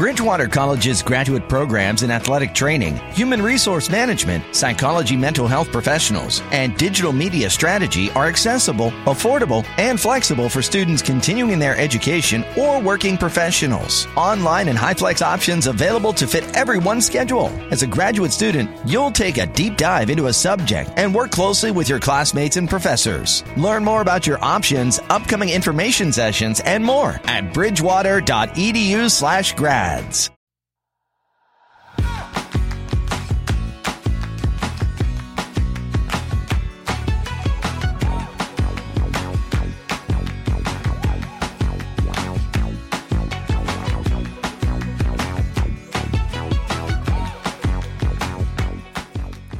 Bridgewater College's graduate programs in athletic training, human resource management, psychology mental health professionals, and digital media strategy are accessible, affordable, and flexible for students continuing in their education or working professionals. Online and high flex options available to fit everyone's schedule. As a graduate student, you'll take a deep dive into a subject and work closely with your classmates and professors. Learn more about your options, upcoming information sessions, and more at bridgewater.edu slash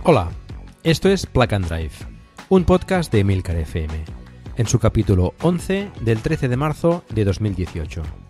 Hola, esto es Plug and Drive, un podcast de Milcar FM, en su capítulo 11 del 13 de marzo de 2018.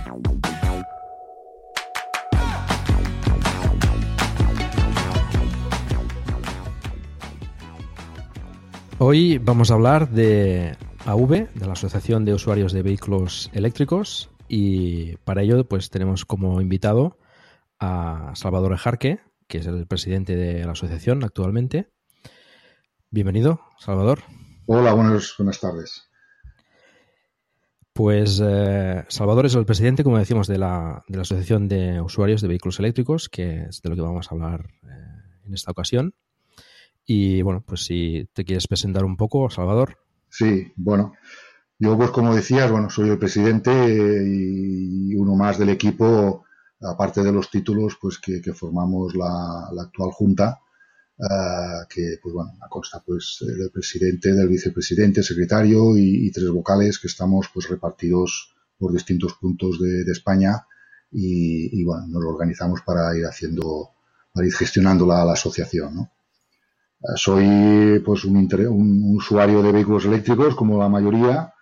Hoy vamos a hablar de AV, de la Asociación de Usuarios de Vehículos Eléctricos, y para ello pues tenemos como invitado a Salvador Ejarque, que es el presidente de la asociación actualmente. Bienvenido, Salvador. Hola, buenas, buenas tardes. Pues eh, Salvador es el presidente, como decimos, de la, de la, Asociación de Usuarios de Vehículos Eléctricos, que es de lo que vamos a hablar eh, en esta ocasión. Y bueno, pues si te quieres presentar un poco, Salvador. Sí, bueno, yo pues como decías, bueno, soy el presidente y uno más del equipo, aparte de los títulos, pues que, formamos la, actual junta, uh, que pues bueno, consta pues del presidente, del vicepresidente, secretario y, tres vocales que estamos pues repartidos por distintos puntos de, España y, y, bueno, nos organizamos para ir haciendo, para ir gestionando la, la asociación, ¿no? Soy pues un, un, usuario de vehículos eléctricos como la mayoría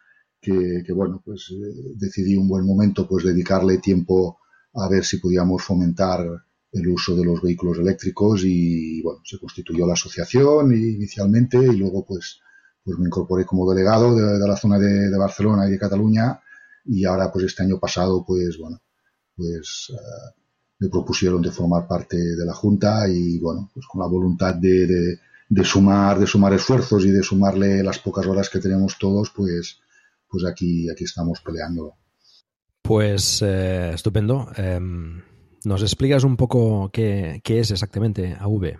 que, bueno pues eh, decidí un buen momento pues dedicarle tiempo a ver si podíamos fomentar el uso de los vehículos eléctricos y bueno se constituyó la asociación inicialmente y luego pues pues me incorporé como delegado de, de la zona de, de, Barcelona y de Cataluña y ahora pues este año pasado pues bueno pues uh, me propusieron de formar parte de la junta y bueno pues con la voluntad de, de de sumar, de sumar esfuerzos y de sumarle las pocas horas que tenemos todos, pues, pues aquí, aquí estamos peleando. Pues eh, estupendo. Eh, ¿Nos explicas un poco qué, qué, es exactamente AV?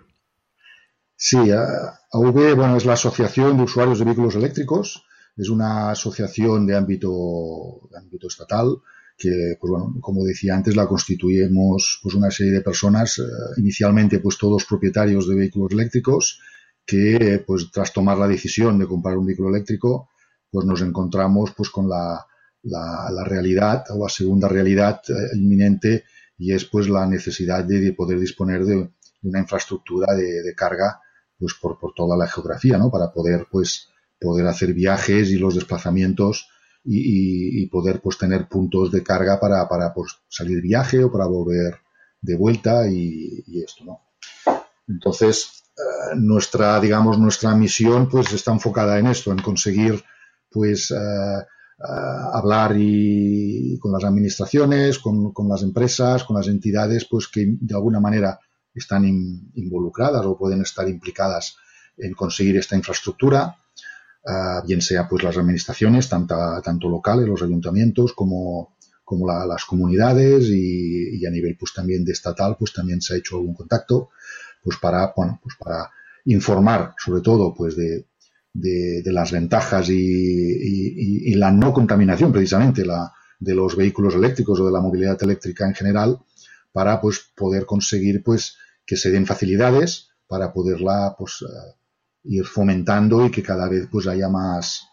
Sí, AV bueno, es la Asociación de Usuarios de Vehículos Eléctricos. Es una asociación de ámbito, de ámbito estatal que, pues bueno, como decía antes, la constituimos pues una serie de personas, eh, inicialmente pues todos propietarios de vehículos eléctricos, que pues tras tomar la decisión de comprar un vehículo eléctrico, pues nos encontramos pues con la, la, la realidad o la segunda realidad eh, inminente y es pues la necesidad de, de poder disponer de, una infraestructura de, carga pues por, por toda la geografía, ¿no? Para poder pues poder hacer viajes y los desplazamientos y poder pues tener puntos de carga para, para pues, salir viaje o para volver de vuelta y, y esto, ¿no? Entonces, Uh, nuestra, digamos, nuestra misión pues está enfocada en esto, en conseguir pues uh, uh, hablar y con las administraciones, con, con, las empresas, con las entidades pues que de alguna manera están in, involucradas o pueden estar implicadas en conseguir esta infraestructura, bien sea pues las administraciones, tanto, tanto locales, los ayuntamientos, como, como la, las comunidades y, y, a nivel pues también de estatal pues también se ha hecho algún contacto pues para, bueno, pues para informar sobre todo pues de, de, las ventajas y, y, la no contaminación precisamente la, de los vehículos eléctricos o de la movilidad eléctrica en general para pues poder conseguir pues que se den facilidades para poderla pues uh, ir fomentando y que cada vez pues haya más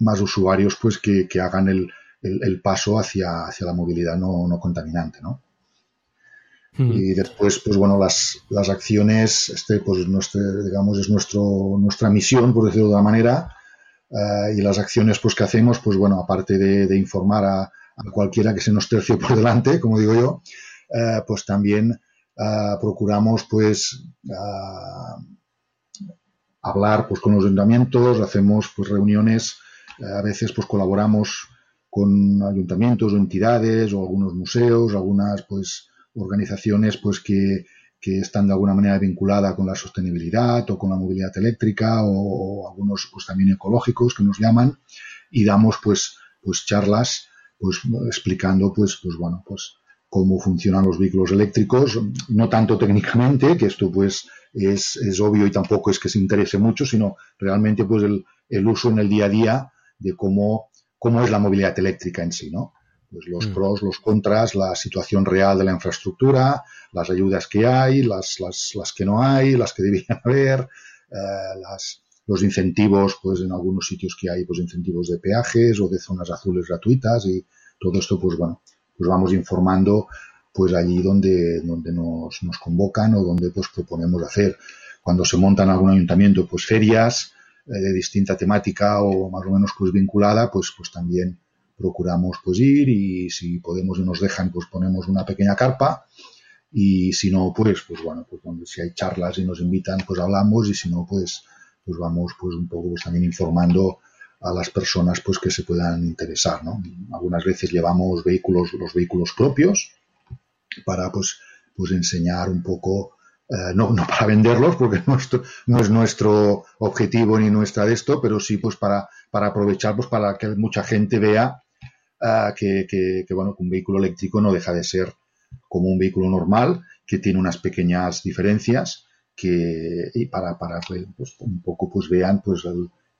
más usuarios pues que, que hagan el, el, el, paso hacia, hacia la movilidad no, no contaminante, ¿no? Y después, pues bueno, las, las acciones, este, pues nuestra, digamos, es nuestro, nuestra misión, por decirlo de una manera, eh, y las acciones pues que hacemos, pues bueno, aparte de, informar a, cualquiera que se nos tercie por delante, como digo yo, eh, pues también eh, procuramos pues hablar pues con los ayuntamientos, hacemos pues reuniones, a veces pues colaboramos con ayuntamientos o entidades o algunos museos, algunas pues organizaciones pues que, que están de alguna manera vinculadas con la sostenibilidad o con la movilidad eléctrica o, algunos pues también ecológicos que nos llaman y damos pues pues charlas pues explicando pues pues bueno pues cómo funcionan los vehículos eléctricos no tanto técnicamente que esto pues es, es obvio y tampoco es que se interese mucho sino realmente pues el, el uso en el día a día de cómo cómo es la movilidad eléctrica en sí no pues los mm. pros, los contras, la situación real de la infraestructura, las ayudas que hay, las, las, las que no hay, las que deberían haber, eh, las, los incentivos, pues en algunos sitios que hay, pues incentivos de peajes o de zonas azules gratuitas y todo esto, pues bueno, pues vamos informando pues allí donde, donde nos, nos convocan o donde pues proponemos hacer. Cuando se montan en algún ayuntamiento, pues ferias eh, de distinta temática o más o menos pues vinculada, pues, pues también procuramos pues ir y si podemos y nos dejan pues ponemos una pequeña carpa y si no pues pues bueno pues si hay charlas y nos invitan pues hablamos y si no pues pues vamos pues un poco pues también informando a las personas pues que se puedan interesar ¿no? algunas veces llevamos vehículos los vehículos propios para pues pues enseñar un poco eh, no, no para venderlos porque nuestro, no es nuestro objetivo ni nuestra de esto pero sí pues para para aprovechar pues para que mucha gente vea que, bueno, un vehículo eléctrico no deja de ser como un vehículo normal, que tiene unas pequeñas diferencias que y para, para pues, un poco pues vean pues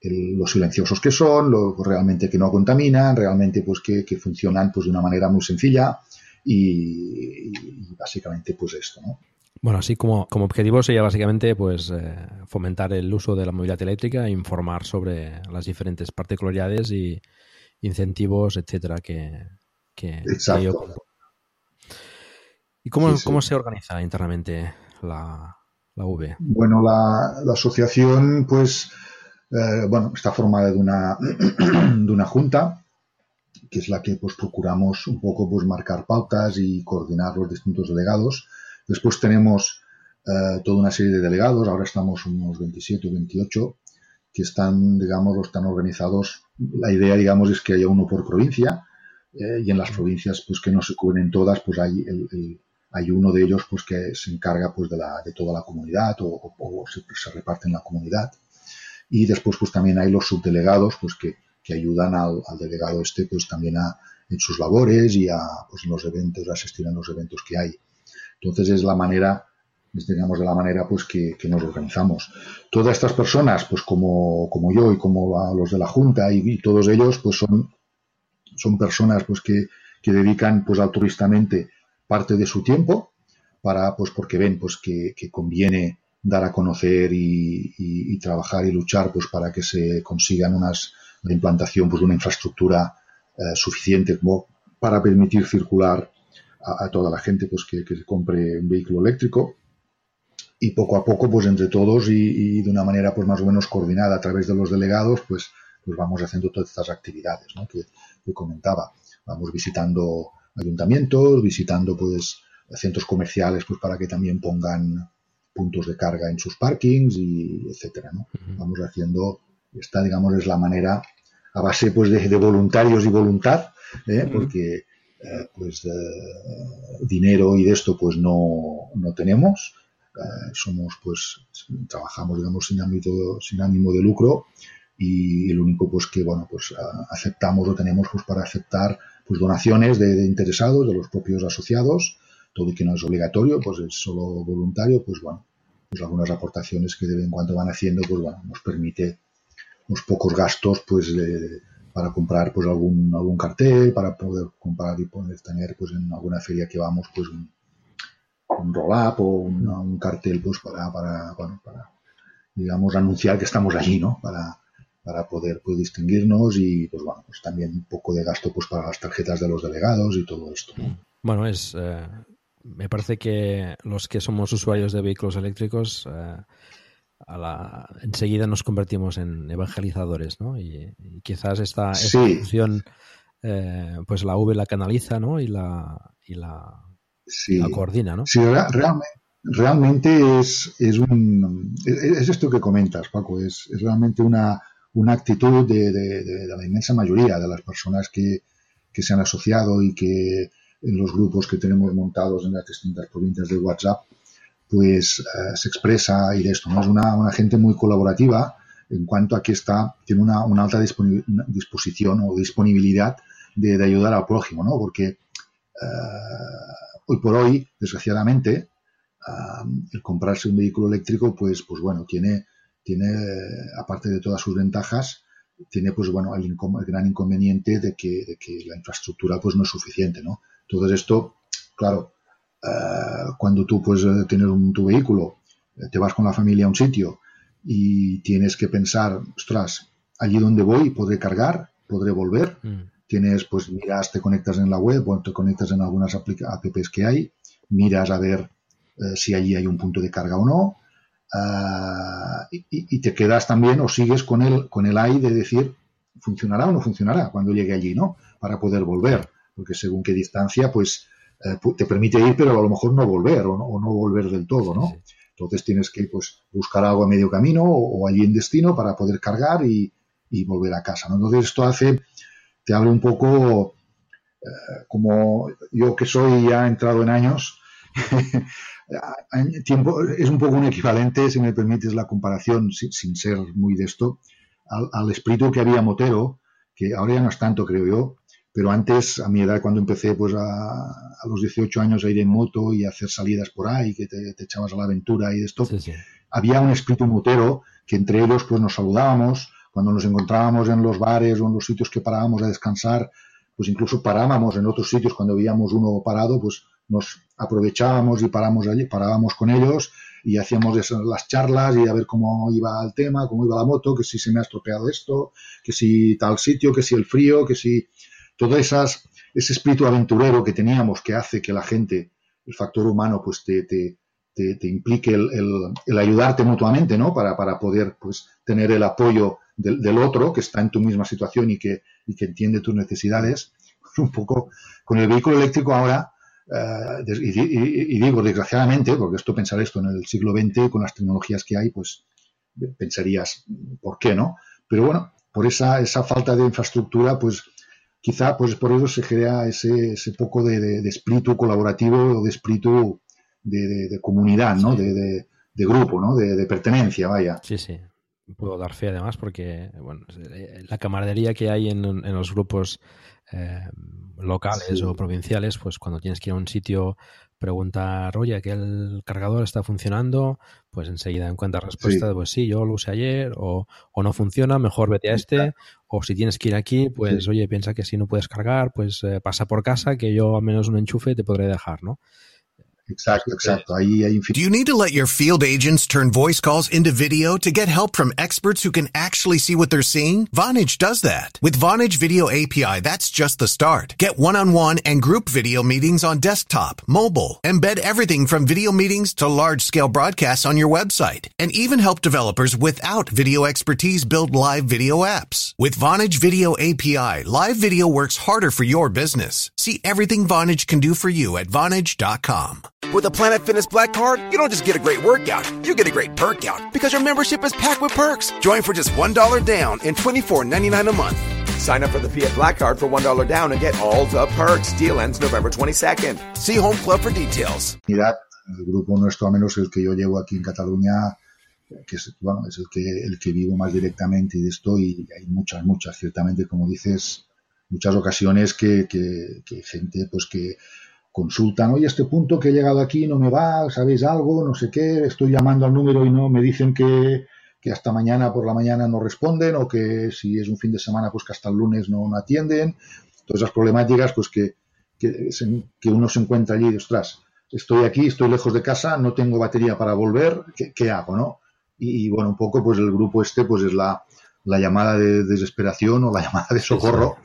los silenciosos que son, lo, realmente que no contaminan, realmente pues que, funcionan pues de una manera muy sencilla y, básicamente pues esto, ¿no? Bueno, así como, como objetivo sería básicamente pues eh, fomentar el uso de la movilidad eléctrica informar sobre las diferentes particularidades y, incentivos, etcétera, que, que ¿Y cómo, cómo se organiza internamente la, la V? Bueno, la, la asociación, pues, eh, bueno, está formada de una, de una junta, que es la que pues procuramos un poco pues marcar pautas y coordinar los distintos delegados. Después tenemos eh, toda una serie de delegados, ahora estamos unos 27 o 28, que están, digamos, están organizados. La idea, digamos, es que haya uno por provincia eh, y en las provincias, pues que no se cubren todas, pues hay, el, hay uno de ellos, pues que se encarga, pues de, la, de toda la comunidad o, o, se, se, reparte en la comunidad. Y después, pues también hay los subdelegados, pues que, que ayudan al, al, delegado este, pues también a, en sus labores y a, pues en los eventos, asistir a los eventos que hay. Entonces es la manera de la manera pues que, nos organizamos. Todas estas personas, pues como, como yo y como los de la Junta y, todos ellos, pues son, son personas pues que, que, dedican pues altruistamente parte de su tiempo para, pues porque ven pues que, conviene dar a conocer y, trabajar y luchar pues para que se consigan unas la implantación pues de una infraestructura eh, suficiente como para permitir circular a, a, toda la gente pues que, que compre un vehículo eléctrico y poco a poco, pues entre todos y, de una manera pues más o menos coordinada a través de los delegados, pues, pues vamos haciendo todas estas actividades ¿no? que, comentaba. Vamos visitando ayuntamientos, visitando pues centros comerciales pues para que también pongan puntos de carga en sus parkings y etcétera, ¿no? Vamos haciendo, esta digamos es la manera a base pues de, voluntarios y voluntad, ¿eh? porque eh, pues dinero y de esto pues no, no tenemos, eh, somos, pues, trabajamos, digamos, sin, ámbito, sin ánimo de lucro y el único, pues, que, bueno, pues aceptamos o tenemos, pues, para aceptar, pues, donaciones de, interesados, de los propios asociados, todo y que no es obligatorio, pues es solo voluntario, pues, bueno, pues algunas aportaciones que de vez en cuando van haciendo, pues, bueno, nos permite unos pocos gastos, pues, para comprar, pues, algún, algún cartel, para poder comprar y poder tener, pues, en alguna feria que vamos, pues, un, un roll-up o un, cartel pues para, para, bueno, para, digamos, anunciar que estamos allí, ¿no? Para, para poder pues, distinguirnos y pues bueno, pues también un poco de gasto pues para las tarjetas de los delegados y todo esto. Bueno, es eh, me parece que los que somos usuarios de vehículos eléctricos eh, a la, enseguida nos convertimos en evangelizadores, ¿no? Y, quizás esta, función eh, pues la V la canaliza, ¿no? Y la, y la, coordina, ¿no? Sí, realmente, realmente es, es, un, es esto que comentas, Paco, es, es realmente una, una actitud de, de, la inmensa mayoría de las personas que, que se han asociado y que en los grupos que tenemos montados en las distintas provincias de WhatsApp, pues eh, se expresa y de esto, ¿no? Es una, una, gente muy colaborativa en cuanto a que está, tiene una, una alta disposición o disponibilidad de, de, ayudar al prójimo, ¿no? Porque eh, hoy por hoy, desgraciadamente, eh, el comprarse un vehículo eléctrico, pues, pues bueno, tiene, tiene, aparte de todas sus ventajas, tiene pues bueno el, el gran inconveniente de que, la infraestructura pues no es suficiente, ¿no? Todo esto, claro, eh, cuando tú puedes tener un, tu vehículo, eh, te vas con la familia a un sitio y tienes que pensar, ostras, allí donde voy podré cargar, podré volver. Mm. Tienes, pues miras, te conectas en la web o te conectas en algunas apps que hay, miras a ver eh, si allí hay un punto de carga o no. y, y, te quedas también o sigues con el, con el AI de decir, funcionará o no funcionará cuando llegue allí, ¿no? Para poder volver porque según qué distancia, pues eh, te permite ir, pero a lo mejor no volver o no, volver del todo, ¿no? Entonces tienes que pues, buscar algo a medio camino o, allí en destino para poder cargar y, volver a casa, ¿no? Entonces esto hace, te abre un poco, eh, como yo que soy ya entrado en años, tiempo, es un poco un equivalente, si me permites la comparación, sin, ser muy de esto, al, al, espíritu que había Motero, que ahora ya no es tanto, creo yo, pero antes, a mi edad, cuando empecé pues a, los 18 años a ir en moto y a hacer salidas por ahí, que te, echabas a la aventura y esto, había un espíritu motero que entre ellos pues nos saludábamos, cuando nos encontrábamos en los bares o en los sitios que parábamos a descansar, pues incluso parábamos en otros sitios cuando veíamos uno parado, pues nos aprovechábamos y paramos allí, parábamos con ellos y hacíamos las charlas y a ver cómo iba el tema, cómo iba la moto, que si se me ha estropeado esto, que si tal sitio, que si el frío, que si todo esas, ese espíritu aventurero que teníamos que hace que la gente, el factor humano, pues te, te, te, implique el, el, ayudarte mutuamente, ¿no? Para, para poder, pues, tener el apoyo del, del, otro que está en tu misma situación y que, y que entiende tus necesidades. Un poco con el vehículo eléctrico ahora, eh, y, y, digo desgraciadamente, porque esto pensar esto en el siglo XX, con las tecnologías que hay, pues pensarías, ¿por qué no? Pero bueno, por esa, esa falta de infraestructura, pues quizá pues por eso se crea ese, ese poco de, espíritu colaborativo o de espíritu de, comunidad, ¿no? De, grupo, ¿no? De, pertenencia, vaya. Sí, sí. Puedo dar fe además porque, bueno, la camaradería que hay en, en los grupos eh, locales o provinciales, pues cuando tienes que ir a un sitio preguntar, oye, que el cargador está funcionando, pues enseguida encuentras respuesta pues sí, yo lo usé ayer, o, o no funciona, mejor vete a este, o si tienes que ir aquí, pues oye, piensa que si no puedes cargar, pues eh, pasa por casa, que yo al menos un enchufe te podré dejar, ¿no? Exacto, exacto. Ahí hay Do you need to let your field agents turn voice calls into video to get help from experts who can actually see what they're seeing? Vonage does that. With Vonage Video API, that's just the start. Get one-on-one and group video meetings on desktop, mobile, embed everything from video meetings to large-scale broadcasts on your website, and even help developers without video expertise build live video apps. With Vonage Video API, live video works harder for your business. See everything Vonage can do for you at Vonage.com. With a Planet Fitness Black Card, you don't just get a great workout, you get a great perk out because your membership is packed with perks. Join for just $1 down and $24.99 a month. Sign up for the Fiat Black Card for $1 down and get all the perks. Deal ends November 22nd. See Home Club for details. El grupo nuestro, a menos el que yo llevo aquí en Cataluña, que es, bueno, es el que, el que vivo más directamente de esto y hay muchas, muchas, ciertamente, como dices, muchas ocasiones que, que, que gente pues que consultan, oye, este punto que he llegado aquí no me va, ¿sabéis algo? No sé qué, estoy llamando al número y no me dicen que, que hasta mañana por la mañana no responden o que si es un fin de semana pues que hasta el lunes no, no atienden. Todas esas problemáticas pues que, que, que, uno se encuentra allí, ostras, estoy aquí, estoy lejos de casa, no tengo batería para volver, ¿qué, qué hago? ¿no? Y, bueno, un poco pues el grupo este pues es la, la llamada de desesperación o la llamada de socorro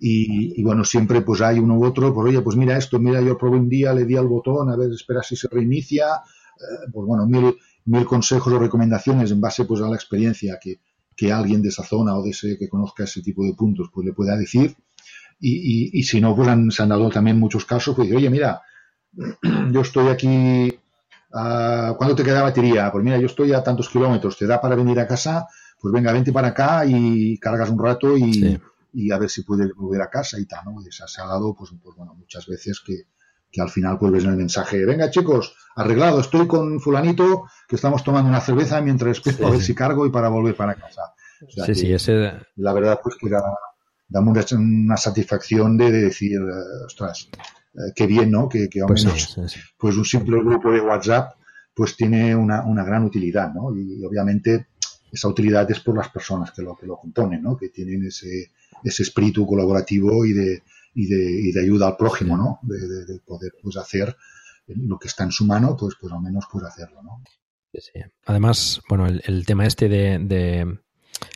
Y, bueno, siempre pues hay uno u otro, pues oye, pues mira esto, mira, yo probé un día, le di al botón, a ver, espera si se reinicia, eh, pues bueno, mil, mil consejos o recomendaciones en base pues a la experiencia que, que alguien de esa zona o de ese que conozca ese tipo de puntos pues le pueda decir. Y, y, si no, pues han, se han dado también muchos casos, pues oye, mira, yo estoy aquí, uh, ¿cuándo te queda batería? Pues mira, yo estoy a tantos kilómetros, ¿te da para venir a casa? Pues venga, vente para acá y cargas un rato y, y a ver si puedes volver a casa y tal, ¿no? Y se ha dado, pues, pues bueno, muchas veces que, que al final pues ves en el mensaje, venga chicos, arreglado, estoy con fulanito que estamos tomando una cerveza mientras espero a ver si cargo y para volver para casa. sí, sí, ese... La verdad pues que da, una, satisfacción de, decir, eh, ostras, eh, qué bien, ¿no? Que, que pues, menos, pues un simple grupo de WhatsApp pues tiene una, una gran utilidad, ¿no? Y, obviamente esa utilidad es por las personas que lo, que lo componen, ¿no? Que tienen ese, ese espíritu colaborativo y de, y de, y de ayuda al prójimo, ¿no? De, de, poder pues hacer lo que está en su mano, pues, pues al menos pues hacerlo, ¿no? Sí, Además, bueno, el, tema este de,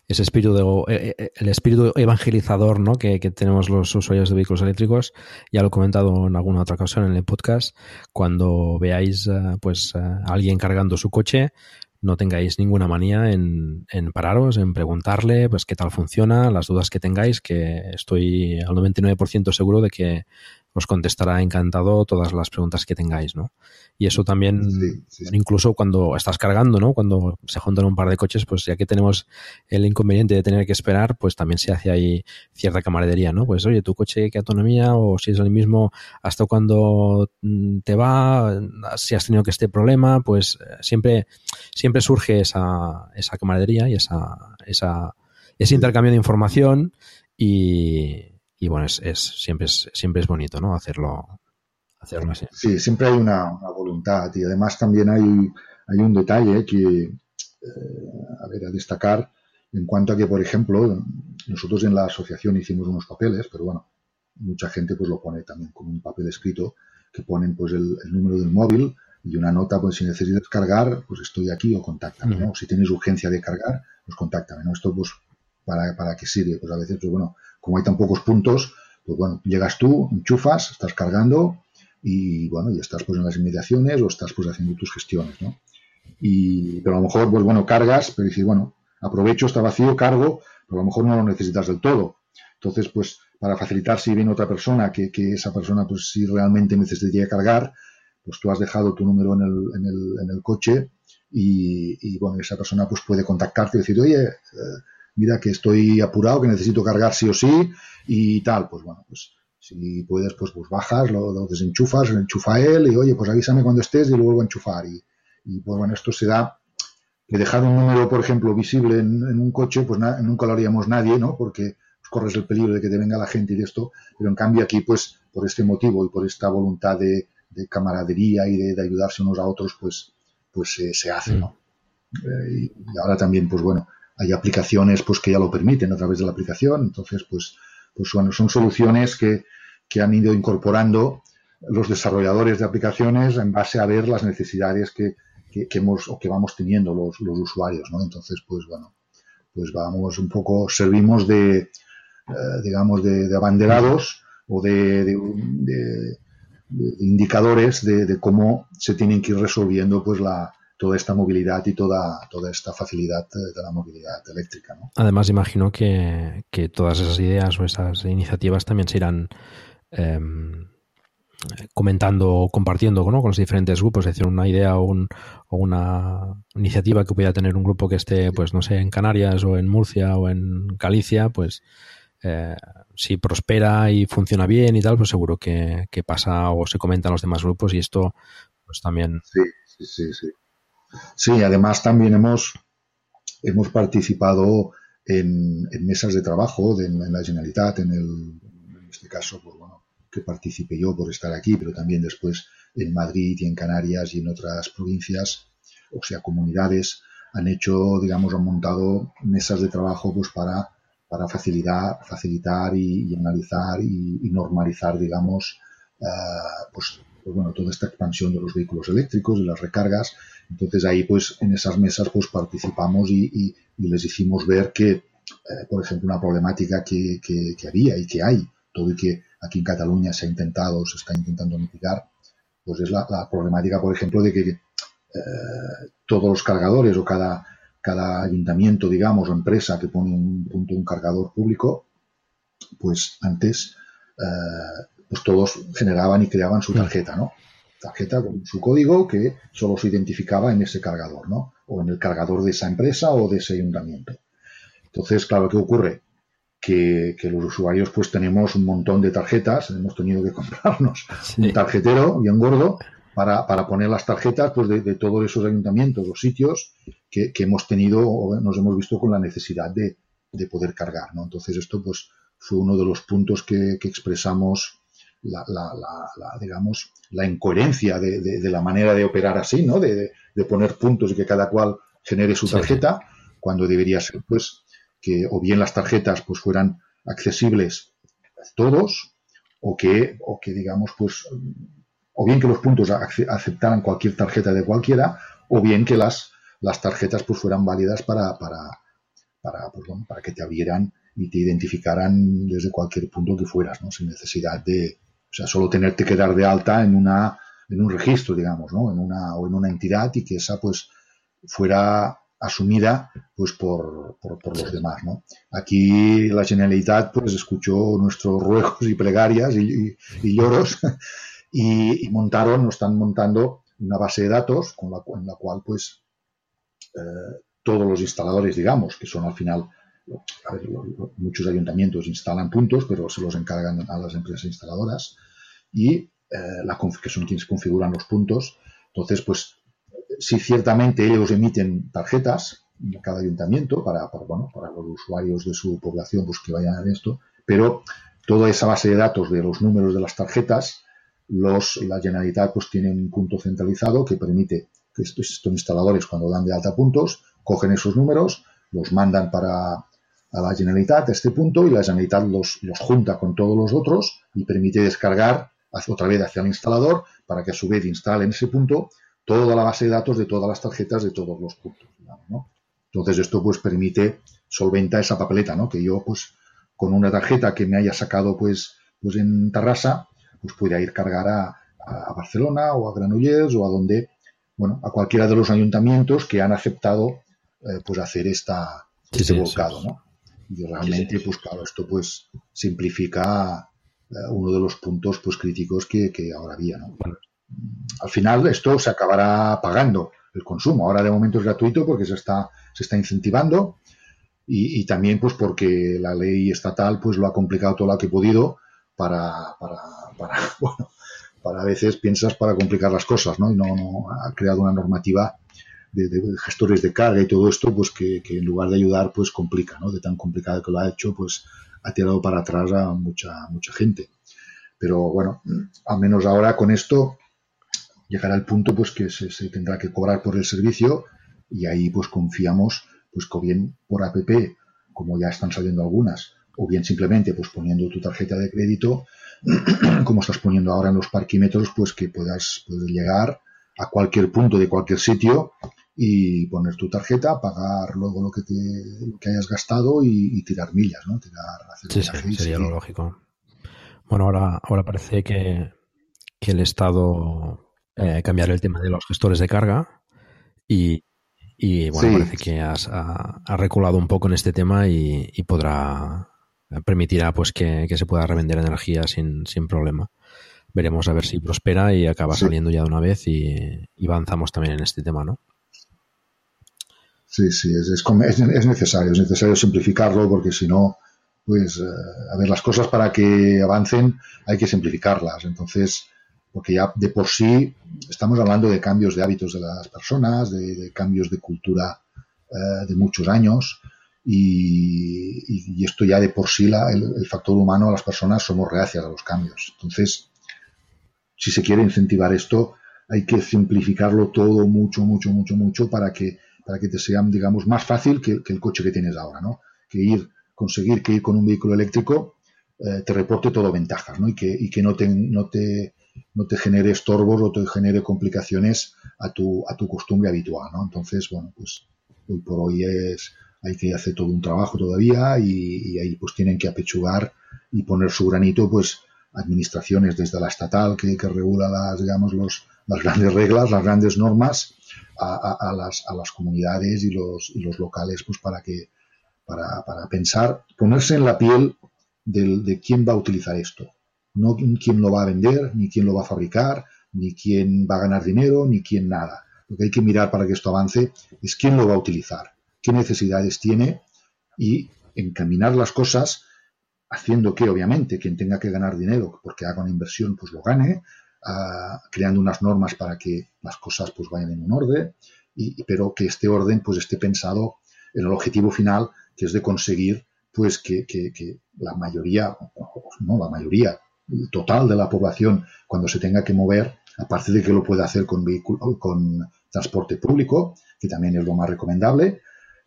ese espíritu de, eh, eh, el espíritu evangelizador ¿no? que, que, tenemos los usuarios de vehículos eléctricos, ya lo he comentado en alguna otra ocasión en el podcast, cuando veáis eh, pues a alguien cargando su coche, no tengáis ninguna manía en, en, pararos, en preguntarle pues qué tal funciona, las dudas que tengáis, que estoy al 99% seguro de que os contestará encantado todas las preguntas que tengáis, ¿no? Y eso también, incluso cuando estás cargando, ¿no? Cuando se juntan un par de coches, pues ya que tenemos el inconveniente de tener que esperar, pues también se hace ahí cierta camaradería, ¿no? Pues oye, tu coche, ¿qué autonomía? O si es el mismo, ¿hasta cuando mm, te va? Si has tenido que este problema, pues eh, siempre, siempre surge esa, esa camaradería y esa, esa, ese intercambio de información y, y bueno, es, es, siempre, es, siempre es bonito, ¿no? Hacerlo, hacerlo así. Sí, siempre hay una, voluntad y además también hay, hay un detalle que, eh, a ver, a destacar en cuanto a que, por ejemplo, nosotros en la asociación hicimos unos papeles, pero bueno, mucha gente pues lo pone también como un papel escrito que ponen pues el, número del móvil y una nota, pues si necesitas cargar, pues estoy aquí o contáctame, ¿no? Si tienes urgencia de cargar, pues contáctame, ¿no? Esto pues para, para qué sirve, pues a veces, pues bueno, como hay tan pocos puntos, pues bueno, llegas tú, enchufas, estás cargando y bueno, y estás pues en las inmediaciones o estás pues haciendo tus gestiones, ¿no? Y, pero a lo mejor, pues bueno, cargas, pero dices, bueno, aprovecho, está vacío, cargo, pero a lo mejor no lo necesitas del todo. Entonces, pues para facilitar si viene otra persona, que, que esa persona, pues si realmente necesitaría cargar, pues tú has dejado tu número en el, en el, en el coche y, y, bueno, esa persona pues puede contactarte y decir, oye, eh, mira que estoy apurado, que necesito cargar sí o sí y tal, pues bueno, pues si puedes, pues, pues bajas, lo, desenchufas, lo enchufa él y oye, pues avísame cuando estés y lo vuelvo a enchufar. Y, y pues bueno, esto se da que dejar un número, por ejemplo, visible en, un coche, pues nunca lo haríamos nadie, ¿no? Porque pues, corres el peligro de que te venga la gente y de esto, pero en cambio aquí, pues por este motivo y por esta voluntad de, camaradería y de, ayudarse unos a otros, pues, pues se hace, ¿no? Mm. Eh, y ahora también, pues bueno, hay aplicaciones pues que ya lo permiten a través de la aplicación, entonces pues, pues bueno, son soluciones que, que han ido incorporando los desarrolladores de aplicaciones en base a ver las necesidades que, que, hemos o que vamos teniendo los, los, usuarios, ¿no? Entonces, pues bueno, pues vamos un poco, servimos de, eh, digamos, de, de, abanderados o de, de indicadores de, cómo se tienen que ir resolviendo pues la, toda esta movilidad y toda, toda esta facilidad de la movilidad eléctrica. ¿no? Además, imagino que, todas esas ideas o esas iniciativas también se irán em, comentando o compartiendo con los diferentes grupos, es decir, una idea o, una iniciativa que pueda tener un grupo que esté, pues no sé, en Canarias o en Murcia o en Galicia, pues eh, si prospera y funciona bien y tal, pues seguro que, que pasa o se comentan los demás grupos y esto pues también... Sí, sí, sí, sí. Sí, además también hemos, hemos participado en, mesas de trabajo de, en la Generalitat, en, el, en este caso, pues bueno, que participé yo por estar aquí, pero también después en Madrid y en Canarias y en otras provincias, o sea, comunidades, han hecho, digamos, han montado mesas de trabajo pues para, para facilitar, facilitar y, analizar y, normalizar, digamos, uh, pues, pues, bueno, toda esta expansión de los vehículos eléctricos, y las recargas, entonces ahí pues en esas mesas pues participamos y, les hicimos ver que eh, por ejemplo, una problemática que, que, había y que hay, todo y que aquí en Cataluña se ha intentado, se está intentando mitigar, pues es la, problemática, por ejemplo, de que eh, todos los cargadores o cada, cada ayuntamiento, digamos, o empresa que pone un punto un cargador público, pues antes eh, pues todos generaban y creaban su tarjeta, ¿no? Tarjeta con su código que solo se identificaba en ese cargador, ¿no? O en el cargador de esa empresa o de ese ayuntamiento. Entonces, claro, ¿qué ocurre? Que, los usuarios pues tenemos un montón de tarjetas, hemos tenido que comprarnos un tarjetero bien gordo para, para, poner las tarjetas pues, de, todos esos ayuntamientos o sitios que, hemos tenido o nos hemos visto con la necesidad de, de, poder cargar. ¿no? Entonces esto pues fue uno de los puntos que, expresamos la, la, la, digamos, la incoherencia de, de, la manera de operar así, ¿no? De, poner puntos y que cada cual genere su tarjeta, cuando debería ser, pues, que o bien las tarjetas pues fueran accesibles a todos o que, o que digamos pues o bien que los puntos aceptaran cualquier tarjeta de cualquiera o bien que las, las tarjetas pues fueran válidas para, para, para, pues, para que te abrieran y te identificaran desde cualquier punto que fueras, ¿no? sin necesidad de, o sea, solo tenerte que dar de alta en una en un registro, digamos, ¿no? En una o en una entidad y que esa pues fuera asumida pues por, por, los demás. ¿no? Aquí la Generalitat pues escuchó nuestros ruegos y plegarias y, lloros y, montaron, nos están montando una base de datos con la, en la cual pues eh, todos los instaladores, digamos, que son al final, muchos ayuntamientos instalan puntos, pero se los encargan a las empresas instaladoras y eh, que son quienes configuran los puntos. Entonces, pues si ciertamente ellos emiten tarjetas en cada ayuntamiento para, bueno, para los usuarios de su población pues que vayan a esto, pero toda esa base de datos de los números de las tarjetas, los, la Generalitat pues tiene un punto centralizado que permite que estos, estos instaladores cuando dan de alta puntos, cogen esos números, los mandan para a la Generalitat a este punto y la Generalitat los, los junta con todos los otros y permite descargar otra vez hacia el instalador para que a su vez instale en ese punto toda la base de datos de todas las tarjetas de todos los puntos. ¿no? Entonces esto pues permite solventar esa papeleta, ¿no? Que yo pues con una tarjeta que me haya sacado pues, pues en Tarrasa, pues pueda ir cargar a, a Barcelona o a Granollers o a donde, bueno, a cualquiera de los ayuntamientos que han aceptado eh, pues hacer esta, este volcado, ¿no? Y realmente, pues claro, esto pues simplifica eh, uno de los puntos pues críticos que, que ahora había, ¿no? al final esto se acabará pagando el consumo. Ahora de momento es gratuito porque se está, se está incentivando y, también pues porque la ley estatal pues lo ha complicado todo lo que ha podido para, para, para, bueno, para a veces piensas para complicar las cosas, ¿no? Y no, no ha creado una normativa de, gestores de carga y todo esto, pues que, en lugar de ayudar, pues complica, ¿no? De tan complicado que lo ha hecho, pues ha tirado para atrás a mucha, mucha gente. Pero bueno, al menos ahora con esto llegará el punto pues que se, tendrá que cobrar por el servicio y ahí pues confiamos pues que bien por app como ya están saliendo algunas o bien simplemente pues poniendo tu tarjeta de crédito como estás poniendo ahora en los parquímetros pues que puedas, llegar a cualquier punto de cualquier sitio y poner tu tarjeta, pagar luego lo que te que hayas gastado y, tirar millas, ¿no? Tirar, hacer sí, sería lo lógico. Bueno, ahora, ahora parece que, que el Estado eh, cambiar el tema de los gestores de carga y, bueno, parece que has, ha, reculado un poco en este tema y, podrá permitirá pues que, se pueda revender energía sin, sin, problema. Veremos a ver si prospera y acaba saliendo ya de una vez y, avanzamos también en este tema, ¿no? Sí, sí, es, es, necesario, es necesario simplificarlo porque si no, pues, eh, a ver, las cosas para que avancen hay que simplificarlas. Entonces, porque ya de por sí estamos hablando de cambios de hábitos de las personas, de, cambios de cultura eh, de muchos años y, esto ya de por sí la, el, factor humano las personas somos reacias a los cambios. Entonces, si se quiere incentivar esto, hay que simplificarlo todo mucho, mucho, mucho, mucho para que, para que te sea, digamos, más fácil que, el coche que tienes ahora, ¿no? Que ir, conseguir que ir con un vehículo eléctrico eh, te reporte todo ventajas, ¿no? Y que, y que no te, no te no te genere estorbos o te genere complicaciones a tu, a tu costumbre habitual, ¿no? Entonces, bueno, pues hoy por hoy es hay que hacer todo un trabajo todavía y, ahí pues tienen que apechugar y poner su granito pues administraciones desde la estatal que, regula las digamos los, las grandes reglas las grandes normas a, las, a las comunidades y los, y los locales pues para que para, para pensar ponerse en la piel del, de quién va a utilizar esto. No quién lo va a vender ni quién lo va a fabricar ni quién va a ganar dinero ni quién nada. Lo que hay que mirar para que esto avance es quién lo va a utilizar qué necesidades tiene y encaminar las cosas haciendo que, obviamente, quien tenga que ganar dinero porque haga una inversión, pues lo gane, ah, creando unas normas para que las cosas pues vayan en un orden, y, pero que este orden pues esté pensado en el objetivo final, que es de conseguir pues que, la mayoría, no la mayoría total de la población, cuando se tenga que mover, aparte de que lo pueda hacer con vehículo, con transporte público, que también es lo más recomendable,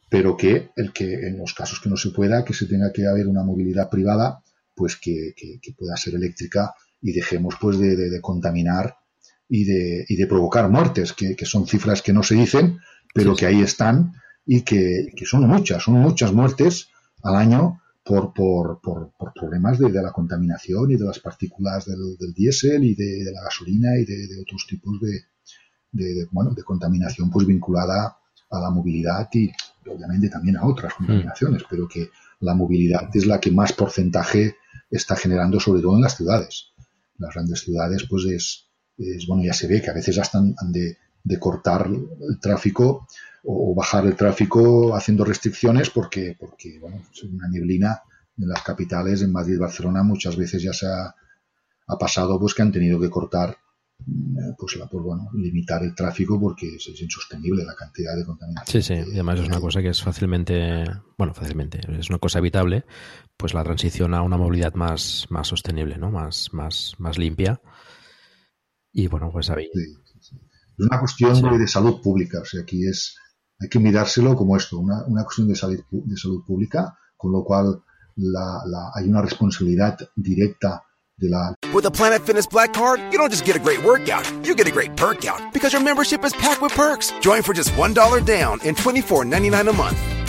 pero que el que en los casos que no se pueda, que se tenga que haber una movilidad privada, pues que, pueda ser eléctrica y dejemos pues de, contaminar y de, y de, provocar muertes, que, son cifras que no se dicen, pero que ahí están y que, son muchas, son muchas muertes al año por, por, por, problemas de, la contaminación y de las partículas del, diésel y de, la gasolina y de, otros tipos de, bueno, de contaminación pues vinculada a la movilidad y obviamente también a otras mm. contaminaciones, pero que la movilidad es la que más porcentaje está generando, sobre todo en las ciudades. Las grandes ciudades, pues es, bueno, ya se ve que a veces hasta han de, cortar el tráfico o, bajar el tráfico haciendo restricciones porque, porque bueno, es una neblina en las capitales, en Madrid, Barcelona, muchas veces ya se ha, ha pasado pues que han tenido que cortar pues, la, pues bueno, limitar el tráfico porque es, insostenible la cantidad de contaminación. Sí, sí, y además es una cosa que es fácilmente, bueno, fácilmente, es una cosa evitable, pues la transición a una movilidad más, más sostenible, ¿no? Más, más, más limpia. Y bueno, pues ahí. Es una cuestión de, salud pública, o sea, aquí es, hay que mirárselo como esto, una, una cuestión de salud, de salud pública, con lo cual la, la, hay una responsabilidad directa With a Planet Fitness Black Card, you don't just get a great workout, you get a great perk out because your membership is packed with perks. Join for just $1 down and $24.99 a month.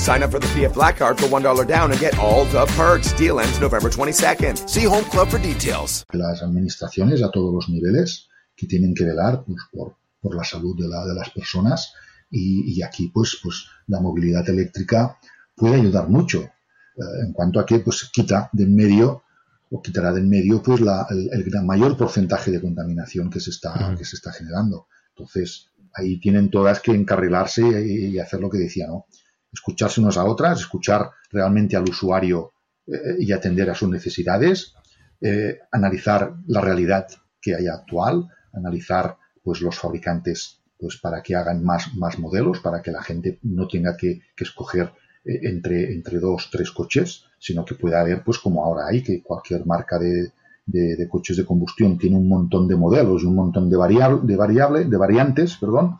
Sign up for the PF Black Card for $1 down and get all the perks. Deal ends November 22nd. See Home Club for details. Las administraciones a todos los niveles que tienen que velar pues, por, por la salud de, la, de las personas y, y, aquí pues, pues la movilidad eléctrica puede ayudar mucho eh, en cuanto a que pues quita del medio o quitará del medio pues la, el, el, mayor porcentaje de contaminación que se está, uh -huh. que se está generando. Entonces, ahí tienen todas que encarrilarse y, y hacer lo que decía, ¿no? Escucharse unas a otras, escuchar realmente al usuario eh, y atender a sus necesidades, eh, analizar la realidad que hay actual, analizar pues los fabricantes pues para que hagan más, más modelos, para que la gente no tenga que, que escoger eh, entre, entre dos, tres coches, sino que pueda haber, pues como ahora hay, que cualquier marca de, de, coches de combustión tiene un montón de modelos y un montón de, variable, de, variable, de variantes, perdón,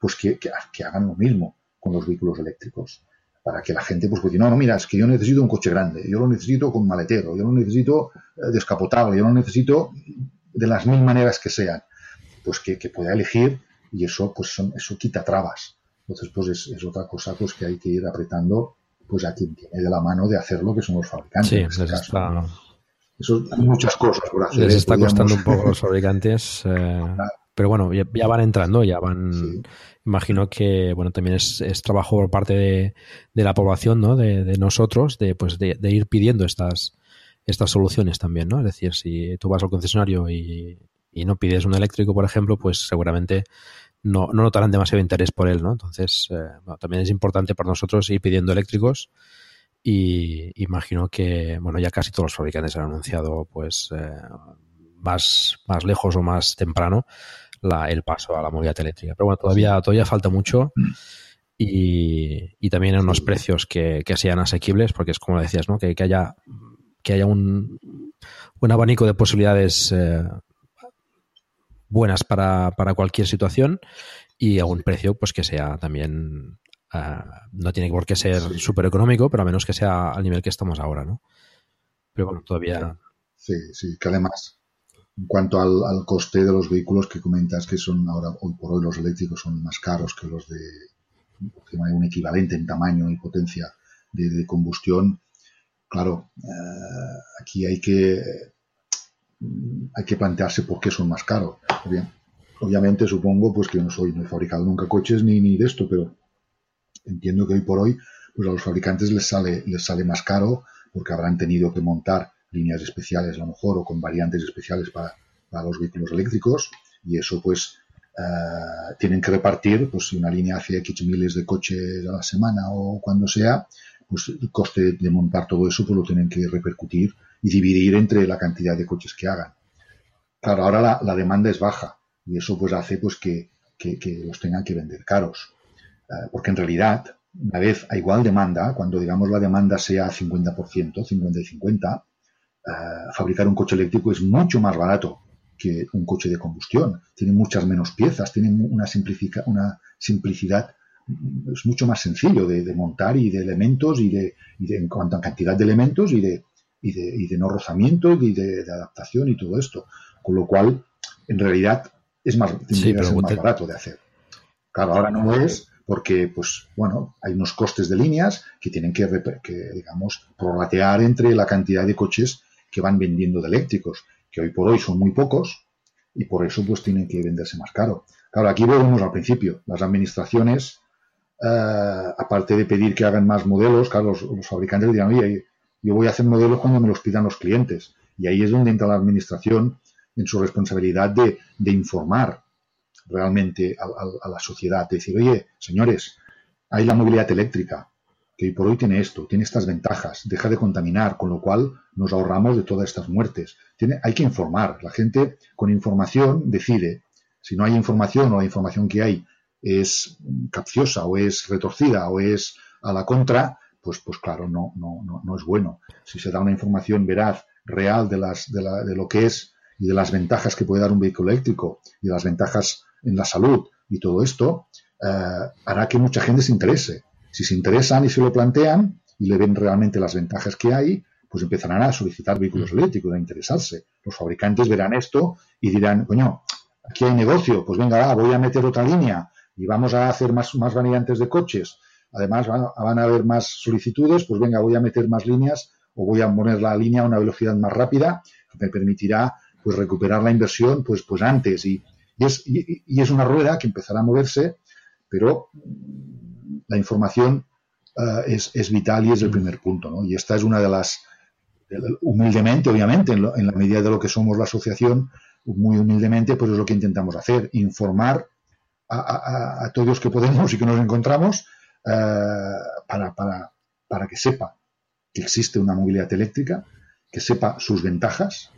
pues que, que hagan lo mismo con los vehículos eléctricos. Para que la gente, pues, diga, no, no, mira, es que yo necesito un coche grande, yo lo necesito con maletero, yo lo necesito eh, descapotable, yo lo necesito de las mil maneras que sean. Pues que, que pueda elegir y eso, pues, son, eso quita trabas. Entonces, pues es, es, otra cosa pues que hay que ir apretando pues a quien tiene de la mano de hacerlo, que son los fabricantes. Sí, en este caso, está... Eso, hay muchas cosas por hacer. Les está Podríamos... costando un poco los fabricantes. Eh. Pero bueno, ya, ya, van entrando, ya van. Sí imagino que bueno también es, es trabajo por parte de, la población no de, nosotros de pues de, de, ir pidiendo estas estas soluciones también no es decir si tú vas al concesionario y, y no pides un eléctrico por ejemplo pues seguramente no, no notarán demasiado interés por él no entonces eh, bueno, también es importante para nosotros ir pidiendo eléctricos y imagino que bueno ya casi todos los fabricantes han anunciado pues eh, más más lejos o más temprano la, el paso a la movilidad eléctrica. Pero bueno, todavía, todavía falta mucho y, también en unos precios que, sean asequibles, porque es como decías, ¿no? Que, que haya, que haya un, un abanico de posibilidades eh, buenas para, para, cualquier situación y a un precio pues que sea también eh, no tiene por qué ser súper económico, pero a menos que sea al nivel que estamos ahora, ¿no? Pero bueno, todavía... Sí, sí, que además, en cuanto al, coste de los vehículos que comentas que son ahora, hoy por hoy los eléctricos son más caros que los de un equivalente en tamaño y potencia de, combustión, claro, eh, aquí hay que, hay que plantearse por qué son más caros. Obviamente supongo pues que no soy, no he fabricado nunca coches ni, ni de esto, pero entiendo que hoy por hoy pues a los fabricantes les sale, les sale más caro porque habrán tenido que montar líneas especiales a lo mejor o con variantes especiales para, los vehículos eléctricos y eso pues eh, tienen que repartir, pues si una línea hace X miles de coches a la semana o cuando sea, pues el coste de montar todo eso pues lo tienen que repercutir y dividir entre la cantidad de coches que hagan. Claro, ahora la, demanda es baja y eso pues hace pues que, los tengan que vender caros. Eh, porque en realidad, una vez a igual demanda, cuando digamos la demanda sea 50%, 50 y 50, eh, fabricar un coche eléctrico es mucho más barato que un coche de combustión. Tiene muchas menos piezas, tiene una, una simplicidad, es mucho más sencillo de, montar y de elementos y de, en cuanto a cantidad de elementos y de, y de, y de no rozamiento y de, adaptación y todo esto. Con lo cual, en realidad, es más, más barato de hacer. Claro, ahora no es porque, pues, bueno, hay unos costes de líneas que tienen que, que digamos, prorratear entre la cantidad de coches que van vendiendo de eléctricos que hoy por hoy son muy pocos y por eso pues tienen que venderse más caro. Claro, aquí volvemos al principio. Las administraciones, eh, aparte de pedir que hagan más modelos, claro, los, fabricantes dirán, oye, yo voy a hacer modelos cuando me los pidan los clientes. Y ahí es donde entra la administración en su responsabilidad de, informar realmente a, la sociedad, de decir, oye, señores, hay la movilidad eléctrica, que por hoy tiene esto, tiene estas ventajas, deja de contaminar, con lo cual nos ahorramos de todas estas muertes. Tiene, hay que informar. La gente con información decide. Si no hay información o la información que hay es capciosa o es retorcida o es a la contra, pues, pues claro, no, no, no, no es bueno. Si se da una información veraz, real de, las, de, la, de lo que es y de las ventajas que puede dar un vehículo eléctrico y de las ventajas en la salud y todo esto, eh, hará que mucha gente se interese. Si se interesan y se lo plantean y le ven realmente las ventajas que hay, pues empezarán a solicitar vehículos mm. eléctricos, a interesarse. Los fabricantes verán esto y dirán, coño, aquí hay negocio, pues venga, voy a meter otra línea y vamos a hacer más, más variantes de coches. Además, van, a haber más solicitudes, pues venga, voy a meter más líneas o voy a poner la línea a una velocidad más rápida que me permitirá pues recuperar la inversión pues, pues antes. Y, es, y es una rueda que empezará a moverse, pero la información eh, es, vital y es el primer punto. ¿no? Y esta es una de las, humildemente, obviamente, en, la medida de lo que somos la asociación, muy humildemente, pues es lo que intentamos hacer, informar a, todos los que podemos y que nos encontramos eh, para, para, para que sepa que existe una movilidad eléctrica, que sepa sus ventajas,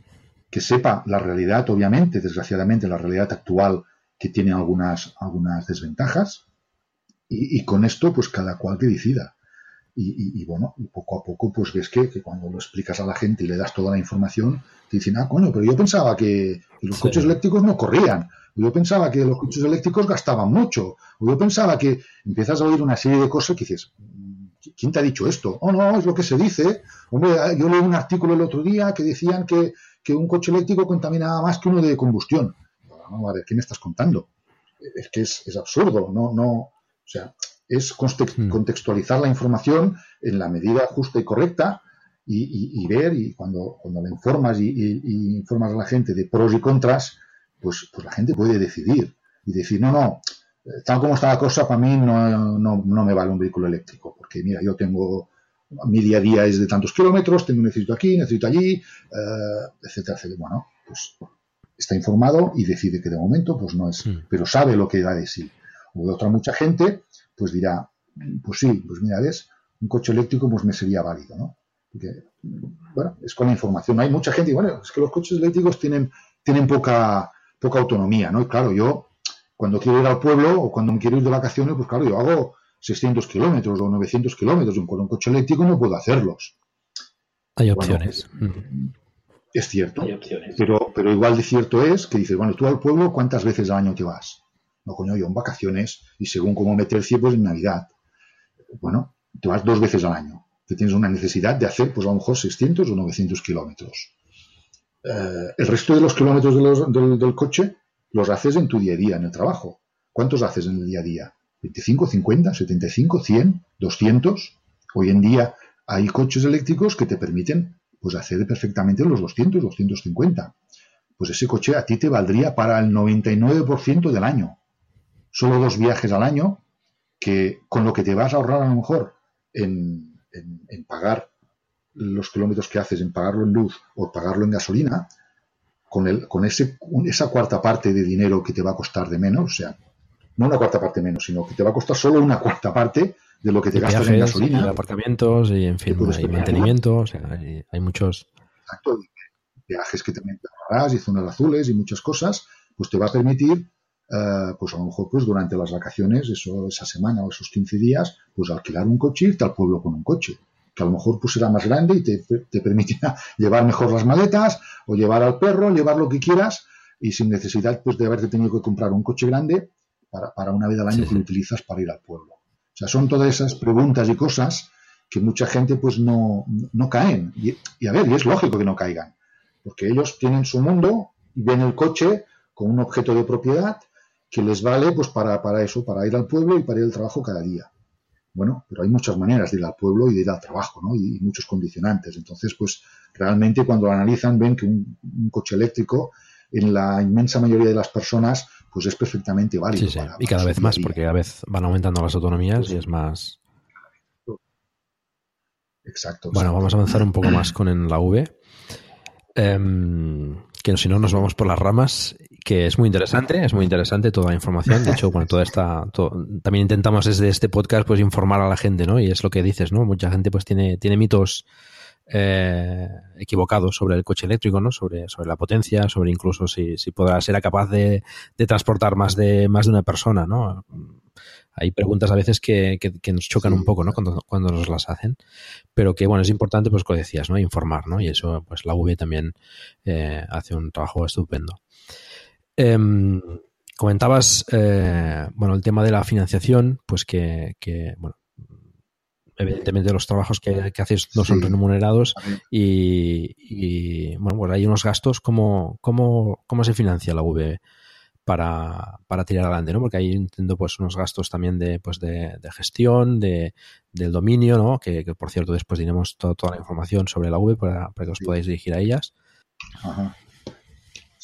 que sepa la realidad, obviamente, desgraciadamente, la realidad actual que tiene algunas, algunas desventajas, y, con esto, pues cada cual que decida. Y, bueno, y poco a poco, pues ves que, cuando lo explicas a la gente y le das toda la información, te dicen, ah, coño, pero yo pensaba que, los coches eléctricos no corrían. O yo pensaba que los coches eléctricos gastaban mucho. O yo pensaba que empiezas a oír una serie de cosas que dices, ¿quién te ha dicho esto? Oh, no, es lo que se dice. Hombre, yo leí un artículo el otro día que decían que, que un coche eléctrico contaminaba más que uno de combustión. Vamos a ver, ¿qué me estás contando? Es que es, es absurdo. No, no, o sea, es hmm. contextualizar la información en la medida justa y correcta y, ver, y cuando, cuando le informas y, informas a la gente de pros y contras, pues, pues la gente puede decidir y decir, no, no, tal como está la cosa, para mí no, no, me vale un vehículo eléctrico, porque mira, yo tengo, mi día a día es de tantos kilómetros, tengo necesito aquí, necesito allí, eh, etcétera, etcétera. Bueno, pues está informado y decide que de momento pues no es, hmm. pero sabe lo que da de sí o de otra mucha gente, pues dirá, pues sí, pues mira, ves, un coche eléctrico pues me sería válido, ¿no? Porque, bueno, es con la información. Hay mucha gente, y bueno, es que los coches eléctricos tienen, tienen poca, poca autonomía, ¿no? Y claro, yo cuando quiero ir al pueblo o cuando me quiero ir de vacaciones, pues claro, yo hago 600 kilómetros o 900 kilómetros con un coche eléctrico no puedo hacerlos. Hay opciones. es cierto. Pero, pero igual de cierto es que dices, bueno, tú al pueblo, ¿cuántas veces al año te vas? No, coño, yo en vacaciones y según cómo me tercie, pues en Navidad. Bueno, te vas dos veces al año. Te tienes una necesidad de hacer, pues a lo mejor 600 o 900 kilómetros. Eh, el resto de los kilómetros del, del, coche los haces en tu día a día, en el trabajo. ¿Cuántos haces en el día a día? ¿25, 50, 75, 100, 200? Hoy en día hay coches eléctricos que te permiten pues hacer perfectamente los 200, 250. Pues ese coche a ti te valdría para el 99% del año. Solo dos viajes al año que con lo que te vas a ahorrar a lo mejor en, en pagar los kilómetros que haces, en pagarlo en luz o pagarlo en gasolina, con, el, con ese, esa cuarta parte de dinero que te va a costar de menos, o sea, no una cuarta parte menos, sino que te va a costar solo una cuarta parte de lo que te gastas en gasolina. Y aparcamientos y, en fin, hay mantenimiento, o sea, hay, muchos... Exacto, viajes que también te ahorrarás y zonas azules y muchas cosas, pues te va a permitir, eh, pues a lo mejor pues durante las vacaciones, eso, esa semana o esos 15 días, pues alquilar un coche y irte al pueblo con un coche que a lo mejor pues será más grande y te, te permitirá llevar mejor las maletas o llevar al perro, llevar lo que quieras y sin necesidad pues de haberte tenido que comprar un coche grande para, una vez al año que lo utilizas para ir al pueblo. O sea, son todas esas preguntas y cosas que mucha gente pues no, no caen. Y, y, a ver, y es lógico que no caigan, porque ellos tienen su mundo y ven el coche como un objeto de propiedad que les vale pues para, para eso, para ir al pueblo y para ir al trabajo cada día. Bueno, pero hay muchas maneras de ir al pueblo y de ir al trabajo, ¿no? Y, muchos condicionantes. Entonces, pues realmente cuando lo analizan ven que un, coche eléctrico en la inmensa mayoría de las personas pues es perfectamente válido. Sí, sí. y cada vez más, porque cada vez van aumentando las autonomías y es más... Exacto. Bueno, vamos a avanzar un poco más con la V. Em, que si no nos vamos por las ramas, que es muy interesante, es muy interesante toda la información. De hecho, bueno, toda esta, también intentamos desde este podcast pues informar a la gente, ¿no? Y es lo que dices, ¿no? Mucha gente pues tiene, tiene mitos eh, equivocados sobre el coche eléctrico, ¿no? Sobre, sobre la potencia, sobre incluso si, si podrá ser capaz de, de transportar más de, más de una persona, ¿no? hay preguntas a veces que, que, nos chocan un poco, ¿no? Cuando, cuando, nos las hacen. Pero que, bueno, es importante, pues, como decías, ¿no? Informar, ¿no? Y eso, pues, la V también eh, hace un trabajo estupendo. Em, comentabas, eh, bueno, el tema de la financiación, pues que, que bueno, evidentemente los trabajos que, que haces no son remunerados y, y, bueno, pues hay unos gastos. ¿Cómo, cómo, cómo se financia la V para, para tirar adelante, ¿no? Porque ahí entiendo pues unos gastos también de, pues de, gestión, de, del dominio, ¿no? Que, por cierto después diremos toda la información sobre la web para, que os podáis dirigir a ellas.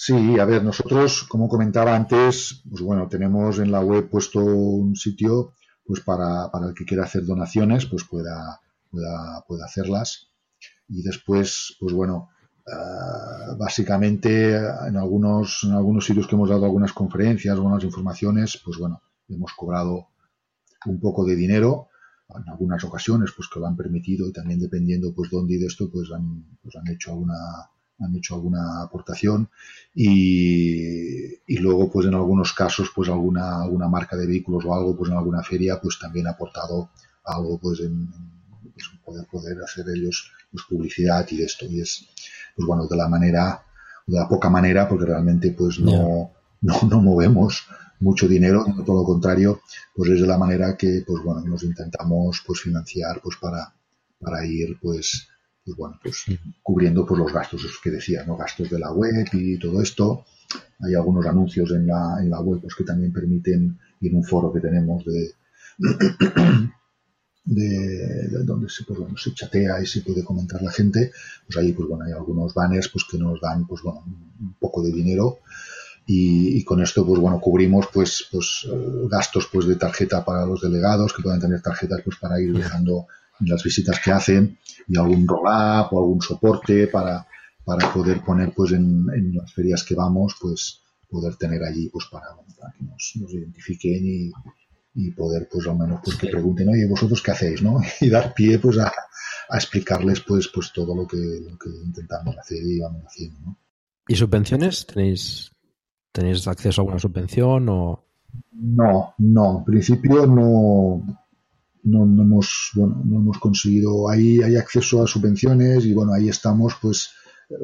Sí, a ver, nosotros, como comentaba antes, pues bueno, tenemos en la web puesto un sitio pues para, para el que quiera hacer donaciones, pues pueda, pueda, pueda hacerlas. Y después, pues bueno, Ah, básicamente, en algunos, en algunos sitios que hemos dado algunas conferencias, algunas informaciones, pues bueno, hemos cobrado un poco de dinero en algunas ocasiones, pues que lo han permitido y también dependiendo, pues dónde y de esto, pues han, pues han hecho alguna, han hecho alguna aportación y, y, luego, pues en algunos casos, pues alguna, alguna marca de vehículos o algo, pues en alguna feria, pues también ha aportado algo, pues en, pues, poder, poder hacer ellos pues, publicidad y de esto. Y es, pues bueno, de la manera, de la poca manera, porque realmente pues no, no, no movemos mucho dinero, todo lo contrario, pues es de la manera que, pues bueno, nos intentamos pues financiar pues para, para ir pues, pues bueno, pues cubriendo pues los gastos que decía, ¿no? Gastos de la web y todo esto. Hay algunos anuncios en la, en la web pues que también permiten, y en un foro que tenemos de de, donde se, pues, bueno, se chatea y se puede comentar la gente, pues ahí pues bueno, hay algunos banners pues que nos dan pues bueno, un poco de dinero y, con esto pues bueno, cubrimos pues pues eh, gastos pues de tarjeta para los delegados que puedan tener tarjetas pues para ir dejando las visitas que hacen y algún roll-up o algún soporte para, para poder poner pues en, en las ferias que vamos pues poder tener allí pues para, para que nos, nos identifiquen y, y poder pues al menos pues que pregunten oye vosotros qué hacéis no y dar pie pues a, a explicarles pues pues todo lo que, lo que intentamos hacer y vamos haciendo ¿no? y subvenciones tenéis tenéis acceso a alguna subvención o no no. En principio no no, hemos, bueno, no hemos conseguido, ahí hay acceso a subvenciones y bueno, ahí estamos, pues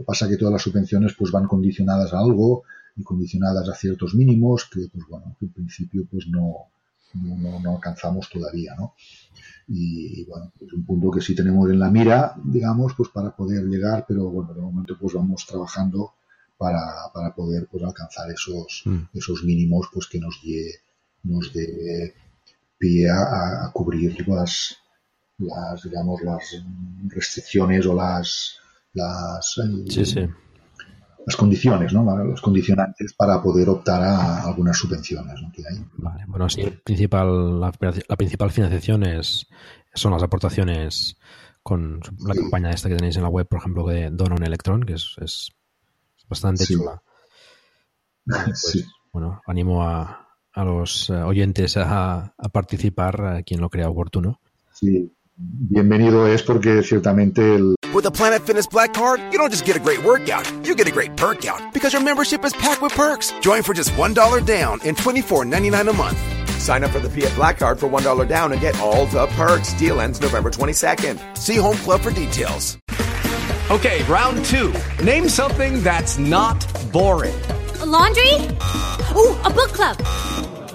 pasa que todas las subvenciones pues van condicionadas a algo y condicionadas a ciertos mínimos que pues bueno, que en principio pues no, no, no alcanzamos todavía, ¿no? Y, bueno, es un punto que sí tenemos en la mira, digamos, pues para poder llegar, pero bueno, de momento pues vamos trabajando para, para poder pues alcanzar esos, mm. esos mínimos pues que nos dé, nos dé pie a, cubrir las, las, digamos, las restricciones o las, las, las condiciones, ¿no? Los condicionantes para poder optar a algunas subvenciones, ¿no? Vale, bueno, sí, principal, la, principal financiación es, son las aportaciones con la campaña esta que tenéis en la web, por ejemplo, de Donon Electron, que es, es bastante chula. Pues, bueno, animo a, a los eh, oyentes a, a participar, a quien lo crea oportuno. Sí, bienvenido es porque ciertamente el... With the Planet Fitness Black Card, you don't just get a great workout, you get a great perk out because your membership is packed with perks. Join for just $1 down and $24.99 a month. Sign up for the Fiat Black Card for $1 down and get all the perks. Deal ends November 22nd. See Home Club for details. Okay, round two. Name something that's not boring. A laundry? Ooh, a book club.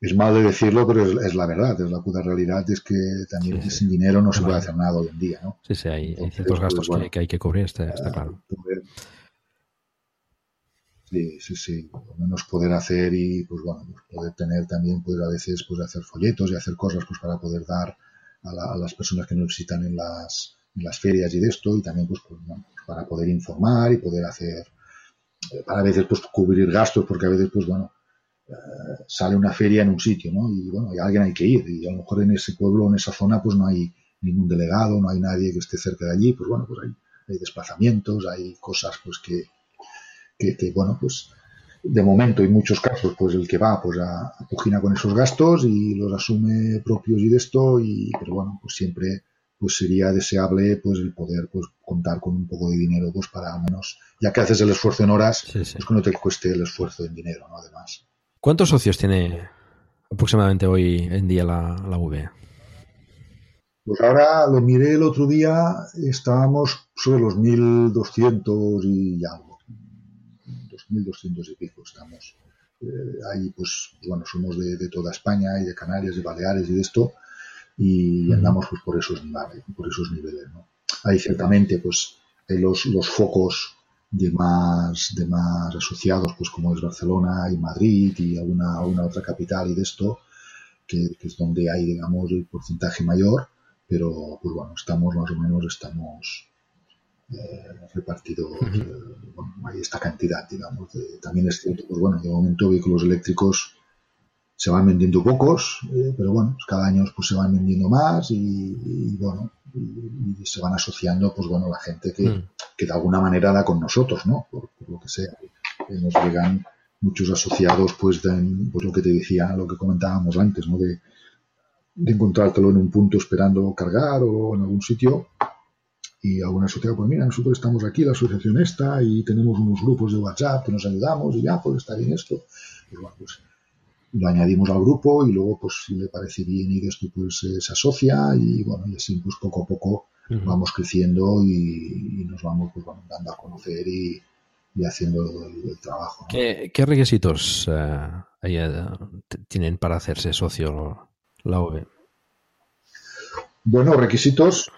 Es mal de decirlo, pero es, es, la verdad. Es la puta realidad. Es que también sí, sin dinero no se puede hacer nada hoy en día, ¿no? Sí, sí, hay, Entonces, hay ciertos gastos pues, bueno, que, que, hay que cubrir, está, está claro. Poder, Sí, sí, sí, por lo menos poder hacer y pues bueno, pues poder tener también, pues a veces pues hacer folletos y hacer cosas pues para poder dar a, la, a las personas que nos visitan en las, en las ferias y de esto y también pues, pues bueno, para poder informar y poder hacer, eh, para a veces pues cubrir gastos porque a veces pues bueno, sale una feria en un sitio, ¿no? Y bueno, y alguien hay que ir y a lo mejor en ese pueblo, en esa zona pues no hay ningún delegado, no hay nadie que esté cerca de allí, pues bueno, pues hay, hay desplazamientos, hay cosas pues que que, bueno, pues de momento en muchos casos, pues el que va, pues a, a con esos gastos y los asume propios y de esto, y, pero bueno, pues siempre pues sería deseable pues el poder pues contar con un poco de dinero pues para al menos ya que haces el esfuerzo en horas sí, sí. pues que no te cueste el esfuerzo en dinero no además ¿cuántos socios tiene aproximadamente hoy en día la, la V? Pues ahora lo miré el otro día estábamos sobre los 1200 y algo 1.200 y pico estamos. Eh, ahí, pues, bueno, somos de, de, toda España y de Canarias, de Baleares y de esto, y andamos pues por esos niveles, por esos niveles, ¿no? Hay ciertamente, pues, los, los focos de más, de más asociados, pues como es Barcelona y Madrid y alguna, alguna otra capital y de esto, que, que, es donde hay, digamos, el porcentaje mayor, pero, pues bueno, estamos más o menos, estamos, eh, repartidos, eh, bueno, hay esta cantidad, digamos. De, también es cierto, pues bueno, de momento vehículos eléctricos se van vendiendo pocos, eh, pero bueno, pues cada año pues se van vendiendo más y, y bueno, y, y, se van asociando, pues bueno, la gente que, mm. que de alguna manera da con nosotros, ¿no? Por, por lo que sea. nos llegan muchos asociados, pues, de, pues lo que te decía, lo que comentábamos antes, ¿no? De, de encontrártelo en un punto esperando cargar o en algún sitio y alguna sociedad, pues mira, nosotros estamos aquí, la asociación está, y tenemos unos grupos de WhatsApp que nos ayudamos, y ya, pues está bien esto. Pues bueno, pues lo añadimos al grupo y luego, pues si le parece bien y esto, pues eh, se asocia y bueno, y así pues poco a poco uh -huh. vamos creciendo y, y, nos vamos pues bueno, dando a conocer y, y haciendo el, el trabajo. ¿no? ¿Qué, ¿Qué, requisitos uh, hay, uh, tienen para hacerse socio la OVE? Bueno, requisitos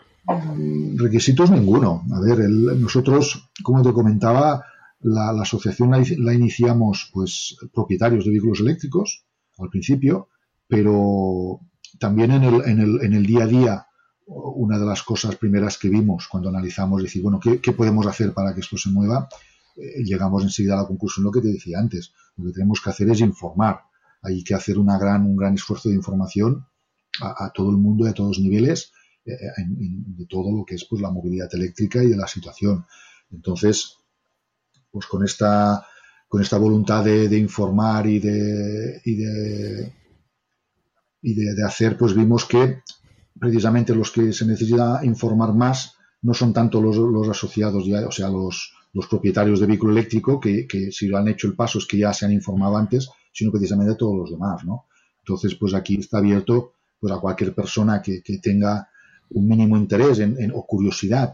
requisitos ninguno. A ver, el, nosotros, como te comentaba, la, asociación la, iniciamos pues propietarios de vehículos eléctricos al principio, pero también en el, en el, en el día a día una de las cosas primeras que vimos cuando analizamos decir, bueno, ¿qué, podemos hacer para que esto se mueva? Eh, llegamos enseguida a la conclusión, lo que te decía antes, lo que tenemos que hacer es informar. Hay que hacer una gran, un gran esfuerzo de información a, todo el mundo y a todos los niveles eh, en, de todo lo que es pues la movilidad eléctrica y de la situación. Entonces, pues con esta, con esta voluntad de, informar y de, y de, y de, hacer, pues vimos que precisamente los que se necesita informar más no son tanto los, los asociados ya, o sea, los, los propietarios de vehículo eléctrico, que, que, si lo han hecho el paso es que ya se han informado antes, sino precisamente todos los demás, ¿no? Entonces, pues aquí está abierto pues a cualquier persona que, que tenga un mínimo interés en, o curiosidad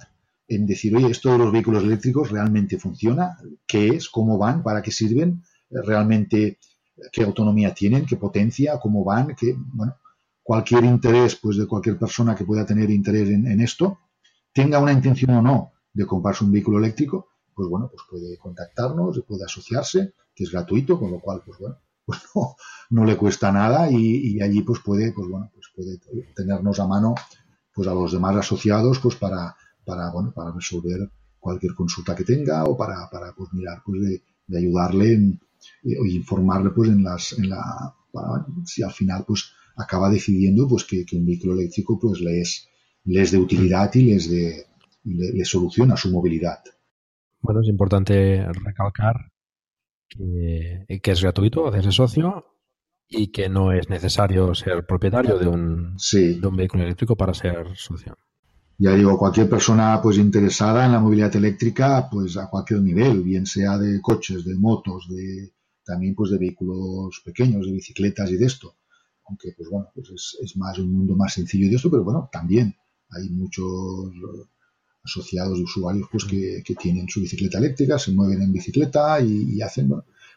en decir, oye, esto de los vehículos eléctricos realmente funciona, qué es, cómo van, para qué sirven, realmente qué autonomía tienen, qué potencia, cómo van, que, bueno, cualquier interés, pues de cualquier persona que pueda tener interés en, esto, tenga una intención o no de comprarse un vehículo eléctrico, pues bueno, pues puede contactarnos, puede asociarse, que es gratuito, con lo cual, pues bueno, pues no, le cuesta nada y, allí pues puede, pues bueno, pues puede tenernos a mano pues a los demás asociados pues para, para, bueno, para resolver cualquier consulta que tenga o para, para pues mirar pues de, ayudarle en, eh, o informarle pues en las en la si al final pues acaba decidiendo pues que, un vehículo eléctrico pues le es, de utilidad y les de le, soluciona su movilidad. Bueno, es importante recalcar que, que es gratuito hacerse socio y que no es necesario ser propietario de un, de un vehículo eléctrico para ser socio. Ya digo, cualquier persona pues interesada en la movilidad eléctrica, pues a cualquier nivel, bien sea de coches, de motos, de también pues de vehículos pequeños, de bicicletas y de esto. Aunque pues bueno, pues es, es más un mundo más sencillo de esto, pero bueno, también hay muchos asociados y usuarios pues que, que tienen su bicicleta eléctrica, se mueven en bicicleta y, hacen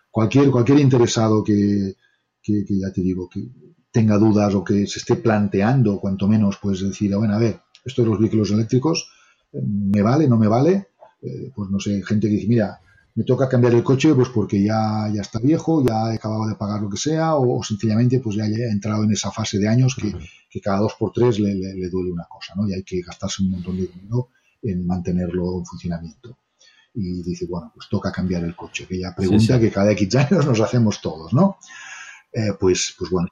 cualquier cualquier interesado que, que, ya te digo, que tenga dudas o que se esté planteando, cuanto menos, pues decir, bueno, a ver, esto de los vehículos eléctricos, ¿me vale, no me vale? Eh, pues no sé, gente que dice, mira, me toca cambiar el coche pues porque ya, ya está viejo, ya he acabado de pagar lo que sea, o, sencillamente pues ya he entrado en esa fase de años que, que cada dos por tres le, le, duele una cosa, ¿no? Y hay que gastarse un montón de dinero en mantenerlo en funcionamiento. Y dice, bueno, pues toca cambiar el coche, que ya pregunta que cada X años nos hacemos todos, ¿no? Eh, pues, pues bueno,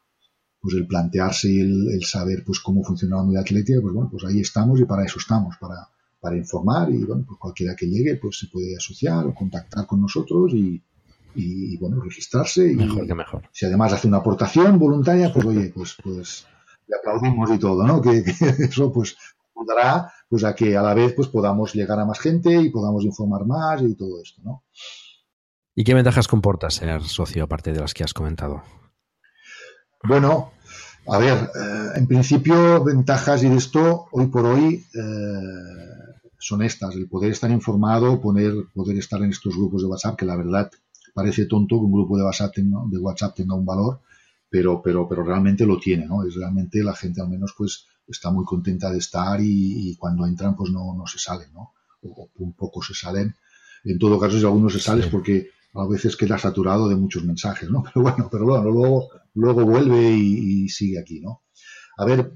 pues el plantearse y el, saber pues cómo funciona la unidad atlética, pues bueno, pues ahí estamos y para eso estamos, para, para informar y bueno, pues cualquiera que llegue pues se puede asociar o contactar con nosotros y, y bueno, registrarse y mejor que mejor. si además hace una aportación voluntaria, pues oye, pues pues le aplaudimos y todo, ¿no? Que, eso pues ayudará pues a que a la vez pues podamos llegar a más gente y podamos informar más y todo esto, ¿no? ¿Y qué ventajas comporta ser socio aparte de las que has comentado? Bueno, a ver, eh, en principio, ventajas y de esto, hoy por hoy, eh, son estas, el poder estar informado, poder, poder estar en estos grupos de WhatsApp, que la verdad parece tonto que un grupo de WhatsApp tenga, de WhatsApp tenga un valor, pero, pero, pero realmente lo tiene, ¿no? Es realmente la gente al menos pues está muy contenta de estar y, cuando entran pues no, no se salen, ¿no? O, un poco se salen. En todo caso, si algunos se salen es porque a veces queda saturado de muchos mensajes, ¿no? Pero bueno, pero bueno, luego, luego vuelve y, sigue aquí, ¿no? A ver,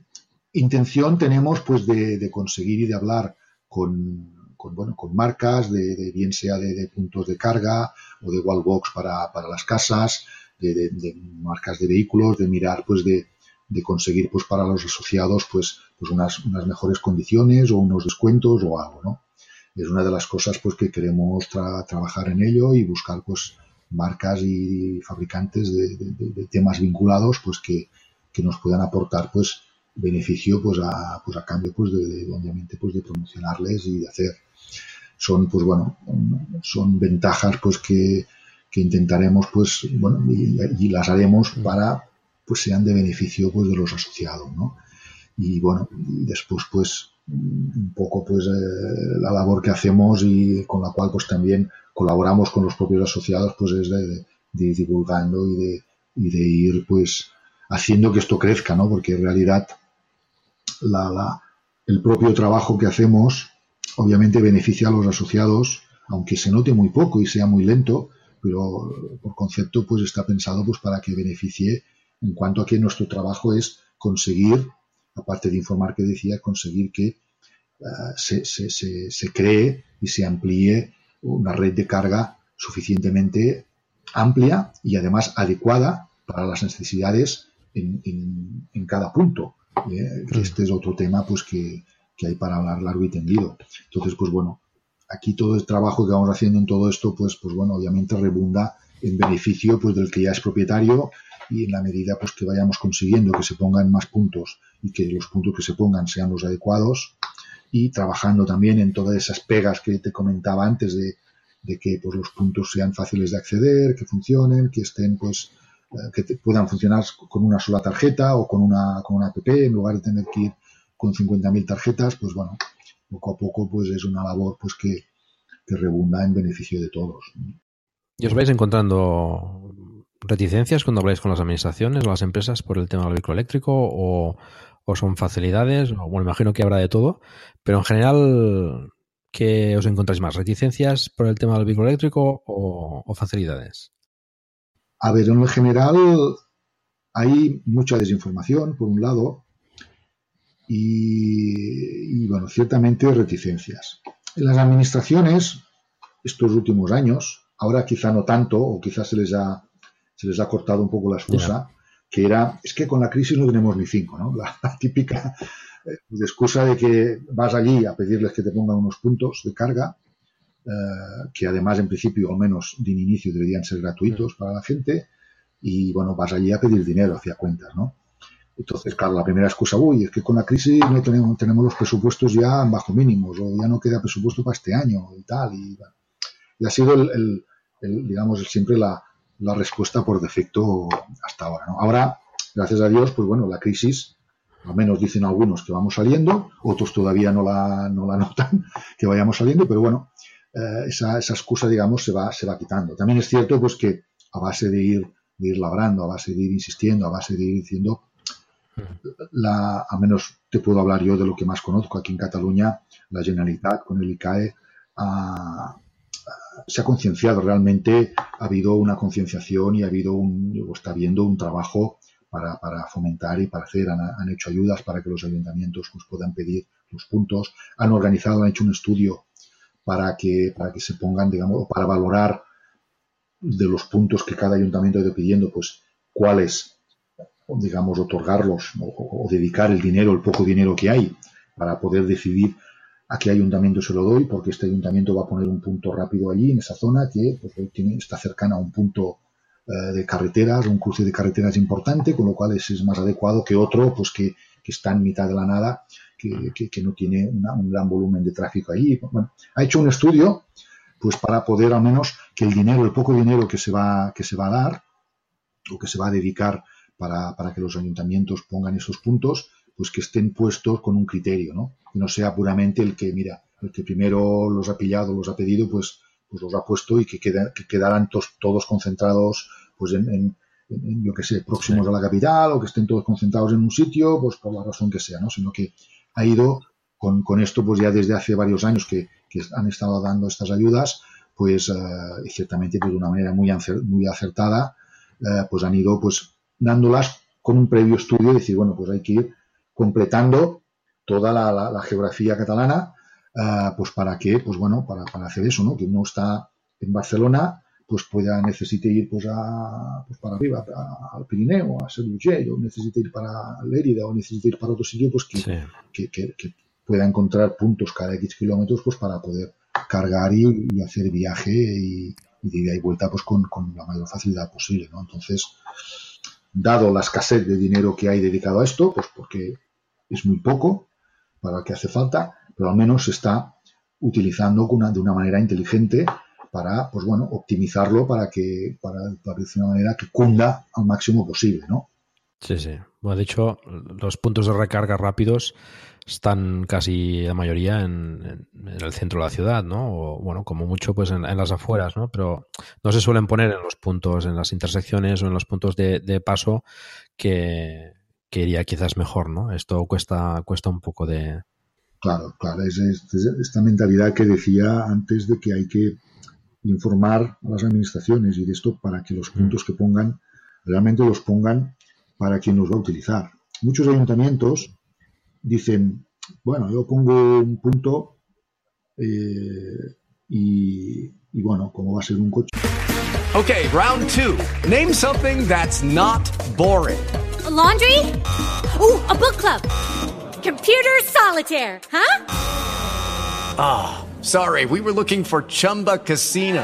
intención tenemos pues de, conseguir y de hablar con, bueno, con marcas, de, bien sea de, puntos de carga o de wallbox para, para las casas, de, marcas de vehículos, de mirar pues de, conseguir pues para los asociados pues, pues unas, unas mejores condiciones o unos descuentos o algo, ¿no? es una de las cosas pues que queremos trabajar en ello y buscar pues marcas y fabricantes de, temas vinculados pues que, nos puedan aportar pues beneficio pues a, pues a cambio pues de, obviamente pues de promocionarles y de hacer son pues bueno son ventajas pues que, intentaremos pues bueno y, las haremos para pues sean de beneficio pues de los asociados ¿no? y bueno y después pues un poco pues eh, la labor que hacemos y con la cual pues también colaboramos con los propios asociados pues es de, ir divulgando y de, y de ir pues haciendo que esto crezca, ¿no? Porque en realidad la, la, el propio trabajo que hacemos obviamente beneficia a los asociados, aunque se note muy poco y sea muy lento, pero por concepto pues está pensado pues para que beneficie en cuanto a que nuestro trabajo es conseguir aparte de informar que decía, conseguir que eh, se, se, se, cree y se amplíe una red de carga suficientemente amplia y además adecuada para las necesidades en, en, cada punto. ¿eh? Este es otro tema pues que, que, hay para hablar largo y tendido. Entonces, pues bueno, aquí todo el trabajo que vamos haciendo en todo esto, pues, pues bueno, obviamente rebunda en beneficio pues del que ya es propietario y en la medida pues que vayamos consiguiendo que se pongan más puntos y que los puntos que se pongan sean los adecuados y trabajando también en todas esas pegas que te comentaba antes de, de que pues los puntos sean fáciles de acceder, que funcionen, que estén pues eh, que puedan funcionar con una sola tarjeta o con una con una app en lugar de tener que ir con 50.000 tarjetas, pues bueno, poco a poco pues es una labor pues que, que rebunda en beneficio de todos. ¿Y os vais encontrando reticencias cuando habláis con las administraciones o las empresas por el tema del vehículo eléctrico o, o son facilidades? O, bueno, imagino que habrá de todo, pero en general, ¿qué os encontráis más? ¿Reticencias por el tema del vehículo eléctrico o, o facilidades? A ver, en general hay mucha desinformación, por un lado, y, y, bueno, ciertamente reticencias. En las administraciones, estos últimos años, ahora quizá no tanto, o quizás se les ha, se les ha cortado un poco la excusa, yeah. que era, es que con la crisis no tenemos ni cinco, ¿no? La, la típica eh, excusa de que vas allí a pedirles que te pongan unos puntos de carga, eh, que además en principio, al menos de inicio, deberían ser gratuitos para la gente, y bueno, vas allí a pedir dinero hacia cuentas, ¿no? Entonces, claro, la primera excusa, uy, es que con la crisis no tenemos, tenemos los presupuestos ya bajo mínimos, o ya no queda presupuesto para este año y tal, y, y ha sido el, el, el digamos, siempre la, la, respuesta por defecto hasta ahora, ¿no? Ahora, gracias a Dios, pues bueno, la crisis, al menos dicen algunos que vamos saliendo, otros todavía no la, no la notan, que vayamos saliendo, pero bueno, eh, esa, esa excusa, digamos, se va, se va quitando. También es cierto, pues que a base de ir, de ir labrando, a base de ir insistiendo, a base de ir diciendo, la, a menos te puedo hablar yo de lo que más conozco aquí en Cataluña, la Generalitat con el ICAE se ha concienciado realmente, ha habido una concienciación y ha habido un, o está un trabajo para, fomentar y para hacer, han, hecho ayudas para que los ayuntamientos pues, puedan pedir los puntos, han organizado, han hecho un estudio para que, para que se pongan, digamos, para valorar de los puntos que cada ayuntamiento ha ido pidiendo, pues cuáles digamos, otorgarlos o, dedicar el dinero, el poco dinero que hay, para poder decidir a qué ayuntamiento se lo doy, porque este ayuntamiento va a poner un punto rápido allí, en esa zona, que pues, tiene, está cercana a un punto eh, de carreteras, un cruce de carreteras importante, con lo cual es más adecuado que otro, pues que, que está en mitad de la nada, que, que, que no tiene una, un gran volumen de tráfico allí. Bueno, ha hecho un estudio, pues para poder al menos que el dinero, el poco dinero que se va, que se va a dar, o que se va a dedicar para, para, que los ayuntamientos pongan esos puntos, pues que estén puestos con un criterio, ¿no? Que no sea puramente el que, mira, el que primero los ha pillado, los ha pedido, pues, pues los ha puesto y que, queda, que quedaran tos, todos concentrados, pues en, en, en, yo que sé, próximos sí. a la capital o que estén todos concentrados en un sitio, pues por la razón que sea, ¿no? Sino que ha ido con, con esto, pues ya desde hace varios años que, que han estado dando estas ayudas, pues uh, ciertamente pues, de una manera muy, muy acertada, uh, pues han ido pues dándolas con un previo estudio y decir, bueno, pues hay que ir completando toda la, la, la geografía catalana, uh, pues para que, pues bueno, para, para, hacer eso, ¿no? Que uno está en Barcelona, pues pueda, necesite ir pues, a, pues para arriba, a, al Pirineo, a Urgell, o necesite ir para Lérida, o necesite ir para otro sitio, pues que, sí. que, que, que, pueda encontrar puntos cada X kilómetros, pues para poder cargar y, y hacer viaje y, y de ida y vuelta, pues con, con la mayor facilidad posible, ¿no? Entonces, dado la escasez de dinero que hay dedicado a esto, pues porque es muy poco para lo que hace falta, pero al menos se está utilizando de una manera inteligente para, pues bueno, optimizarlo para que, para, para de una manera que cunda al máximo posible, ¿no? Sí, sí. Bueno, de hecho, los puntos de recarga rápidos están casi la mayoría en, en, el centro de la ciudad, ¿no? O, bueno, como mucho, pues en, en, las afueras, ¿no? Pero no se suelen poner en los puntos, en las intersecciones o en los puntos de, de paso que, que, iría quizás mejor, ¿no? Esto cuesta, cuesta un poco de... Claro, claro, es, es, es esta mentalidad que decía antes de que hay que informar a las administraciones y de esto para que los puntos mm. que pongan realmente los pongan para quien los va a utilizar. Muchos ayuntamientos dicen, bueno, yo pongo un punto eh, y, y, bueno, como va a ser un coche. Okay, round two. Name something that's not boring. A laundry? Oh, a book club. Computer solitaire, huh? Ah. Sorry, we were looking for Chumba Casino.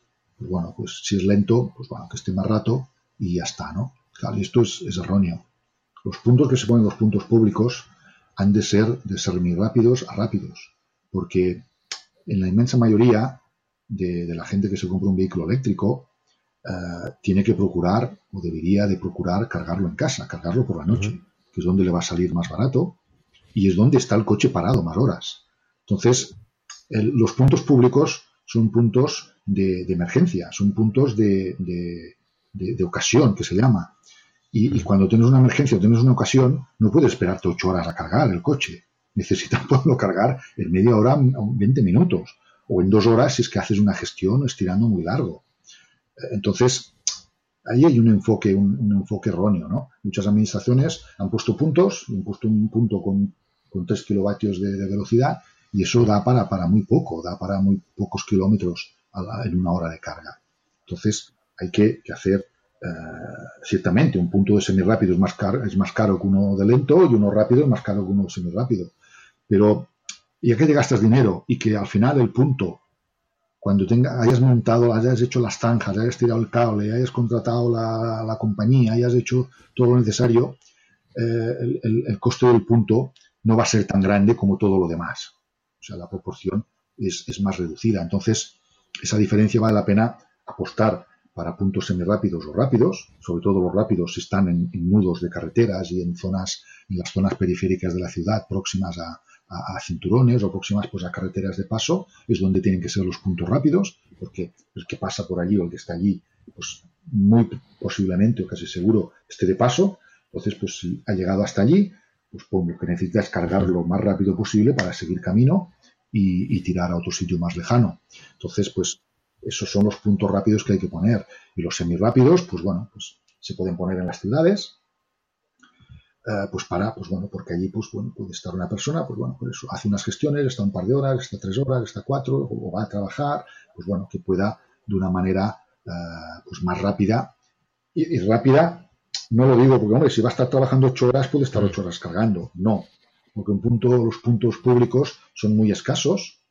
pues bueno, pues si es lento, pues bueno, que esté más rato y ya está, ¿no? Claro, y esto es, es erróneo. Los puntos que se ponen los puntos públicos han de ser de ser rápidos a rápidos, porque en la inmensa mayoría de, de la gente que se compra un vehículo eléctrico eh, tiene que procurar o debería de procurar cargarlo en casa, cargarlo por la noche, que es donde le va a salir más barato y es donde está el coche parado más horas. Entonces, el- los puntos públicos son puntos de, emergencia, son puntos de, de- ocasión, que se llama. Y, cuando tienes una emergencia o tienes una ocasión, no puedes esperarte ocho horas a cargar el coche. Necesitas poderlo cargar en media hora, o 20 minutos, o en dos horas si es que haces una gestión estirando muy largo. Entonces, ahí hay un enfoque, un, un enfoque erróneo, ¿no? Muchas administraciones han puesto puntos, han puesto un punto con, con 3 kilovatios de, de velocidad y eso da para, para muy poco, da para muy pocos kilómetros en una hora de carga. Entonces, hay que, hacer, eh, ciertamente, un punto de semirápido es más, caro, es más caro que uno de lento y uno rápido es más caro que uno de semirápido. Pero, ya que te gastas dinero y que al final el punto cuando tenga, hayas montado, hayas hecho las zanjas, hayas tirado el cable, hayas contratado la, la compañía, hayas hecho todo lo necesario, eh, el coste del punto no va a ser tan grande como todo lo demás. O sea, la proporción es, es más reducida. Entonces, esa diferencia vale la pena apostar para puntos semirápidos o rápidos, sobre todo los rápidos si están en, nudos de carreteras y en zonas, en las zonas periféricas de la ciudad, próximas a, cinturones o próximas pues a carreteras de paso, es donde tienen que ser los puntos rápidos, porque el que pasa por allí o el que está allí, pues muy posiblemente o casi seguro esté de paso. Entonces, pues si ha llegado hasta allí, pues pum, lo que necesita es cargar lo más rápido posible para seguir camino y, y tirar a otro sitio más lejano. Entonces, pues esos son los puntos rápidos que hay que poner. Y los semirápidos, pues bueno, pues se pueden poner en las ciudades, eh, pues para, pues bueno, porque allí pues bueno, puede estar una persona, pues bueno, por eso hace unas gestiones, está un par de horas, está tres horas, está cuatro, o va a trabajar, pues bueno, que pueda de una manera eh, pues más rápida. Y, y rápida, no lo digo porque, hombre, si va a estar trabajando ocho horas, puede estar ocho horas cargando. No, porque un punto, los puntos públicos son muy escasos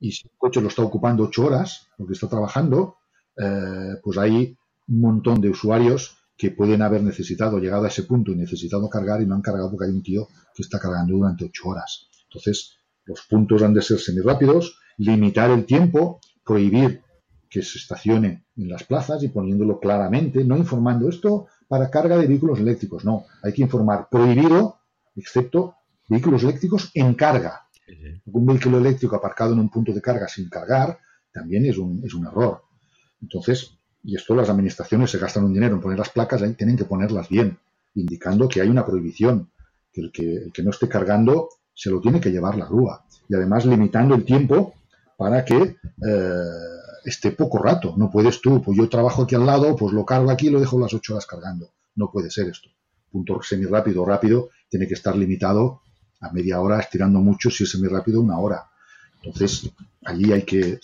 y si el coche lo está ocupando ocho horas, porque está trabajando, eh, pues hay un montón de usuarios que pueden haber necesitado, llegado a ese punto y necesitado cargar y no han cargado porque hay un tío que está cargando durante ocho horas. Entonces, los puntos han de ser semirápidos, limitar el tiempo, prohibir que se estacione en las plazas y poniéndolo claramente, no informando esto para carga de vehículos eléctricos, no, hay que informar prohibido, excepto vehículos eléctricos en carga. Un vehículo eléctrico aparcado en un punto de carga sin cargar también es un, es un error. Entonces, y esto las administraciones se gastan un dinero en poner las placas, ahí tienen que ponerlas bien, indicando que hay una prohibición, que el que, el que no esté cargando se lo tiene que llevar la grúa. Y además limitando el tiempo para que eh, esté poco rato. No puedes tú, pues yo trabajo aquí al lado, pues lo cargo aquí y lo dejo las ocho horas cargando. No puede ser esto. Punto semirápido o rápido tiene que estar limitado a media hora, estirando mucho, si es semirápido, una hora. Entonces, allí hay que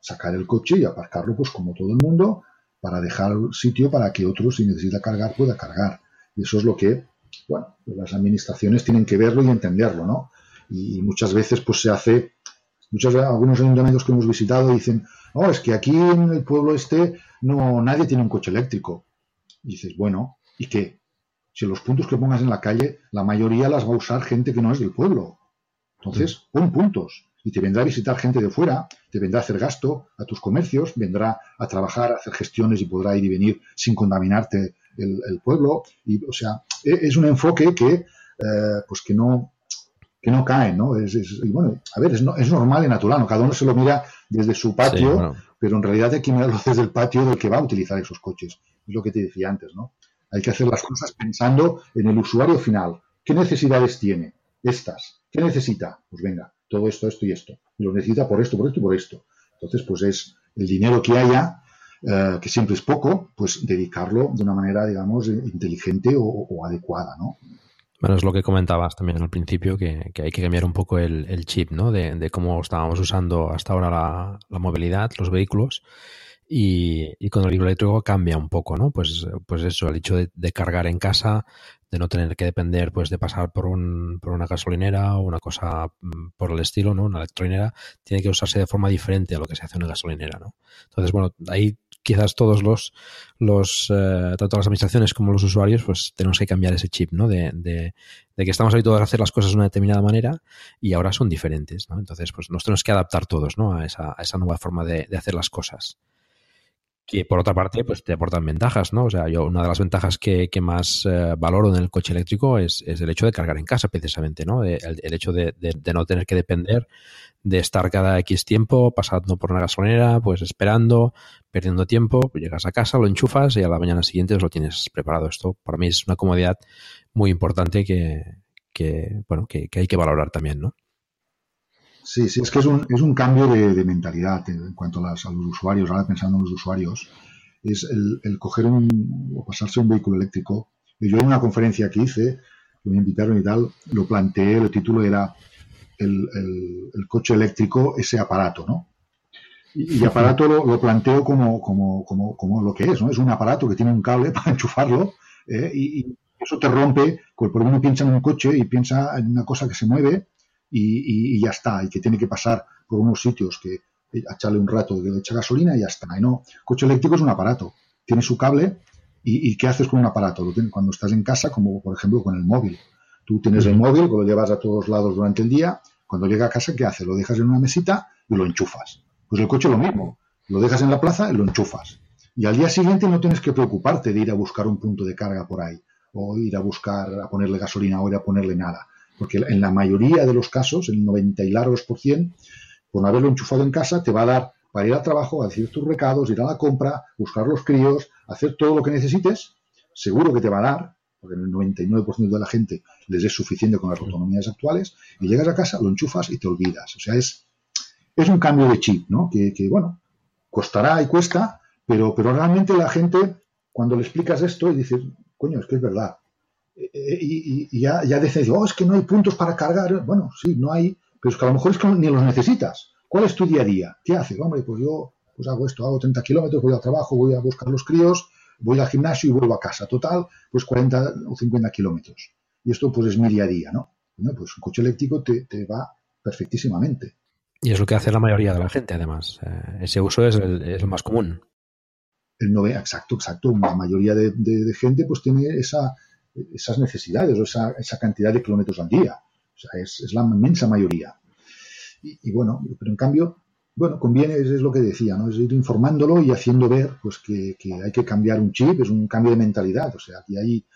sacar el coche y aparcarlo, pues como todo el mundo, para dejar sitio para que otro, si necesita cargar, pueda cargar. Y eso es lo que, bueno, las administraciones tienen que verlo y entenderlo, ¿no? Y muchas veces, pues se hace, muchos, algunos ayuntamientos que hemos visitado dicen, no, es que aquí en el pueblo este no, nadie tiene un coche eléctrico. Y dices, bueno, ¿y qué? Si los puntos que pongas en la calle, la mayoría las va a usar gente que no es del pueblo. Entonces, pon puntos. Y te vendrá a visitar gente de fuera, te vendrá a hacer gasto a tus comercios, vendrá a trabajar, a hacer gestiones y podrá ir y venir sin contaminarte el, el pueblo. Y, o sea, e- es un enfoque que, eh, pues que no, que no caen, ¿no? Es, y bueno, a ver, es, es, normal y natural, ¿no? Cada uno se lo mira desde su patio, pero en realidad hay que mirarlo desde el patio del que va a utilizar esos coches. Es lo que te decía antes, ¿no? Hay que hacer las cosas pensando en el usuario final. ¿Qué necesidades tiene? Estas. ¿Qué necesita? Pues venga, todo esto, esto y esto. Y lo necesita por esto, por esto y por esto. Entonces, pues es el dinero que haya, eh, que siempre es poco, pues dedicarlo de una manera, digamos, inteligente o, adecuada, ¿no? Bueno, es lo que comentabas también al principio, que, hay que cambiar un poco el, chip, ¿no? De, cómo estábamos usando hasta ahora la movilidad, los vehículos, y, con el vehículo eléctrico cambia un poco, ¿no? Pues, pues eso, el hecho de, cargar en casa, de no tener que depender pues de pasar por, un, por una gasolinera o una cosa mm, por el estilo, ¿no? Una electrolinera, tiene que usarse de forma diferente a lo que se hace en una gasolinera, ¿no? Entonces, bueno, ahí quizás todos los, los eh, tanto las administraciones como los usuarios, pues tenemos que cambiar ese chip, ¿no? De, de, que estamos habituados a hacer las cosas de una determinada manera y ahora son diferentes, ¿no? Entonces, pues nos tenemos que adaptar todos, ¿no? A esa, a esa nueva forma de, de hacer las cosas que por otra parte pues te aportan ventajas, ¿no? O sea, yo una de las ventajas que, más eh, valoro en el coche eléctrico es, el hecho de cargar en casa precisamente, ¿no? El, el hecho de, no tener que depender de estar cada X tiempo pasando por una gasolinera, pues esperando, perdiendo tiempo, pues llegas a casa, lo enchufas y a la mañana siguiente lo tienes preparado. Esto para mí es una comodidad muy importante que, que bueno, que hay que valorar también, ¿no? Sí, sí, es que es un, es un cambio de, mentalidad en cuanto a, los usuarios, ahora pensando en los usuarios, es el, coger un, o pasarse un vehículo eléctrico. Yo en una conferencia que hice, que me invitaron y tal, lo planteé, el título era el, coche eléctrico, ese aparato, ¿no? Y, aparato lo, lo planteo como, como, como, como, lo que es, ¿no? Es un aparato que tiene un cable para enchufarlo ¿eh? y, eso te rompe, porque uno piensa en un coche y piensa en una cosa que se mueve y, ya está, y que tiene que pasar por unos sitios que echarle un rato de echa gasolina y ya está. Y no, coche eléctrico es un aparato, tiene su cable y, ¿qué haces con un aparato? Lo tienes cuando estás en casa, como por ejemplo con el móvil. Tú tienes el móvil, lo llevas a todos lados durante el día, cuando llega a casa, ¿qué haces? Lo dejas en una mesita y lo enchufas. Pues el coche lo mismo, lo dejas en la plaza y lo enchufas. Y al día siguiente no tienes que preocuparte de ir a buscar un punto de carga por ahí, o ir a buscar a ponerle gasolina o ir a ponerle nada porque en la mayoría de los casos, el 90 y largos por cien, por no haberlo enchufado en casa, te va a dar para ir al trabajo, a decir tus recados, ir a la compra, buscar los críos, hacer todo lo que necesites, seguro que te va a dar, porque en el 99% de la gente les es suficiente con las autonomías actuales, y llegas a casa, lo enchufas y te olvidas. O sea, es, es un cambio de chip, ¿no? Que, que bueno, costará y cuesta, pero, pero realmente la gente, cuando le explicas esto y dices, coño, es que es verdad, eh, y, ya, ya dices, oh, es que no hay puntos para cargar. Bueno, sí, no hay, pero es que a lo mejor es que ni los necesitas. ¿Cuál es tu día a día? ¿Qué haces? Hombre, pues yo pues hago esto, hago 30 kilómetros, voy al trabajo, voy a buscar los críos, voy al gimnasio y vuelvo a casa. Total, pues 40 o 50 kilómetros. Y esto pues es mi día a día, ¿no? Bueno, pues un coche eléctrico te, te va perfectísimamente. Y es lo que hace la mayoría de la gente, además. Eh, ese uso es el, es el, más común. El no, exacto, exacto. La mayoría de, de gente pues tiene esa, esas necesidades o esa, esa cantidad de kilómetros al día. O sea, es, es la inmensa mayoría. Y, bueno, pero en cambio, bueno, conviene, es, lo que decía, ¿no? Es ir informándolo y haciendo ver pues que, que, hay que cambiar un chip, es un cambio de mentalidad. O sea, aquí hay,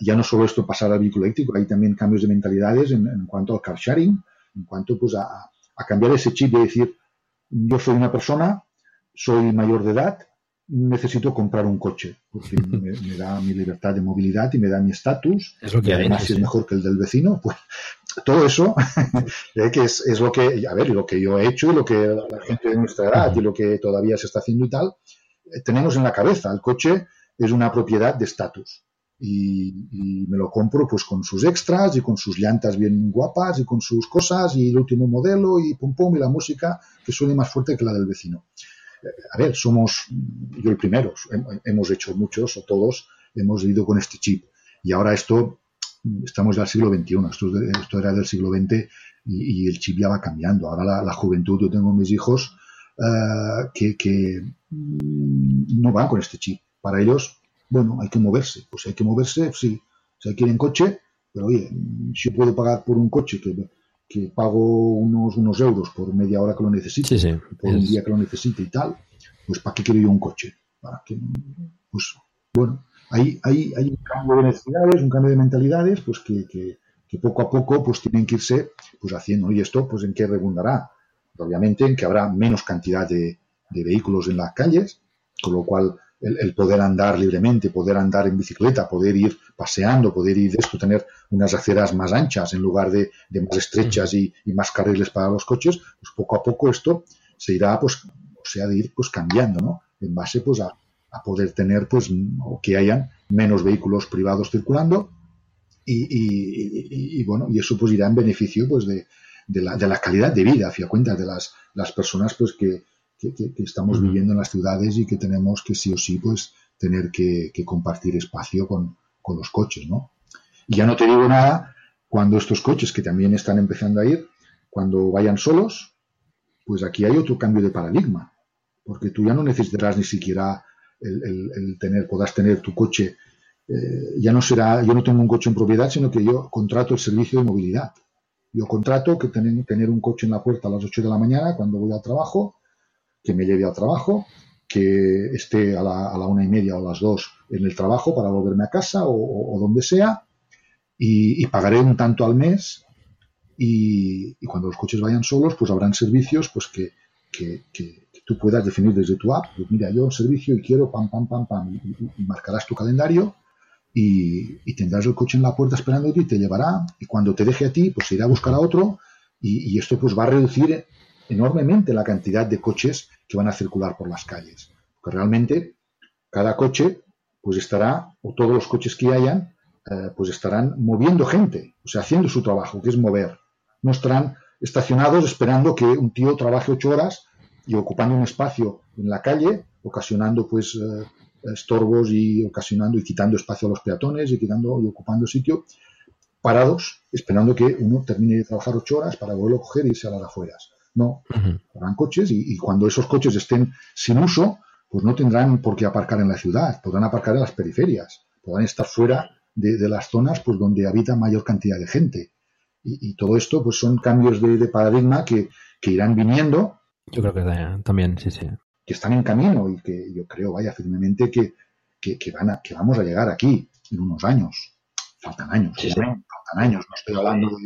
ya no solo esto pasar al vehículo eléctrico, hay también cambios de mentalidades en, en cuanto al car sharing, en cuanto pues a, a cambiar ese chip de decir, yo soy una persona, soy mayor de edad, necesito comprar un coche, porque me, da mi libertad de movilidad y me da mi estatus. Es lo que y además, si es mejor que el del vecino, pues todo eso eh, que es, es, lo que, a ver, lo que yo he hecho y lo que la gente de nuestra edad y lo que todavía se está haciendo y tal, eh, tenemos en la cabeza. El coche es una propiedad de estatus. Y, y, me lo compro pues con sus extras y con sus llantas bien guapas y con sus cosas y el último modelo y pum pum y la música que suene más fuerte que la del vecino a ver, somos, yo el primero, hemos hecho muchos o todos, hemos ido con este chip. Y ahora esto, estamos ya al siglo XXI, esto, era del siglo XX y, el chip ya va cambiando. Ahora la, juventud, yo tengo mis hijos eh, que, mm, no van con este chip. Para ellos, bueno, hay que moverse. Pues hay que moverse, sí. Si hay que ir en coche, pero oye, si yo puedo pagar por un coche que que pago unos, unos euros por media hora que lo necesite, por un día que lo necesite y tal, pues ¿para qué quiero yo un coche? Para que, pues bueno, hay, hay, hay un cambio de necesidades, un cambio de mentalidades, pues que, que, que poco a poco pues tienen que irse pues haciendo. Y esto pues en qué redundará? Obviamente en que habrá menos cantidad de, vehículos en las calles, con lo cual el, poder andar libremente, poder andar en bicicleta, poder ir paseando, poder ir de esto, tener unas aceras más anchas en lugar de, más estrechas y, más carriles para los coches, pues poco a poco esto se irá, pues, o sea, de ir pues cambiando, ¿no? En base pues a, a poder tener, pues, o que hayan menos vehículos privados circulando y, bueno, y eso pues irá en beneficio pues de, la, de la calidad de vida, hacia cuenta de las, las personas pues que, estamos viviendo en las ciudades y que tenemos que sí o sí pues tener que, compartir espacio con, los coches, ¿no? Y ya no te digo nada cuando estos coches que también están empezando a ir, cuando vayan solos, pues aquí hay otro cambio de paradigma, porque tú ya no necesitarás ni siquiera el, el tener, podrás tener tu coche eh, ya no será, yo no tengo un coche en propiedad, sino que yo contrato el servicio de movilidad. Yo contrato que tener, tener un coche en la puerta a las 8 de la mañana cuando voy al trabajo, que me lleve al trabajo, que esté a la, a la una y media o las dos en el trabajo para volverme a casa o, donde sea, y, pagaré un tanto al mes. Y, cuando los coches vayan solos, pues habrán servicios pues que, que, tú puedas definir desde tu app. Pues mira, yo un servicio y quiero pam, pam, pam, pam, y marcarás tu calendario y, tendrás el coche en la puerta esperándote y te llevará y cuando te deje a ti pues irá a buscar a otro y, esto pues va a reducir enormemente la cantidad de coches que van a circular por las calles porque realmente cada coche pues estará o todos los coches que hayan eh, pues estarán moviendo gente o sea haciendo su trabajo que es mover no estarán estacionados esperando que un tío trabaje ocho horas y ocupando un espacio en la calle ocasionando pues eh, estorbos y ocasionando y quitando espacio a los peatones y quitando y ocupando sitio, parados, esperando que uno termine de trabajar ocho horas para volverlo a coger y irse a las afueras. No, habrán coches y, cuando esos coches estén sin uso, pues no tendrán por qué aparcar en la ciudad, podrán aparcar en las periferias, podrán estar fuera de, las zonas pues donde habita mayor cantidad de gente. Y, todo esto pues son cambios de, paradigma que, que, irán viniendo. Yo creo que también, sí, sí que están en camino y que yo creo, vaya, firmemente que, que, van a, que vamos a llegar aquí en unos años. Faltan años, faltan años. No estoy hablando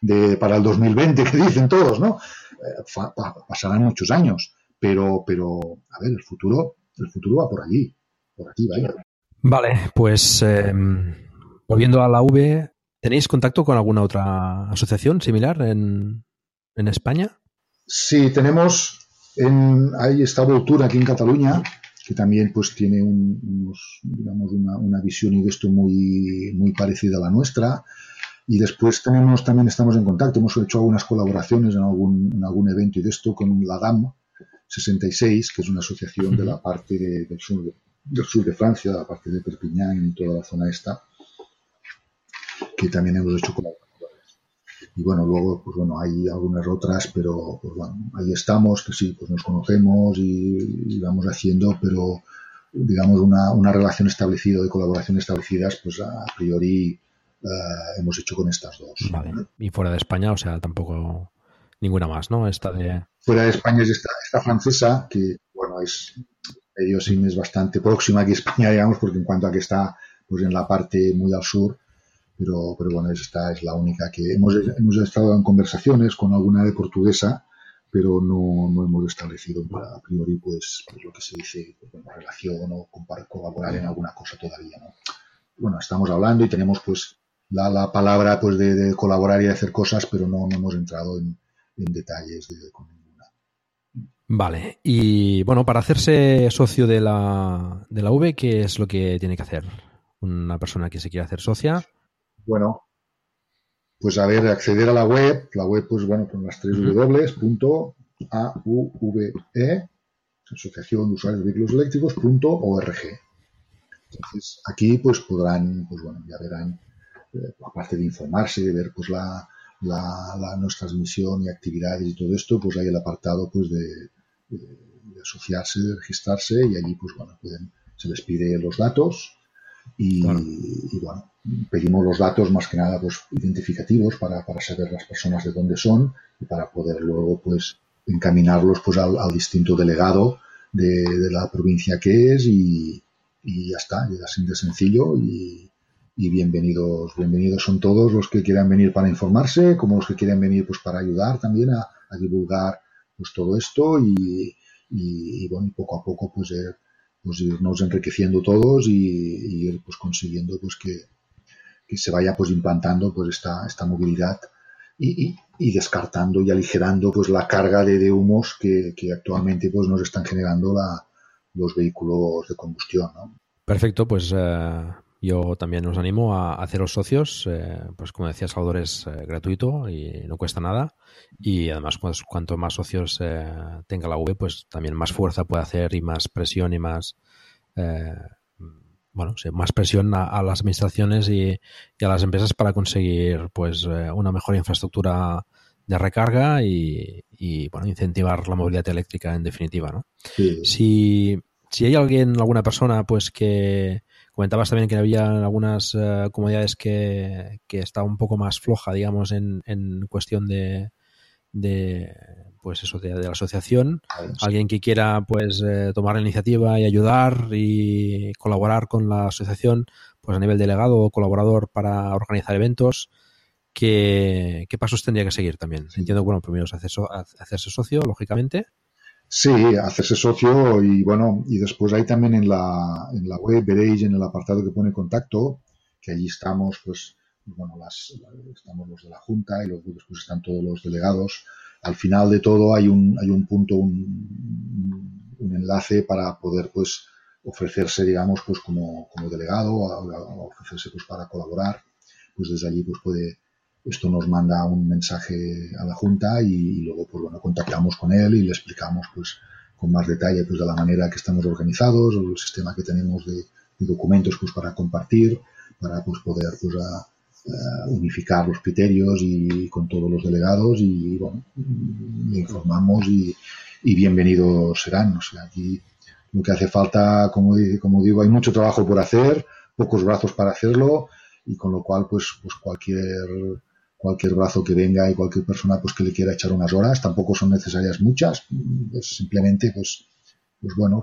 de, para el 2020 que dicen todos, ¿no? Eh, pasarán muchos años, pero, pero, a ver, el futuro, el futuro va por allí, por aquí, vaya. Vale, pues em, volviendo a la V, ¿tenéis contacto con alguna otra asociación similar en, en España? Sí, tenemos en, hay esta Voltura aquí en Cataluña, que también pues tiene digamos, una, visión y de esto muy, muy parecida a la nuestra. Y después tenemos, también estamos en contacto, hemos hecho algunas colaboraciones en algún, en algún evento y de esto con la DAM 66, que es una asociación de la parte del, sur de, del sur de Francia, la parte de Perpignan y toda la zona esta, que también hemos hecho colaboraciones. Y bueno, luego, pues bueno, hay algunas otras, pero pues bueno, ahí estamos, que sí, pues nos conocemos y, vamos haciendo, pero digamos una, una relación establecida, de colaboración establecidas, pues a priori eh, hemos hecho con estas dos. Vale. Y fuera de España, o sea, tampoco ninguna más, ¿no? Esta de... Fuera de España es esta, esta francesa, que bueno, es medio sí es bastante próxima aquí a España, digamos, porque en cuanto a que está pues en la parte muy al sur, pero, pero bueno, esta es la única que hemos, hemos estado en conversaciones con alguna de portuguesa, pero no, no hemos establecido a priori pues, pues lo que se dice pues, relación o colaborar en alguna cosa todavía. ¿no? Bueno, estamos hablando y tenemos pues la, la palabra pues de, colaborar y de hacer cosas, pero no, no hemos entrado en, en detalles de, con ninguna. Vale, y bueno, para hacerse socio de la, de la V, ¿qué es lo que tiene que hacer una persona que se quiera hacer socia? bueno, pues a ver, acceder a la web, la web pues bueno, con las tres w.auve, Asociación de Usuarios de Vehículos Eléctricos.org. Entonces, aquí pues podrán, pues bueno, ya verán, aparte de informarse, de ver pues la, la, nuestra misión y actividades y todo esto, pues hay el apartado pues de, asociarse, de registrarse y allí pues bueno, pueden, se les pide los datos y, y bueno, pedimos los datos más que nada pues identificativos para, para, saber las personas de dónde son y para poder luego pues encaminarlos pues al, distinto delegado de, la provincia que es y, y ya está, y así de sencillo y, y bienvenidos, bienvenidos son todos los que quieran venir para informarse, como los que quieren venir pues para ayudar también a, divulgar pues todo esto y, y, bueno, poco a poco pues, eh, pues irnos enriqueciendo todos y, ir pues consiguiendo pues que, que, se vaya pues implantando pues esta, esta movilidad y, y, descartando y aligerando pues la carga de, de humos que, que, actualmente pues nos están generando la, los vehículos de combustión. ¿no? Perfecto, pues uh, yo también os animo a, haceros socios. Eh, pues como decía Salvador, es eh, gratuito y no cuesta nada. Y además, pues, cuanto más socios eh, tenga la V, pues también más fuerza puede hacer y más presión y más bueno, más presión a, las administraciones y, a las empresas para conseguir pues una mejor infraestructura de recarga y, bueno, incentivar la movilidad eléctrica en definitiva, ¿no? Si, si hay alguien, alguna persona, pues que Comentabas también que había algunas uh, comunidades que, que está un poco más floja, digamos, en, en cuestión de, de pues eso de, la asociación. Alguien que quiera pues eh, tomar la iniciativa y ayudar y colaborar con la asociación pues a nivel delegado o colaborador para organizar eventos ¿qué, qué pasos tendría que seguir también? Entiendo bueno primero es hacerse socio lógicamente Sí, hacerse socio y bueno, y después ahí también en la, en la web veréis en el apartado que pone contacto, que allí estamos, pues, bueno, las, estamos los de la Junta y luego después están todos los delegados. Al final de todo hay un, hay un punto, un, un enlace para poder, pues, ofrecerse, digamos, pues como, como delegado, ofrecerse, pues, para colaborar. Pues desde allí, pues, puede, esto nos manda un mensaje a la Junta y, luego pues bueno contactamos con él y le explicamos pues con más detalle pues de la manera que estamos organizados el sistema que tenemos de, documentos pues para compartir para pues poder pues unificar los criterios y con todos los delegados y bueno le informamos y, bienvenidos serán. O sea aquí lo que hace falta como, como digo hay mucho trabajo por hacer pocos brazos para hacerlo y con lo cual pues pues cualquier cualquier brazo que venga y cualquier persona pues que le quiera echar unas horas, tampoco son necesarias muchas, pues simplemente pues, pues bueno,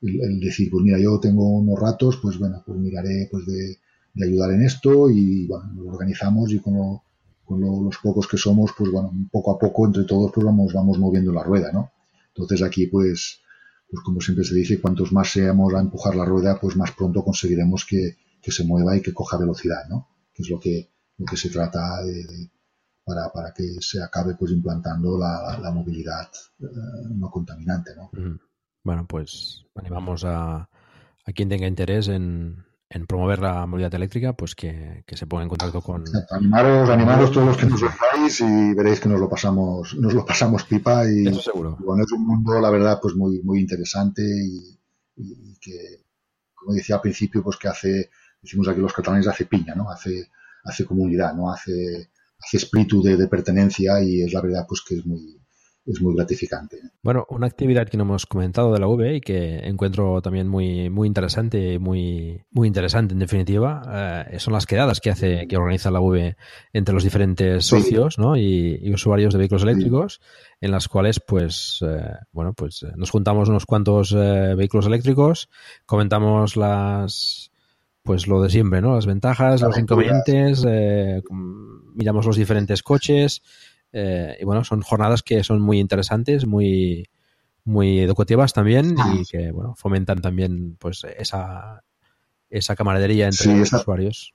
el, decir, pues mira, yo tengo unos ratos, pues bueno, pues miraré pues de, ayudar en esto y bueno, lo organizamos y con, con los pocos que somos, pues bueno, poco a poco entre todos pues vamos, vamos moviendo la rueda, ¿no? Entonces aquí pues, pues como siempre se dice, cuantos más seamos a empujar la rueda, pues más pronto conseguiremos que, que se mueva y que coja velocidad, ¿no? Que es lo que, que se trata de, para, para, que se acabe pues implantando la, la movilidad eh, no contaminante. ¿no? Bueno, pues animamos a, a quien tenga interés en, en, promover la movilidad eléctrica, pues que, que se ponga en contacto con. Animaros, animaros todos los que nos dejáis y veréis que nos lo pasamos, nos lo pasamos pipa y, Eso seguro. bueno, es un mundo, la verdad, pues muy, muy interesante y, y, que, como decía al principio, pues que hace, decimos aquí los catalanes, hace piña, ¿no? Hace, hace comunidad, ¿no? Hace, hace espíritu de, pertenencia y es la verdad pues que es muy, es muy gratificante. Bueno, una actividad que no hemos comentado de la V y que encuentro también muy, muy interesante, muy, muy interesante en definitiva, eh, son las quedadas que hace, que organiza la V entre los diferentes socios ¿no? y, usuarios de vehículos eléctricos, en las cuales pues eh, bueno pues nos juntamos unos cuantos eh, vehículos eléctricos, comentamos las pues lo de siempre, ¿no? Las ventajas, los inconvenientes, eh, miramos los diferentes coches eh, y bueno, son jornadas que son muy interesantes, muy muy educativas también y que bueno fomentan también pues esa esa camaradería entre los usuarios.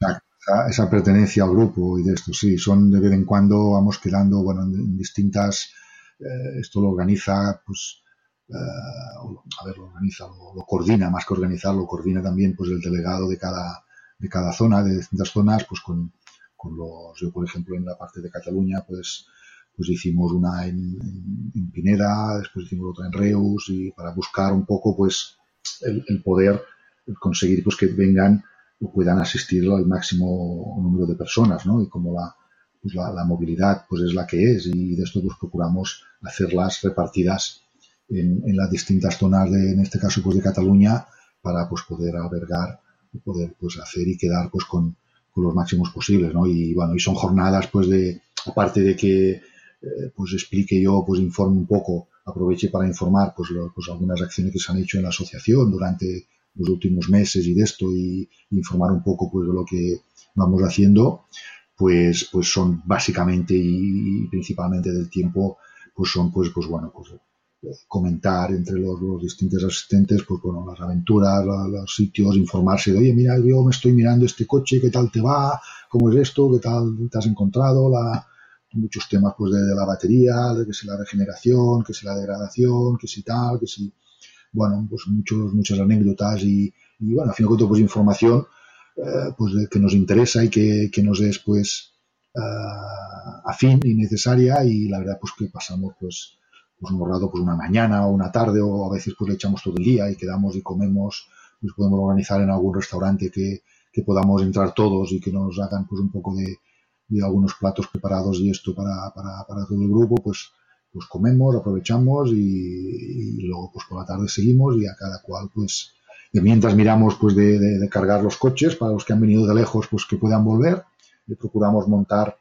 Esa, esa, pertenencia al grupo y de esto, sí, son de vez en cuando vamos quedando, bueno, en, distintas, eh, esto lo organiza, pues, a ver, lo organiza, lo, coordina, más que organizar, lo coordina también pues el delegado de cada, de cada zona, de distintas zonas, pues con, con los, yo por ejemplo en la parte de Cataluña, pues, pues hicimos una en, en, Pineda, después hicimos otra en Reus y para buscar un poco pues el, el poder conseguir pues que vengan o puedan asistir al máximo número de personas, ¿no? Y como la, pues la, la, movilidad pues es la que es y de esto pues procuramos hacerlas repartidas en, las distintas zonas de, en este caso, pues de Cataluña, para pues poder albergar, poder pues hacer y quedar pues con, los máximos posibles, ¿no? Y bueno, y son jornadas pues de, aparte de que eh, pues explique yo, pues informe un poco, aproveche para informar pues, pues algunas acciones que se han hecho en la asociación durante, los últimos meses y de esto y, informar un poco pues de lo que vamos haciendo, pues, pues son básicamente y, principalmente del tiempo, pues son pues, pues bueno, pues comentar entre los, distintos asistentes, pues bueno, las aventuras, los, sitios, informarse de, oye, mira, yo me estoy mirando este coche, ¿qué tal te va? ¿Cómo es esto? ¿Qué tal te has encontrado? La, muchos temas pues de, la batería, de que si la regeneración, que si la degradación, que si tal, que si, bueno, pues muchos, muchas anécdotas y, y bueno, al fin y al cabo pues información eh, pues que nos interesa y que, que nos es pues uh, afín y necesaria y la verdad pues que pasamos pues pues hemos rato pues una mañana o una tarde o a veces pues le echamos todo el día y quedamos y comemos pues podemos organizar en algún restaurante que, que podamos entrar todos y que nos hagan pues un poco de, de algunos platos preparados y esto para, para, para, todo el grupo pues pues comemos aprovechamos y, luego pues por la tarde seguimos y a cada cual pues mientras miramos pues de, de, cargar los coches para los que han venido de lejos pues que puedan volver procuramos montar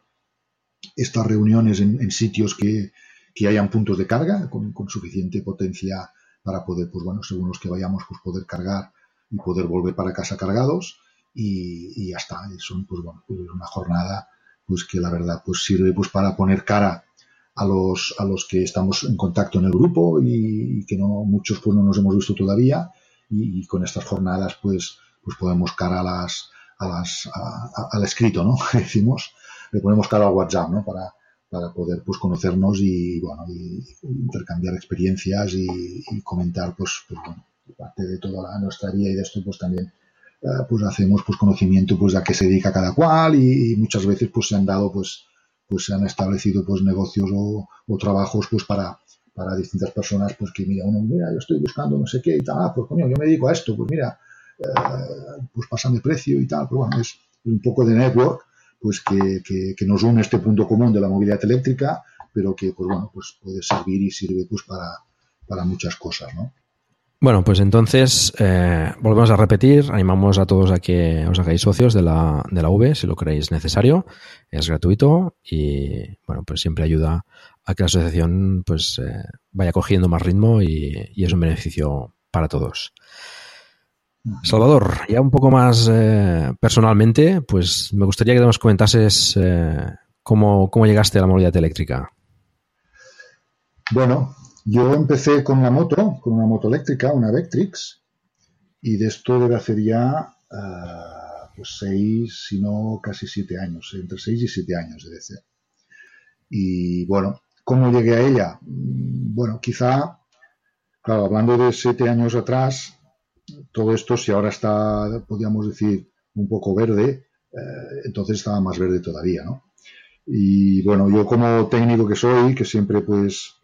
estas reuniones en, en sitios que, que, hayan puntos de carga con, suficiente potencia para poder pues bueno según los que vayamos pues poder cargar y poder volver para casa cargados. Y, y ya está. Y son pues bueno pues una jornada pues que la verdad pues sirve pues para poner cara a los a los que estamos en contacto en el grupo y, que no muchos pues no nos hemos visto todavía. Y, con estas jornadas pues pues podemos cara a las a las al escrito no decimos. Le ponemos cara al WhatsApp no para para poder pues conocernos y bueno y, intercambiar experiencias y, y comentar pues, pues bueno parte de toda la, nuestra vida y de esto pues también eh, pues hacemos pues conocimiento pues a qué se dedica cada cual y, muchas veces pues se han dado pues pues se han establecido pues negocios o, o trabajos pues para para distintas personas, pues que mira, uno, mira, yo estoy buscando no sé qué y tal, ah, pues coño, yo me dedico a esto, pues mira, eh, pues pasan de precio y tal, pero bueno, es un poco de network, pues que, que, nos une este punto común de la movilidad eléctrica, pero que, pues bueno, pues puede servir y sirve pues para, para muchas cosas, ¿no? Bueno, pues entonces eh, volvemos a repetir, animamos a todos a que os hagáis socios de la, de la V si lo creéis necesario, es gratuito y bueno, pues siempre ayuda a que la asociación pues eh, vaya cogiendo más ritmo y, y, es un beneficio para todos. Salvador, ya un poco más eh, personalmente, pues me gustaría que nos comentases eh, cómo, cómo llegaste a la movilidad eléctrica. Bueno, yo empecé con la moto, con una moto eléctrica, una Vectrix, y de esto debe hacer ya uh, pues seis, si no casi siete años, entre seis y siete años debe ser. Y bueno, ¿Cómo llegué a ella? Bueno, quizá, claro, hablando de siete años atrás, todo esto, si ahora está, podríamos decir, un poco verde, eh, entonces estaba más verde todavía, ¿no? Y bueno, yo como técnico que soy, que siempre pues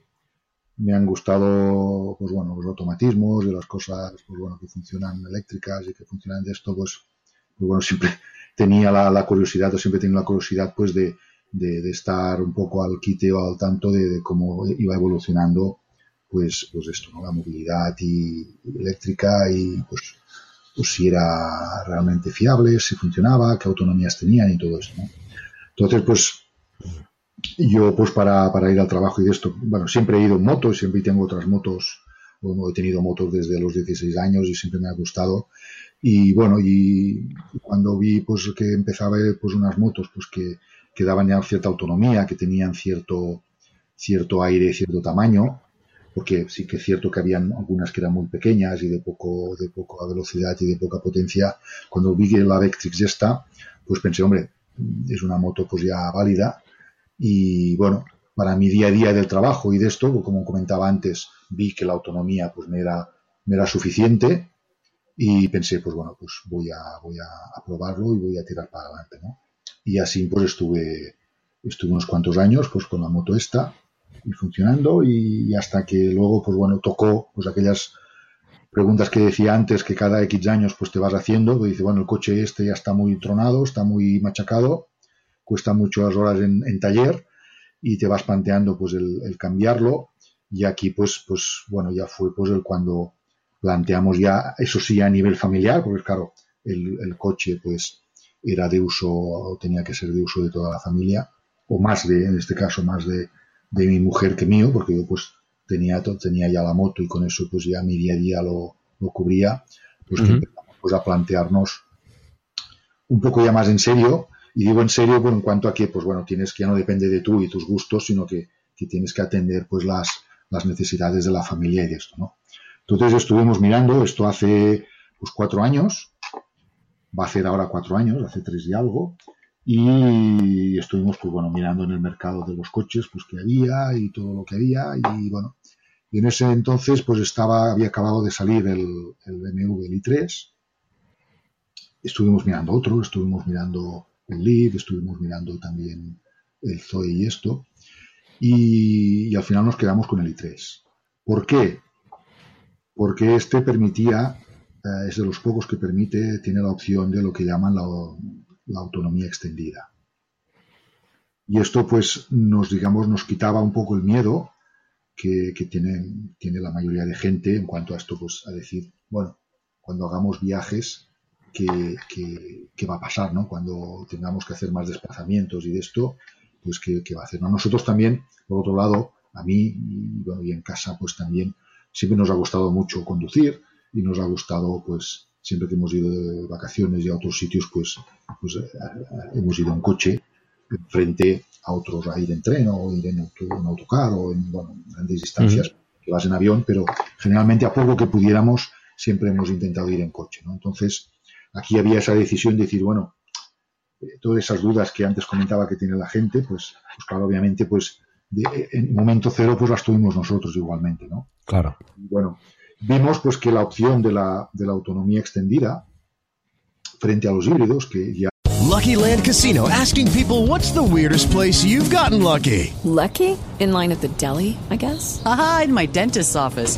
me han gustado, pues bueno, los automatismos y las cosas, pues bueno, que funcionan eléctricas y que funcionan de esto, pues, pues bueno, siempre tenía la, la curiosidad, o siempre tengo la curiosidad, pues de, de, de, estar un poco al quite o al tanto de, de, cómo iba evolucionando pues, pues esto, ¿no? la movilidad y, eléctrica y pues, pues si era realmente fiable, si funcionaba, qué autonomías tenían y todo eso. ¿no? Entonces, pues yo pues para, para ir al trabajo y de esto, bueno, siempre he ido en moto, siempre tengo otras motos, bueno, he tenido motos desde los 16 años y siempre me ha gustado. Y bueno, y cuando vi pues que empezaba pues unas motos pues que, que daban ya cierta autonomía, que tenían cierto, cierto aire, cierto tamaño, porque sí que es cierto que habían algunas que eran muy pequeñas y de poco, de poca velocidad y de poca potencia. Cuando vi la Vectrix esta, pues pensé, hombre, es una moto pues ya válida y bueno, para mi día a día del trabajo y de esto, como comentaba antes, vi que la autonomía pues me era, me era suficiente y pensé, pues bueno, pues voy a, voy a probarlo y voy a tirar para adelante, ¿no? Y así pues estuve, estuve unos cuantos años pues con la moto esta y funcionando y hasta que luego pues bueno tocó pues aquellas preguntas que decía antes que cada X años pues te vas haciendo, pues dice bueno el coche este ya está muy tronado, está muy machacado, cuesta muchas horas en, en taller y te vas planteando pues el, el, cambiarlo. Y aquí pues pues bueno ya fue pues el cuando planteamos ya eso sí a nivel familiar porque claro el, el coche pues era de uso, o tenía que ser de uso de toda la familia, o más de, en este caso, más de, de mi mujer que mío, porque yo pues tenía, tenía ya la moto y con eso pues ya mi día a día lo, lo cubría, pues que empezamos pues, a plantearnos un poco ya más en serio, y digo en serio pues, en cuanto a que, pues bueno, tienes que ya no depende de tú y tus gustos, sino que, que tienes que atender pues las, las necesidades de la familia y de esto, ¿no? Entonces estuvimos mirando, esto hace pues cuatro años, va a hacer ahora cuatro años, hace tres y algo, y estuvimos pues bueno mirando en el mercado de los coches pues que había y todo lo que había y bueno y en ese entonces pues estaba había acabado de salir el, el BMW el i3 estuvimos mirando otro estuvimos mirando el Leaf estuvimos mirando también el Zoe y esto. Y, y al final nos quedamos con el i3 ¿por qué? porque este permitía eh, es de los pocos que permite tiene la opción de lo que llaman la la autonomía extendida. Y esto pues nos, digamos, nos quitaba un poco el miedo que, tiene, tiene, la mayoría de gente en cuanto a esto, pues a decir, bueno, cuando hagamos viajes, ¿qué, qué, qué va a pasar? ¿no? Cuando tengamos que hacer más desplazamientos y de esto, pues ¿qué, qué va a hacer? ¿no? Nosotros también, por otro lado, a mí y en casa, pues también siempre nos ha gustado mucho conducir y nos ha gustado pues siempre que hemos ido de vacaciones y a otros sitios, pues, pues eh, hemos ido en coche frente a otros, a ir en tren o ir en, auto, en autocar o en bueno, grandes distancias, uh -huh. que vas en avión, pero generalmente a poco que pudiéramos siempre hemos intentado ir en coche. ¿no? Entonces, aquí había esa decisión de decir, bueno, eh, todas esas dudas que antes comentaba que tiene la gente, pues, pues claro, obviamente, pues de, en momento cero, pues las tuvimos nosotros igualmente, ¿no? Claro. Y bueno, vimos pues que la opción de la, de la autonomía extendida frente a los híbridos que ya Lucky Land Casino asking people what's the weirdest place you've gotten lucky? Lucky? In line at the deli, I guess. Aha, in my dentist's office.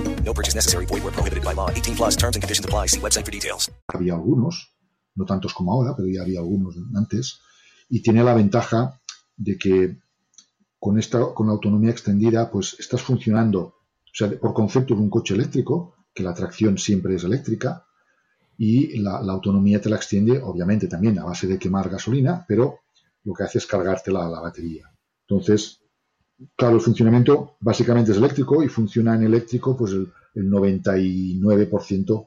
No purchase necessary. Void where prohibited by law. 18 plus terms and conditions apply. See website for details. Había algunos, no tantos como ahora, pero ya había algunos antes. Y tiene la ventaja de que con esta, con la autonomía extendida, pues estás funcionando, o sea, por concepto de un coche eléctrico, que la tracción siempre es eléctrica, y la, autonomía te la extiende, obviamente, también a base de quemar gasolina, pero lo que hace es cargarte la, la batería. Entonces, claro, el funcionamiento básicamente es eléctrico y funciona en eléctrico pues el, el 99%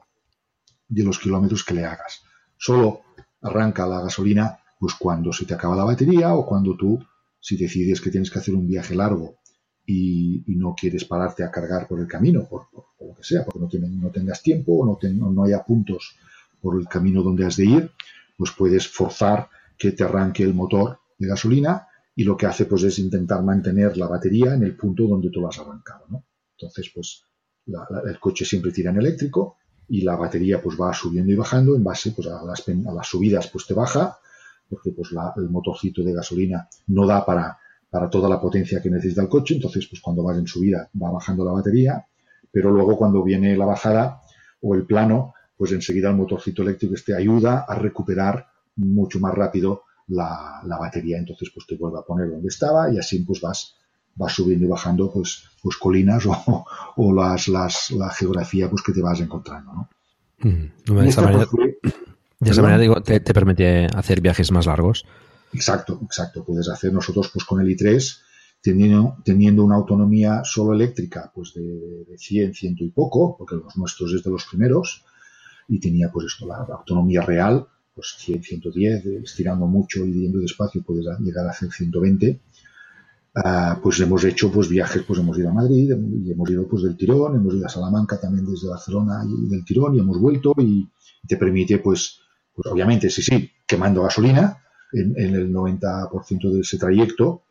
de los kilómetros que le hagas. Solo arranca la gasolina pues cuando se te acaba la batería o cuando tú, si decides que tienes que hacer un viaje largo y, no quieres pararte a cargar por el camino, por, lo que sea, porque no, no tengas tiempo o no, no haya puntos por el camino donde has de ir, pues puedes forzar que te arranque el motor de gasolina y lo que hace pues es intentar mantener la batería en el punto donde tú lo has arrancado, ¿no? Entonces, pues la, el coche siempre tira en eléctrico y la batería pues va subiendo y bajando en base pues a las, a las subidas pues te baja porque pues la, el motorcito de gasolina no da para, para toda la potencia que necesita el coche, entonces pues cuando vas en subida va bajando la batería, pero luego cuando viene la bajada o el plano, pues enseguida el motorcito eléctrico este ayuda a recuperar mucho más rápido la, la, batería, entonces pues te vuelve a poner donde estaba y así pues vas, vas subiendo y bajando pues, pues colinas o, o las, las, la geografía pues que te vas encontrando, ¿no? Mm, de esa manera, fue, de esa manera digo, te, te, permite hacer viajes más largos. Exacto, exacto. Puedes hacer nosotros pues con el i3 teniendo, teniendo una autonomía solo eléctrica pues de, de 100, ciento y poco, porque los nuestros es de los primeros, y tenía pues esto, la, la autonomía real pues 100, 110, estirando mucho y yendo despacio puedes llegar a hacer 120. Uh, pues hemos hecho pues viajes, pues hemos ido a Madrid y hemos ido pues del tirón, hemos ido a Salamanca también desde Barcelona y del tirón y hemos vuelto y te permite pues, pues obviamente sí, sí, quemando gasolina en, en el 90% de ese trayecto,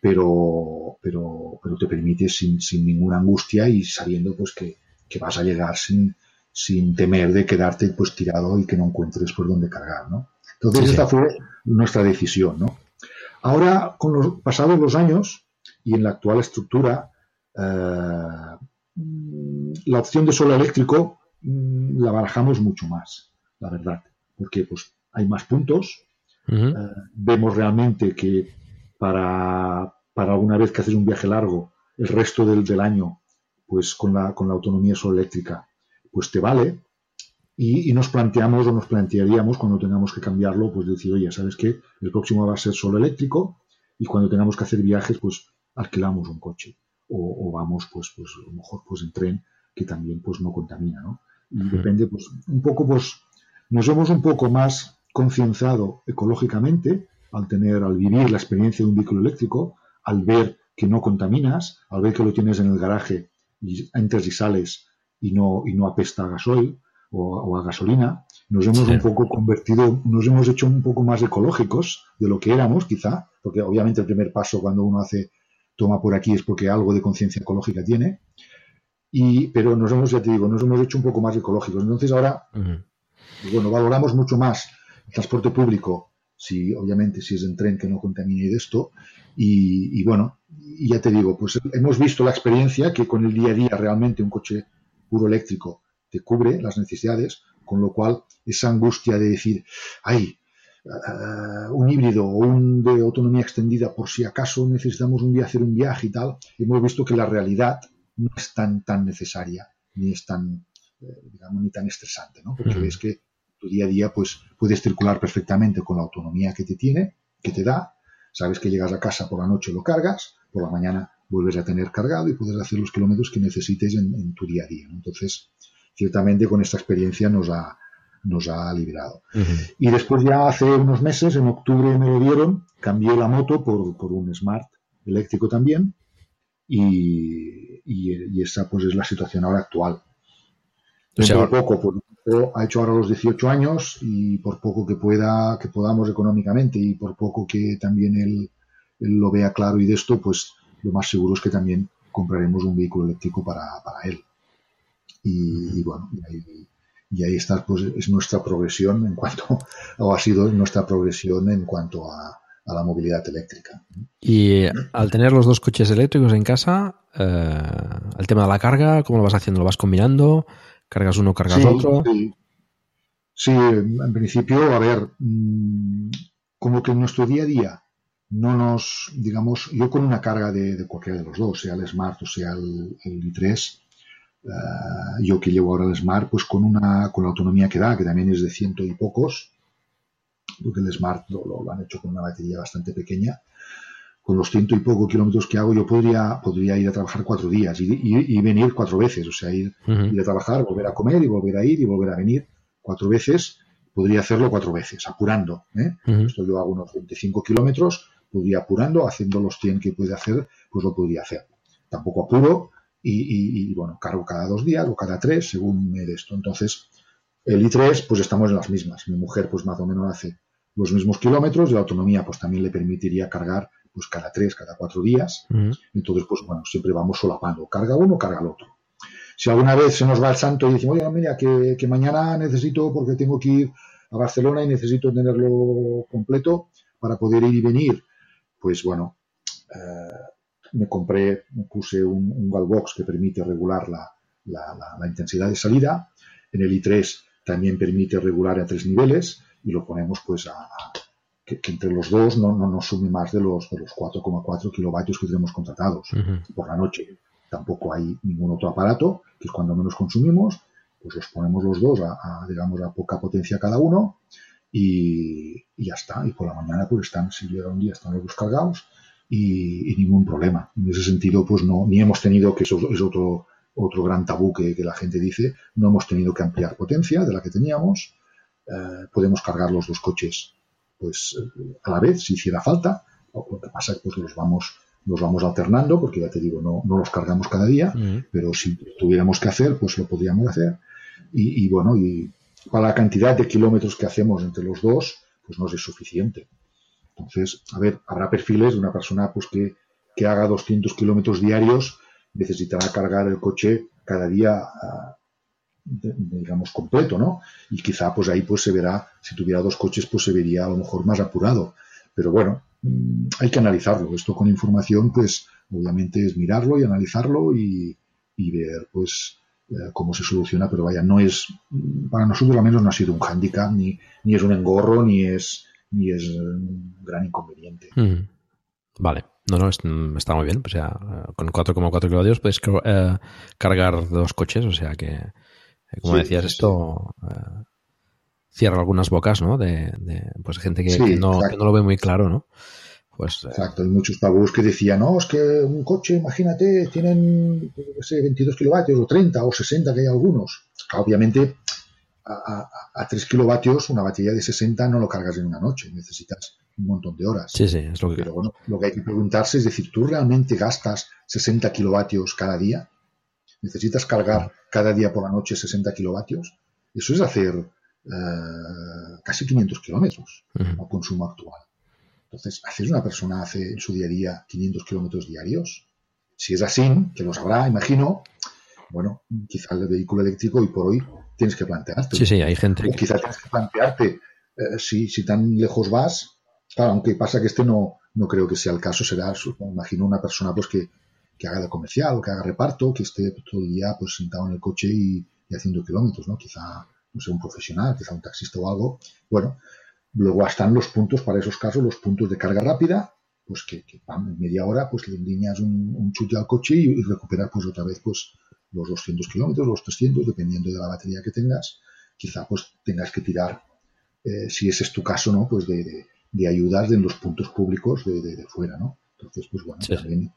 pero, pero, pero te permite sin, sin ninguna angustia y sabiendo pues que, que vas a llegar sin, sin temer de quedarte pues tirado y que no encuentres por dónde cargar, ¿no? Entonces Sí, sí. esta fue nuestra decisión, ¿no? Ahora, con los pasados los años y en la actual estructura, eh, la opción de solo eléctrico mm, la barajamos mucho más, la verdad, porque pues hay más puntos, eh, vemos realmente que para, para una vez que haces un viaje largo, el resto del, del año, pues con la, con la autonomía solo eléctrica, pues te vale. Y, y nos planteamos o nos plantearíamos cuando tengamos que cambiarlo, pues decir, oye, ¿sabes qué? El próximo va a ser solo eléctrico y cuando tengamos que hacer viajes, pues alquilamos un coche o, o vamos, pues, pues a lo mejor, pues en tren que también, pues no contamina, ¿no? Y depende, pues un poco, pues nos hemos un poco más concienciado ecológicamente al tener, al vivir la experiencia de un vehículo eléctrico, al ver que no contaminas, al ver que lo tienes en el garaje y entras y sales y no, y no apesta a gasoil o, o a gasolina, nos hemos Sí. un poco convertido, nos hemos hecho un poco más ecológicos de lo que éramos, quizá, porque obviamente el primer paso cuando uno hace toma por aquí es porque algo de conciencia ecológica tiene, y, pero nos hemos, ya te digo, nos hemos hecho un poco más ecológicos. Entonces ahora Ujú. pues bueno, valoramos mucho más el transporte público, si obviamente si es en tren que no contamine y de esto. Y, y bueno, y ya te digo, pues hemos visto la experiencia que con el día a día realmente un coche puro eléctrico te cubre las necesidades, con lo cual esa angustia de decir, ay, eh, un híbrido o un de autonomía extendida por si acaso necesitamos un día hacer un viaje y tal, hemos visto que la realidad no es tan, tan necesaria, ni es tan, eh, digamos, ni tan estresante, ¿no? Porque ves que tu día a día pues puedes circular perfectamente con la autonomía que te tiene, que te da, sabes que llegas a casa por la noche lo cargas, por la mañana vuelves a tener cargado y puedes hacer los kilómetros que necesites en, en tu día a día. ¿no? Entonces, ciertamente con esta experiencia nos ha, nos ha liberado. Y después ya hace unos meses, en octubre me lo dieron, cambié la moto por, por un Smart eléctrico también y, y- y esa pues es la situación ahora actual. O sea, de poco, yo ha hecho ahora los 18 años y por poco que pueda, que podamos económicamente y por poco que también él, él lo vea claro y de esto, pues lo más seguro es que también compraremos un vehículo eléctrico para, para él. Y, y bueno, y ahí, y ahí está, pues es nuestra progresión en cuanto, o ha sido nuestra progresión en cuanto a, a la movilidad eléctrica. Y eh, al tener los dos coches eléctricos en casa, eh, el tema de la carga, ¿cómo lo vas haciendo? ¿Lo vas combinando? ¿Cargas uno, cargas Sí, otro? Sí, Sí, en principio, a ver, mm, como que en nuestro día a día no nos, digamos, yo con una carga de, de cualquiera de los dos, sea el Smart o sea el, el i3, eh, yo que llevo ahora el Smart, pues con una, con la autonomía que da, que también es de ciento y pocos, porque el Smart lo, lo- lo han hecho con una batería bastante pequeña, con los ciento y poco kilómetros que hago, yo podría, podría ir a trabajar cuatro días y, y- y venir cuatro veces, o sea, ir, ir a trabajar, volver a comer y volver a ir y volver a venir cuatro veces, podría hacerlo cuatro veces, apurando. ¿eh? Esto yo hago unos 25 kilómetros, podría apurando, haciendo los 100 que puede hacer, pues lo podría hacer. Tampoco apuro y, y- y, bueno, cargo cada dos días o cada tres, según me de esto. Entonces, el i3, pues estamos en las mismas. Mi mujer, pues más o menos hace los mismos kilómetros y la autonomía, pues también le permitiría cargar pues cada tres, cada cuatro días. Entonces, pues bueno, siempre vamos solapando. Carga uno, carga el otro. Si alguna vez se nos va el santo y decimos, oye, mira, que, que mañana necesito, porque tengo que ir a Barcelona y necesito tenerlo completo para poder ir y venir, pues bueno, eh, me compré, puse un, un Galbox que permite regular la, la- la- la intensidad de salida. En el i3 también permite regular a tres niveles y lo ponemos pues a, a- que, que entre los dos no, no nos sume más de los, de los 4,4 kilovatios que tenemos contratados por la noche. Tampoco hay ningún otro aparato, que es cuando menos consumimos, pues los ponemos los dos a, a, digamos, a poca potencia cada uno y, y ya está. Y por la mañana pues están, si llega un día, están los dos cargados y, y ningún problema. En ese sentido, pues no, ni hemos tenido, que eso es otro, otro gran tabú que, que la gente dice, no hemos tenido que ampliar potencia de la que teníamos. Eh, podemos cargar los dos coches pues eh, a la vez si hiciera falta. Lo que pasa es que pues los vamos los vamos alternando porque ya te digo no, no los cargamos cada día, pero si tuviéramos que hacer pues lo podríamos hacer y, y bueno y para la cantidad de kilómetros que hacemos entre los dos pues nos es suficiente. Entonces, a ver, habrá perfiles de una persona pues que, que haga 200 kilómetros diarios necesitará cargar el coche cada día, ah, digamos, completo, ¿no? Y quizá pues ahí pues se verá, si tuviera dos coches pues se vería a lo mejor más apurado. Pero bueno, mm, hay que analizarlo. Esto con información pues obviamente es mirarlo y analizarlo y, y ver pues cómo se soluciona, pero vaya, no es, para nosotros al menos no ha sido un hándicap, ni, ni es un engorro, ni es, ni es un gran inconveniente. Mm. Vale. No, no, es- mm, está muy bien. O sea, eh, con 4,4 kilovatios puedes eh, cargar dos coches. O sea que, eh, como Sí, decías, sí, esto eh, cierra algunas bocas, ¿no? De, de, pues gente que, no, que no lo ve muy claro, ¿no? Pues eh, Exacto, hay muchos tabús que decían, no, es que un coche, imagínate, tienen, qué sé, 22 kilovatios, o 30, o 60, que hay algunos. Obviamente, a, a- a 3 kilovatios, una batería de 60 no lo cargas en una noche, necesitas un montón de horas. sí, sí, es lo que. Pero bueno, lo que hay que preguntarse es decir, ¿tú realmente gastas 60 kilovatios cada día? ¿Necesitas cargar cada día por la noche 60 kilovatios? Eso es hacer eh, casi 500 kilómetros Ujú. al consumo actual. Entonces, ¿haces una persona hace en su día a día 500 kilómetros diarios? Si es así, que lo sabrá, imagino, bueno, quizá el vehículo eléctrico hoy por hoy tienes que plantearte. Sí, sí, hay gente O que. quizá tienes que plantearte eh, si, si tan lejos vas. Claro, aunque pasa que este no, no creo que sea el caso, será, imagino, una persona pues que, que haga de comercial o que haga reparto, que esté todo el día pues sentado en el coche y, y haciendo kilómetros, ¿no? Quizá, no sé, un profesional, quizá un taxista o algo. Bueno, luego están los puntos, para esos casos, los puntos de carga rápida, pues que, que en media hora, pues le enlineas un, un chute al coche y, y recuperas pues otra vez pues los 200 kilómetros, los 300, dependiendo de la batería que tengas. Quizá pues tengas que tirar, eh, si ese es tu caso, ¿no? Pues de, de, de ayudas en los puntos públicos de, de- fuera, ¿no? Entonces, pues bueno, Sí, también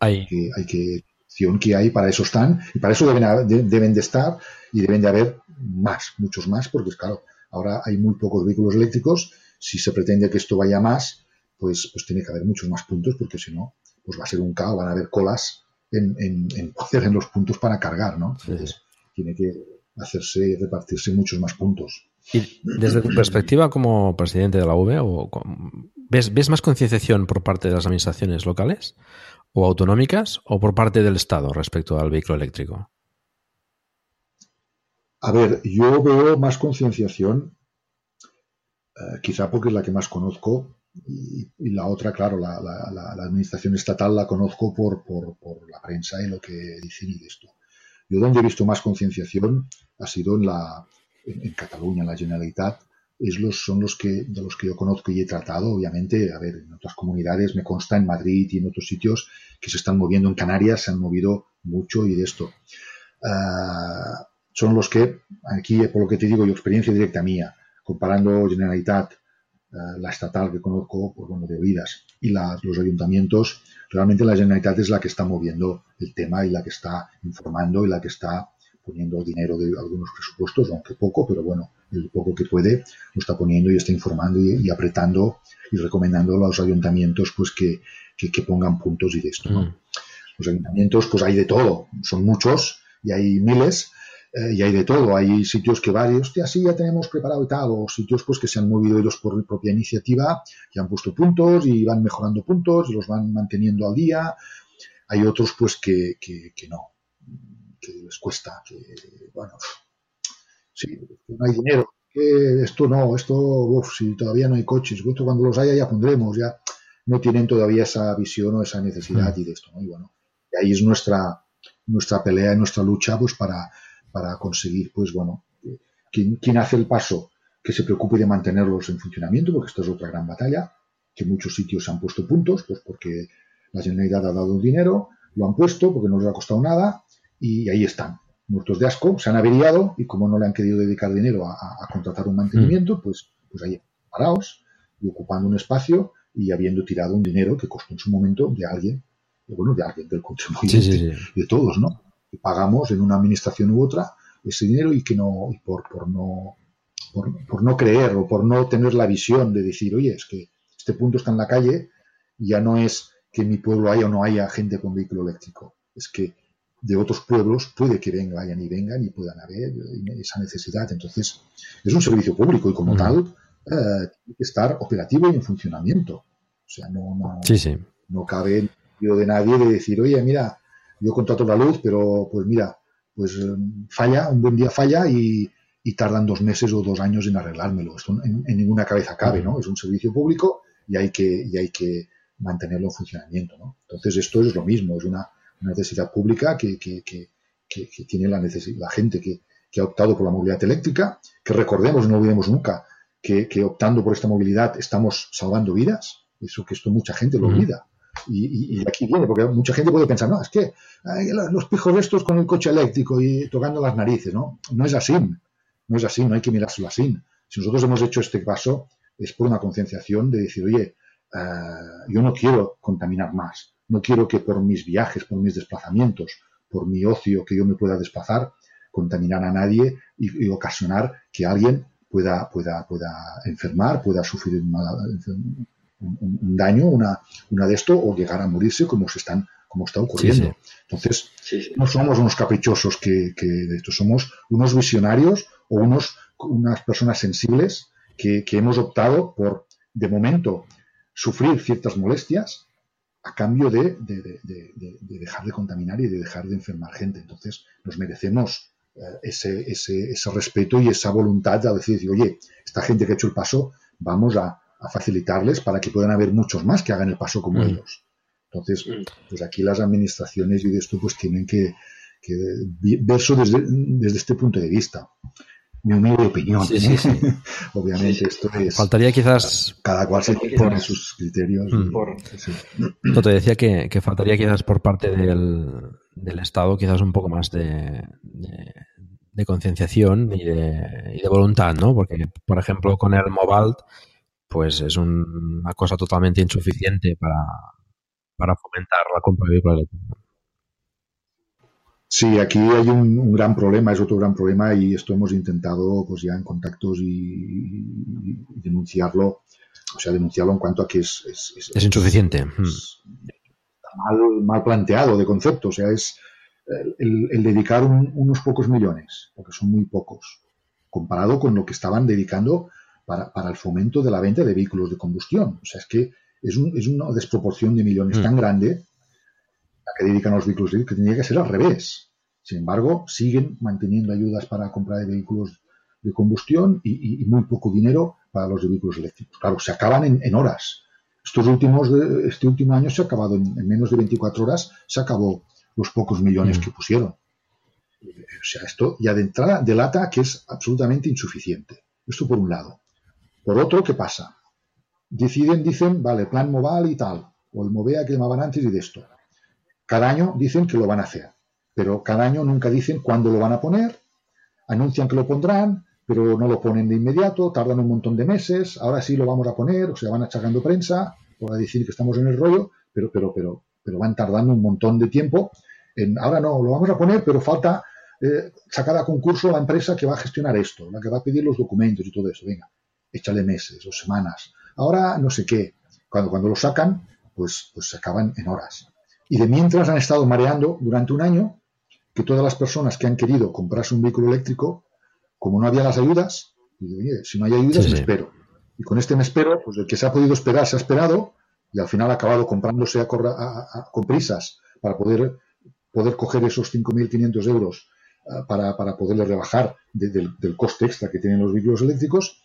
Hay, que hay que opción que hay para eso están y para eso deben, deben de estar y deben de haber más, muchos más, porque claro, ahora hay muy pocos vehículos eléctricos. Si se pretende que esto vaya más, pues, pues tiene que haber muchos más puntos, porque si no, pues va a ser un caos, van a haber colas en, en, en los puntos para cargar, ¿no? Entonces, tiene que hacerse, repartirse muchos más puntos. Y desde tu perspectiva como presidente de la UV, o com- ¿ves, ¿ves más concienciación por parte de las administraciones locales o autonómicas o por parte del Estado respecto al vehículo eléctrico? A ver, yo veo más concienciación, eh, quizá porque es la que más conozco, y, la otra, claro, la, administración estatal la conozco por, por- la prensa y lo que dicen y de esto. Yo donde he visto más concienciación ha sido en, la, en, Cataluña, en la Generalitat, es son los que, de los que yo conozco y he tratado, obviamente, a ver, en otras comunidades, me consta en Madrid y en otros sitios que se están moviendo, en Canarias se han movido mucho y de esto. Ah, son los que, aquí por lo que te digo, yo experiencia directa mía, comparando Generalitat, eh, la estatal que conozco, pues bueno, de oídas, y la- los ayuntamientos, realmente la Generalitat es la que está moviendo el tema y la que está informando y la que está poniendo dinero de algunos presupuestos, aunque poco, pero bueno, el poco que puede lo está poniendo y está informando y, y apretando y recomendando a los ayuntamientos pues que, que, que pongan puntos y de esto, ¿no? Los ayuntamientos, pues hay de todo, son muchos y hay miles eh, y hay de todo. Hay sitios que van y, hostia, sí, ya tenemos preparado y tal, o sitios pues que se han movido ellos por propia iniciativa y han puesto puntos y van mejorando puntos y los van manteniendo al día. Hay otros pues que, que, que no, que les cuesta, que, bueno, sí, no hay dinero, que esto no, esto, uf, si todavía no hay coches, esto cuando los haya ya pondremos, ya no tienen todavía esa visión o esa necesidad y de esto, ¿no? Y bueno, y ahí es nuestra, nuestra pelea y nuestra lucha, pues para, para conseguir, pues bueno, quien, quien hace el paso que se preocupe de mantenerlos en funcionamiento, porque esta es otra gran batalla, que muchos sitios se han puesto puntos, pues porque la Generalitat ha dado dinero, lo han puesto porque no les ha costado nada y ahí están, muertos de asco, se han averiado y como no le han querido dedicar dinero a, a- a contratar un mantenimiento, pues, pues ahí parados y ocupando un espacio y habiendo tirado un dinero que costó en su momento de alguien, bueno, de alguien, del contribuyente, Sí, sí, sí. de todos, ¿no? Pagamos en una administración u otra ese dinero y que no, y por, por no, por, por no creer o por no tener la visión de decir, oye, es que este punto está en la calle y ya no es que en mi pueblo haya o no haya gente con vehículo eléctrico, es que de otros pueblos puede que vengan, vayan y vengan y puedan haber esa necesidad. Entonces, es un servicio público y como tal, eh, tiene que estar operativo y en funcionamiento. O sea, no, no, Sí, sí. no cabe yo de nadie de decir, oye, mira, yo contrato la luz, pero pues mira, pues eh, falla, un buen día falla y, y tardan dos meses o dos años en arreglármelo. Esto en, en, ninguna cabeza cabe, ¿no? Es un servicio público y hay que, y hay que mantenerlo en funcionamiento, ¿no? Entonces esto es lo mismo, es una, una necesidad pública que, que, que, que tiene la, la gente que, que ha optado por la movilidad eléctrica, que recordemos, no olvidemos nunca, que, que, optando por esta movilidad estamos salvando vidas. Eso que esto mucha gente lo olvida. Y, y, y, aquí viene, porque mucha gente puede pensar, no, es que los pijos estos con el coche eléctrico y tocando las narices, ¿no? No es así. No es así, no hay que mirárselo así. Si nosotros hemos hecho este paso, es por una concienciación de decir, oye, uh, yo no quiero contaminar más. No quiero que por mis viajes, por mis desplazamientos, por mi ocio que yo me pueda desplazar, contaminar a nadie y, y ocasionar que alguien pueda, pueda, pueda enfermar, pueda sufrir una, un, un, daño, una, una de esto, o llegar a morirse como se están como está ocurriendo. Sí, sí. Entonces, sí, no somos unos caprichosos que, que, de esto, somos unos visionarios o unos, unas personas sensibles que, que, hemos optado por, de momento, sufrir ciertas molestias a cambio de, de, de, de dejar de contaminar y de dejar de enfermar gente. Entonces, nos merecemos eh, ese, ese, ese, respeto y esa voluntad de decir, oye, esta gente que ha hecho el paso, vamos a, a facilitarles para que puedan haber muchos más que hagan el paso como mm. ellos. Entonces, pues aquí las administraciones y de esto pues tienen que, que verlo desde, desde, este punto de vista. Mi humilde opinión. Sí, sí, sí. Obviamente sí, esto es... Faltaría quizás... Cada cual se pone sus criterios. Mm. Por, no, te decía que, que, faltaría quizás por parte del, del, Estado quizás un poco más de, de, de concienciación y de, y de voluntad, ¿no? Porque, por ejemplo, con el Mobalt, pues es un, una cosa totalmente insuficiente para, para fomentar la compra de vehículos eléctricos. Sí, aquí hay un, un, gran problema, es otro gran problema y esto hemos intentado pues ya en contactos y, y denunciarlo, o sea, denunciarlo en cuanto a que es... Es, es, es insuficiente. Es, mal, mal, planteado de concepto, o sea, es el, el dedicar un, unos pocos millones, porque son muy pocos, comparado con lo que estaban dedicando para, para el fomento de la venta de vehículos de combustión. O sea, es que es, un, es una desproporción de millones mm. tan grande a que dedican los vehículos que tendría que ser al revés. Sin embargo, siguen manteniendo ayudas para compra de vehículos de combustión y, y, y muy poco dinero para los de vehículos eléctricos. Claro, se acaban en, en horas. Estos últimos, de, este último año se ha acabado en, en, menos de 24 horas, se acabó los pocos millones mm. que pusieron. O sea, esto ya de entrada delata que es absolutamente insuficiente. Esto por un lado. Por otro, ¿qué pasa? deciden, dicen, vale, plan Moval y tal, o el Movea que llamaban antes y de esto. Cada año dicen que lo van a hacer, pero cada año nunca dicen cuándo lo van a poner, anuncian que lo pondrán, pero no lo ponen de inmediato, tardan un montón de meses, ahora sí lo vamos a poner, o sea, van achacando prensa, para decir que estamos en el rollo, pero, pero, pero, pero van tardando un montón de tiempo. En, ahora no, lo vamos a poner, pero falta eh, sacar a concurso la empresa que va a gestionar esto, la que va a pedir los documentos y todo eso. Venga, échale meses o semanas ahora no sé qué. Cuando, cuando lo sacan, pues, pues se acaban en horas. Y de mientras han estado mareando durante un año que todas las personas que han querido comprarse un vehículo eléctrico, como no había las ayudas, digo, oye, si no hay ayudas, sí, me sí. espero. Y con este me espero, pues el que se ha podido esperar, se ha esperado, y al final ha acabado comprándose a, a, a, con prisas para poder, poder coger esos 5.500 euros uh, para, para poderle rebajar de, de, del coste extra que tienen los vehículos eléctricos,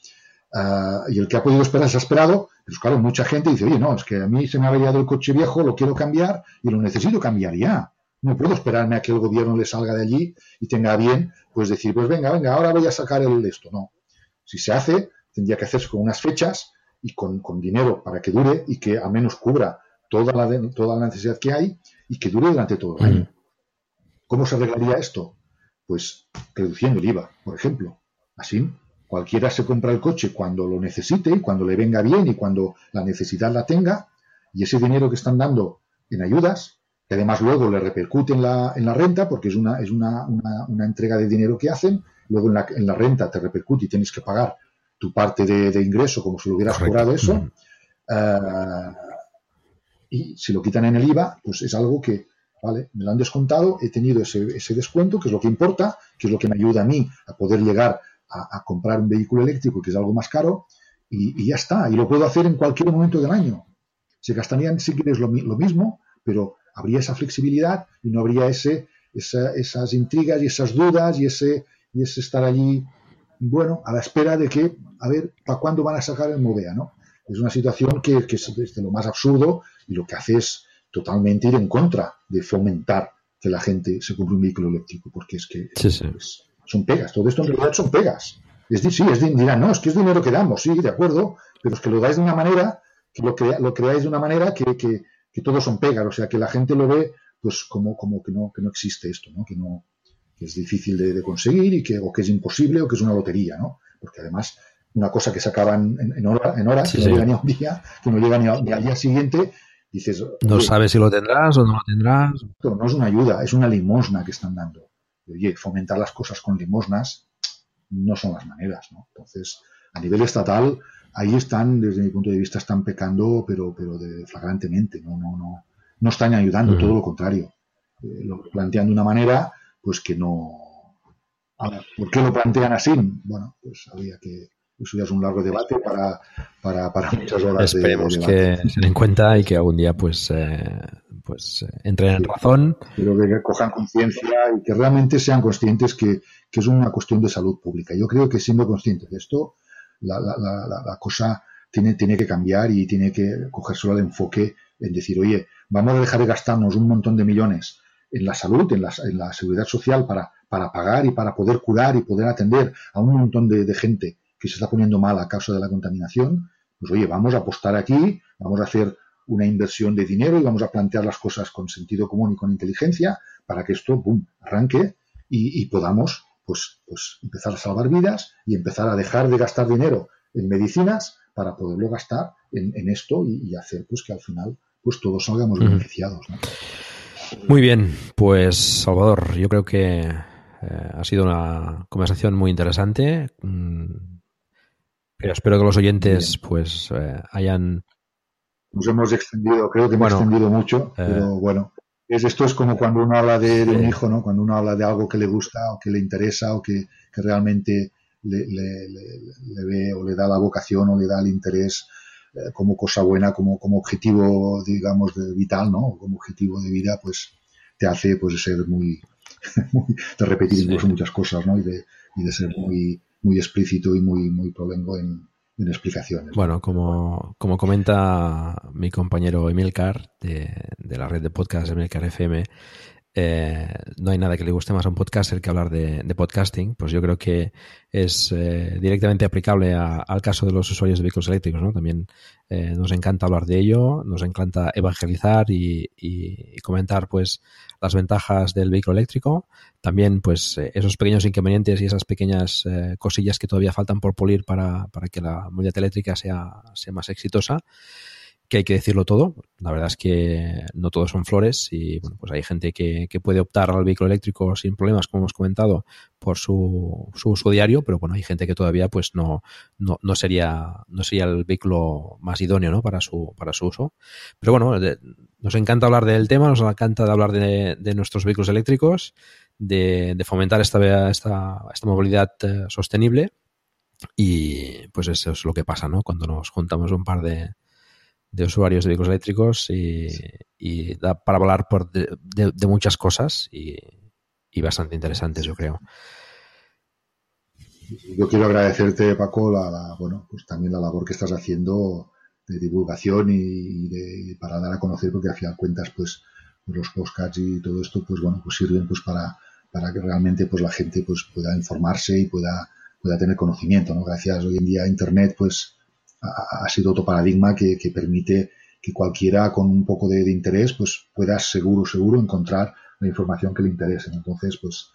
Uh, y el que ha podido esperar se ha esperado, pues claro, mucha gente dice, oye, no, es que a mí se me ha averiado el coche viejo, lo quiero cambiar y lo necesito cambiar ya. No puedo esperarme a que el gobierno le salga de allí y tenga bien, pues decir, pues venga, venga, ahora voy a sacar el de esto. No. Si se hace, tendría que hacerse con unas fechas y con, con dinero para que dure y que al menos cubra toda la, de, toda la necesidad que hay y que dure durante todo el año. ¿Cómo se arreglaría esto? Pues reduciendo el IVA, por ejemplo. Así Cualquiera se compra el coche cuando lo necesite y cuando le venga bien y cuando la necesidad la tenga, y ese dinero que están dando en ayudas, que además luego le repercute en la, en la renta, porque es, una, es una, una, una, entrega de dinero que hacen, luego en la, en la, renta te repercute y tienes que pagar tu parte de, de ingreso como si lo hubieras Correcto. cobrado eso. Mm. Uh, y si lo quitan en el IVA, pues es algo que, vale, me lo han descontado, he tenido ese, ese descuento, que es lo que importa, que es lo que me ayuda a mí a poder llegar a, a, comprar un vehículo eléctrico que es algo más caro y, y, ya está. Y lo puedo hacer en cualquier momento del año. Se gastarían, si quieres, lo, lo mismo, pero habría esa flexibilidad y no habría ese, esas intrigas y esas dudas y ese, y ese estar allí, bueno, a la espera de que, a ver, ¿para cuándo van a sacar el Movea, no? Es una situación que, que es de lo más absurdo y lo que hace es totalmente ir en contra de fomentar que la gente se compre un vehículo eléctrico, porque es que son pegas, todo esto en realidad son pegas. Es decir, sí, es dirán, no, es que es dinero que damos, sí, de acuerdo, pero es que lo dais de una manera, que lo, lo creáis de una manera que, que, que todos son pegas, o sea, que la gente lo ve pues como, como que, no, que no existe esto, ¿no? que, no, que es difícil de, conseguir y que, o que es imposible o que es una lotería, ¿no? porque además una cosa que se acaba en, en, hora, en horas, que no llega ni a un día, que no llega ni, ni al día siguiente, dices... No sabes si lo tendrás o no lo tendrás. No es una ayuda, es una limosna que están dando. Oye, fomentar las cosas con limosnas no son las maneras, ¿no? Entonces, a nivel estatal, ahí están, desde mi punto de vista, están pecando, pero, pero de, flagrantemente, no, no, no, no están ayudando, todo lo contrario. Eh, lo plantean de una manera, pues que no. ¿por qué lo plantean así? Bueno, pues había que, eso ya es un largo debate para, para, para muchas horas. Esperemos que se den cuenta y que algún día pues, eh, pues eh, entren en razón. Pero que cojan conciencia y que realmente sean conscientes que, que, es una cuestión de salud pública. Yo creo que siendo conscientes de esto, la, la, la, la cosa tiene, tiene que cambiar y tiene que coger solo el enfoque en decir, oye, vamos a dejar de gastarnos un montón de millones en la salud, en la, en la seguridad social, para, para pagar y para poder curar y poder atender a un montón de, de gente que se está poniendo mal a causa de la contaminación, pues oye, vamos a apostar aquí, vamos a hacer una inversión de dinero y vamos a plantear las cosas con sentido común y con inteligencia para que esto, boom, arranque y, podamos pues, pues empezar a salvar vidas y empezar a dejar de gastar dinero en medicinas para poderlo gastar en, esto y, hacer pues que al final pues todos salgamos beneficiados. Muy bien, pues Salvador, yo creo que eh, ha sido una conversación muy interesante. Mm, pero espero que los oyentes pues eh, hayan... Nos hemos extendido, creo que hemos extendido mucho, eh, pero bueno, es, esto es como cuando uno habla de, un hijo, ¿no? Cuando uno habla de algo que le gusta o que le interesa o que, realmente le, ve o le da la vocación o le da el interés eh, como cosa buena, como, como objetivo, digamos, de vital, ¿no? Como objetivo de vida, pues te hace pues ser muy, de repetir incluso muchas cosas, ¿no? Y de, y de ser muy, muy explícito y muy, muy prolengo en, en explicaciones. Bueno, como, como comenta mi compañero Emilcar de, de la red de podcast Emilcar FM, eh, no hay nada que le guste más a un podcaster que hablar de, podcasting, pues yo creo que es eh, directamente aplicable al caso de los usuarios de vehículos eléctricos. ¿no? También eh, nos encanta hablar de ello, nos encanta evangelizar y, comentar pues las ventajas del vehículo eléctrico, también pues esos pequeños inconvenientes y esas pequeñas cosillas que todavía faltan por pulir para, para que la movilidad eléctrica sea, sea más exitosa que hay que decirlo todo. La verdad es que no todos son flores y bueno, pues hay gente que, puede optar al vehículo eléctrico sin problemas, como hemos comentado, por su, su, uso diario, pero bueno, hay gente que todavía pues no, no, sería, no sería el vehículo más idóneo ¿no? para, su, para su uso. Pero bueno, nos encanta hablar del tema, nos encanta hablar de, nuestros vehículos eléctricos, de, de fomentar esta, esta, esta movilidad eh, sostenible. Y pues eso es lo que pasa, ¿no? Cuando nos juntamos un par de, de usuarios de vehículos eléctricos y, da para hablar por de, muchas cosas y, bastante interesantes, yo creo. Yo quiero agradecerte, Paco, la, bueno, pues también la labor que estás haciendo de divulgación y, de, para dar a conocer, porque al final cuentas, pues, los postcards y todo esto, pues bueno, pues sirven pues para, para que realmente pues la gente pues pueda informarse y pueda, pueda tener conocimiento, ¿no? Gracias hoy en día a internet, pues ha, sido otro paradigma que, permite que cualquiera con un poco de, interés pues pueda seguro, seguro encontrar la información que le interese. Entonces, pues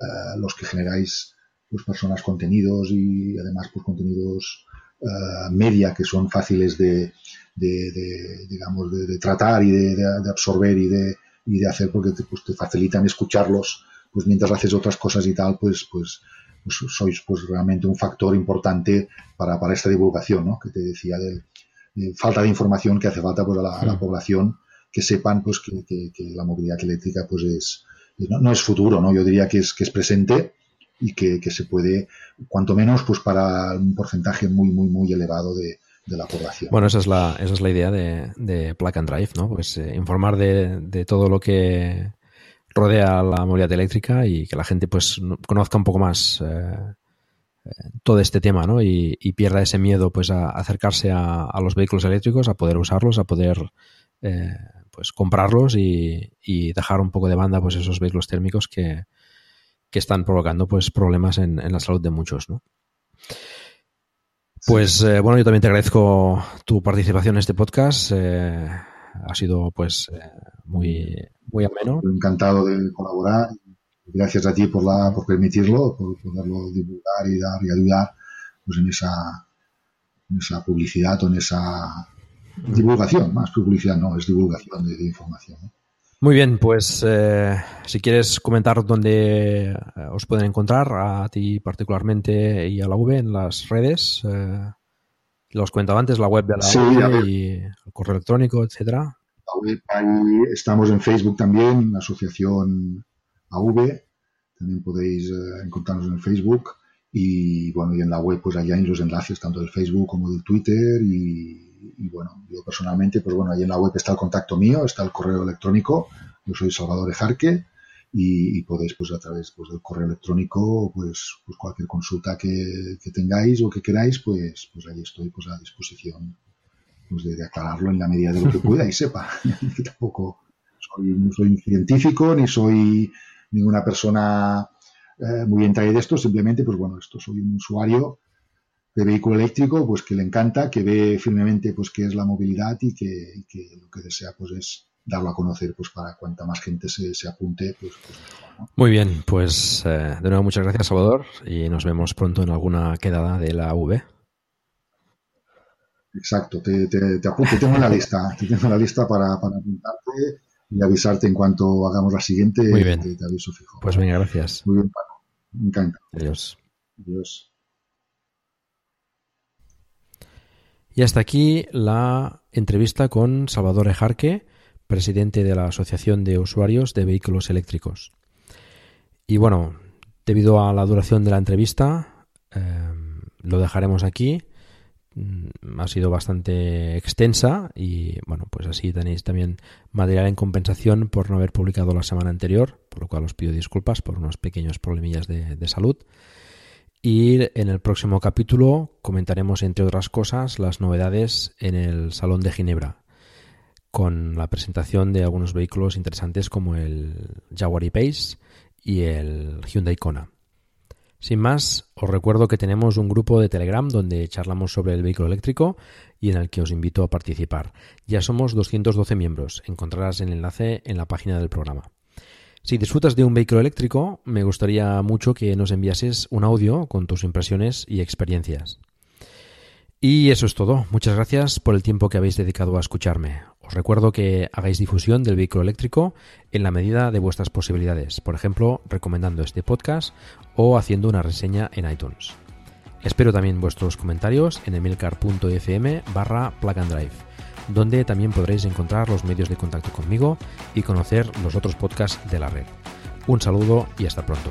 eh, los que generáis pues personas contenidos y además pues contenidos eh, media que son fáciles de, digamos de, tratar y de, absorber y de, y de hacer porque te, pues, te facilitan escucharlos pues mientras haces otras cosas y tal pues pues pues, sois pues realmente un factor importante para, para esta divulgación, ¿no? Que te decía de, falta de información que hace falta pues, a, la, mm. población que sepan pues que, que, la movilidad eléctrica pues es no, no, es futuro, ¿no? Yo diría que es que es presente y que, que, se puede, cuanto menos, pues para un porcentaje muy, muy, muy elevado de, de la población. Bueno, esa es la, esa es la idea de, de Plug and Drive, ¿no? Pues eh, informar de, de, todo lo que rodea la movilidad eléctrica y que la gente pues conozca un poco más eh, eh, todo este tema, ¿no? Y, y, pierda ese miedo pues a, acercarse a, a, los vehículos eléctricos, a poder usarlos, a poder eh, pues comprarlos y, y, dejar un poco de banda pues esos vehículos térmicos que, que están provocando pues problemas en, en la salud de muchos, ¿no? Pues eh, bueno, yo también te agradezco tu participación en este podcast. Eh, ha sido pues eh, muy, muy ameno. Encantado de colaborar. Gracias a ti por, la, por permitirlo, por poderlo divulgar y dar y ayudar pues, en, esa, en esa publicidad o en esa divulgación. Más publicidad no, es divulgación de, de información. ¿no? Muy bien, pues eh, si quieres comentar dónde eh, os pueden encontrar, a ti particularmente y a la V en las redes, eh, los comentaba antes, la web de la sí, y el correo electrónico, etcétera. La web, ahí estamos en Facebook también, la asociación AV, también podéis eh, encontrarnos en Facebook. Y bueno, y en la web pues allá hay los enlaces tanto del Facebook como del Twitter. Y, y, bueno, yo personalmente, pues bueno, ahí en la web está el contacto mío, está el correo electrónico, yo soy Salvador Ejarque y, podéis pues a través pues, del correo electrónico pues, pues cualquier consulta que, que, tengáis o que queráis, pues, pues ahí estoy pues a disposición pues de, aclararlo en la medida de lo que pueda y sepa. que tampoco soy, no soy científico ni soy ninguna persona eh, muy entrada de esto, simplemente pues bueno, esto soy un usuario de vehículo eléctrico, pues que le encanta, que ve firmemente pues qué es la movilidad y que, y que, lo que desea pues es darlo a conocer pues para cuanta más gente se, se apunte pues, pues mejor, ¿no? Muy bien, pues eh, de nuevo muchas gracias Salvador y nos vemos pronto en alguna quedada de la V. Exacto, te, te, te apunto, te tengo en la lista, te tengo en la lista para, para apuntarte y avisarte en cuanto hagamos la siguiente, Muy bien. Te, te aviso fijo. Pues venga, gracias. Muy bien, Paco. Me encanta. Adiós. Adiós. Y hasta aquí la entrevista con Salvador Ejarque, presidente de la Asociación de Usuarios de Vehículos Eléctricos. Y bueno, debido a la duración de la entrevista, eh, lo dejaremos aquí. Mm, Ha sido bastante extensa y bueno, pues así tenéis también material en compensación por no haber publicado la semana anterior, por lo cual os pido disculpas por unos pequeños problemillas de, de salud. Y en el próximo capítulo comentaremos, entre otras cosas, las novedades en el Salón de Ginebra, con la presentación de algunos vehículos interesantes como el Jaguar E-Pace y el Hyundai Kona. Sin más, os recuerdo que tenemos un grupo de Telegram donde charlamos sobre el vehículo eléctrico y en el que os invito a participar. Ya somos 212 miembros, encontrarás el enlace en la página del programa. Si disfrutas de un vehículo eléctrico, me gustaría mucho que nos enviases un audio con tus impresiones y experiencias. Y eso es todo. Muchas gracias por el tiempo que habéis dedicado a escucharme. Os recuerdo que hagáis difusión del vehículo eléctrico en la medida de vuestras posibilidades, por ejemplo, recomendando este podcast o haciendo una reseña en iTunes. Espero también vuestros comentarios en emilcar.fm barra plug and drive donde también podréis encontrar los medios de contacto conmigo y conocer los otros podcasts de la red. Un saludo y hasta pronto.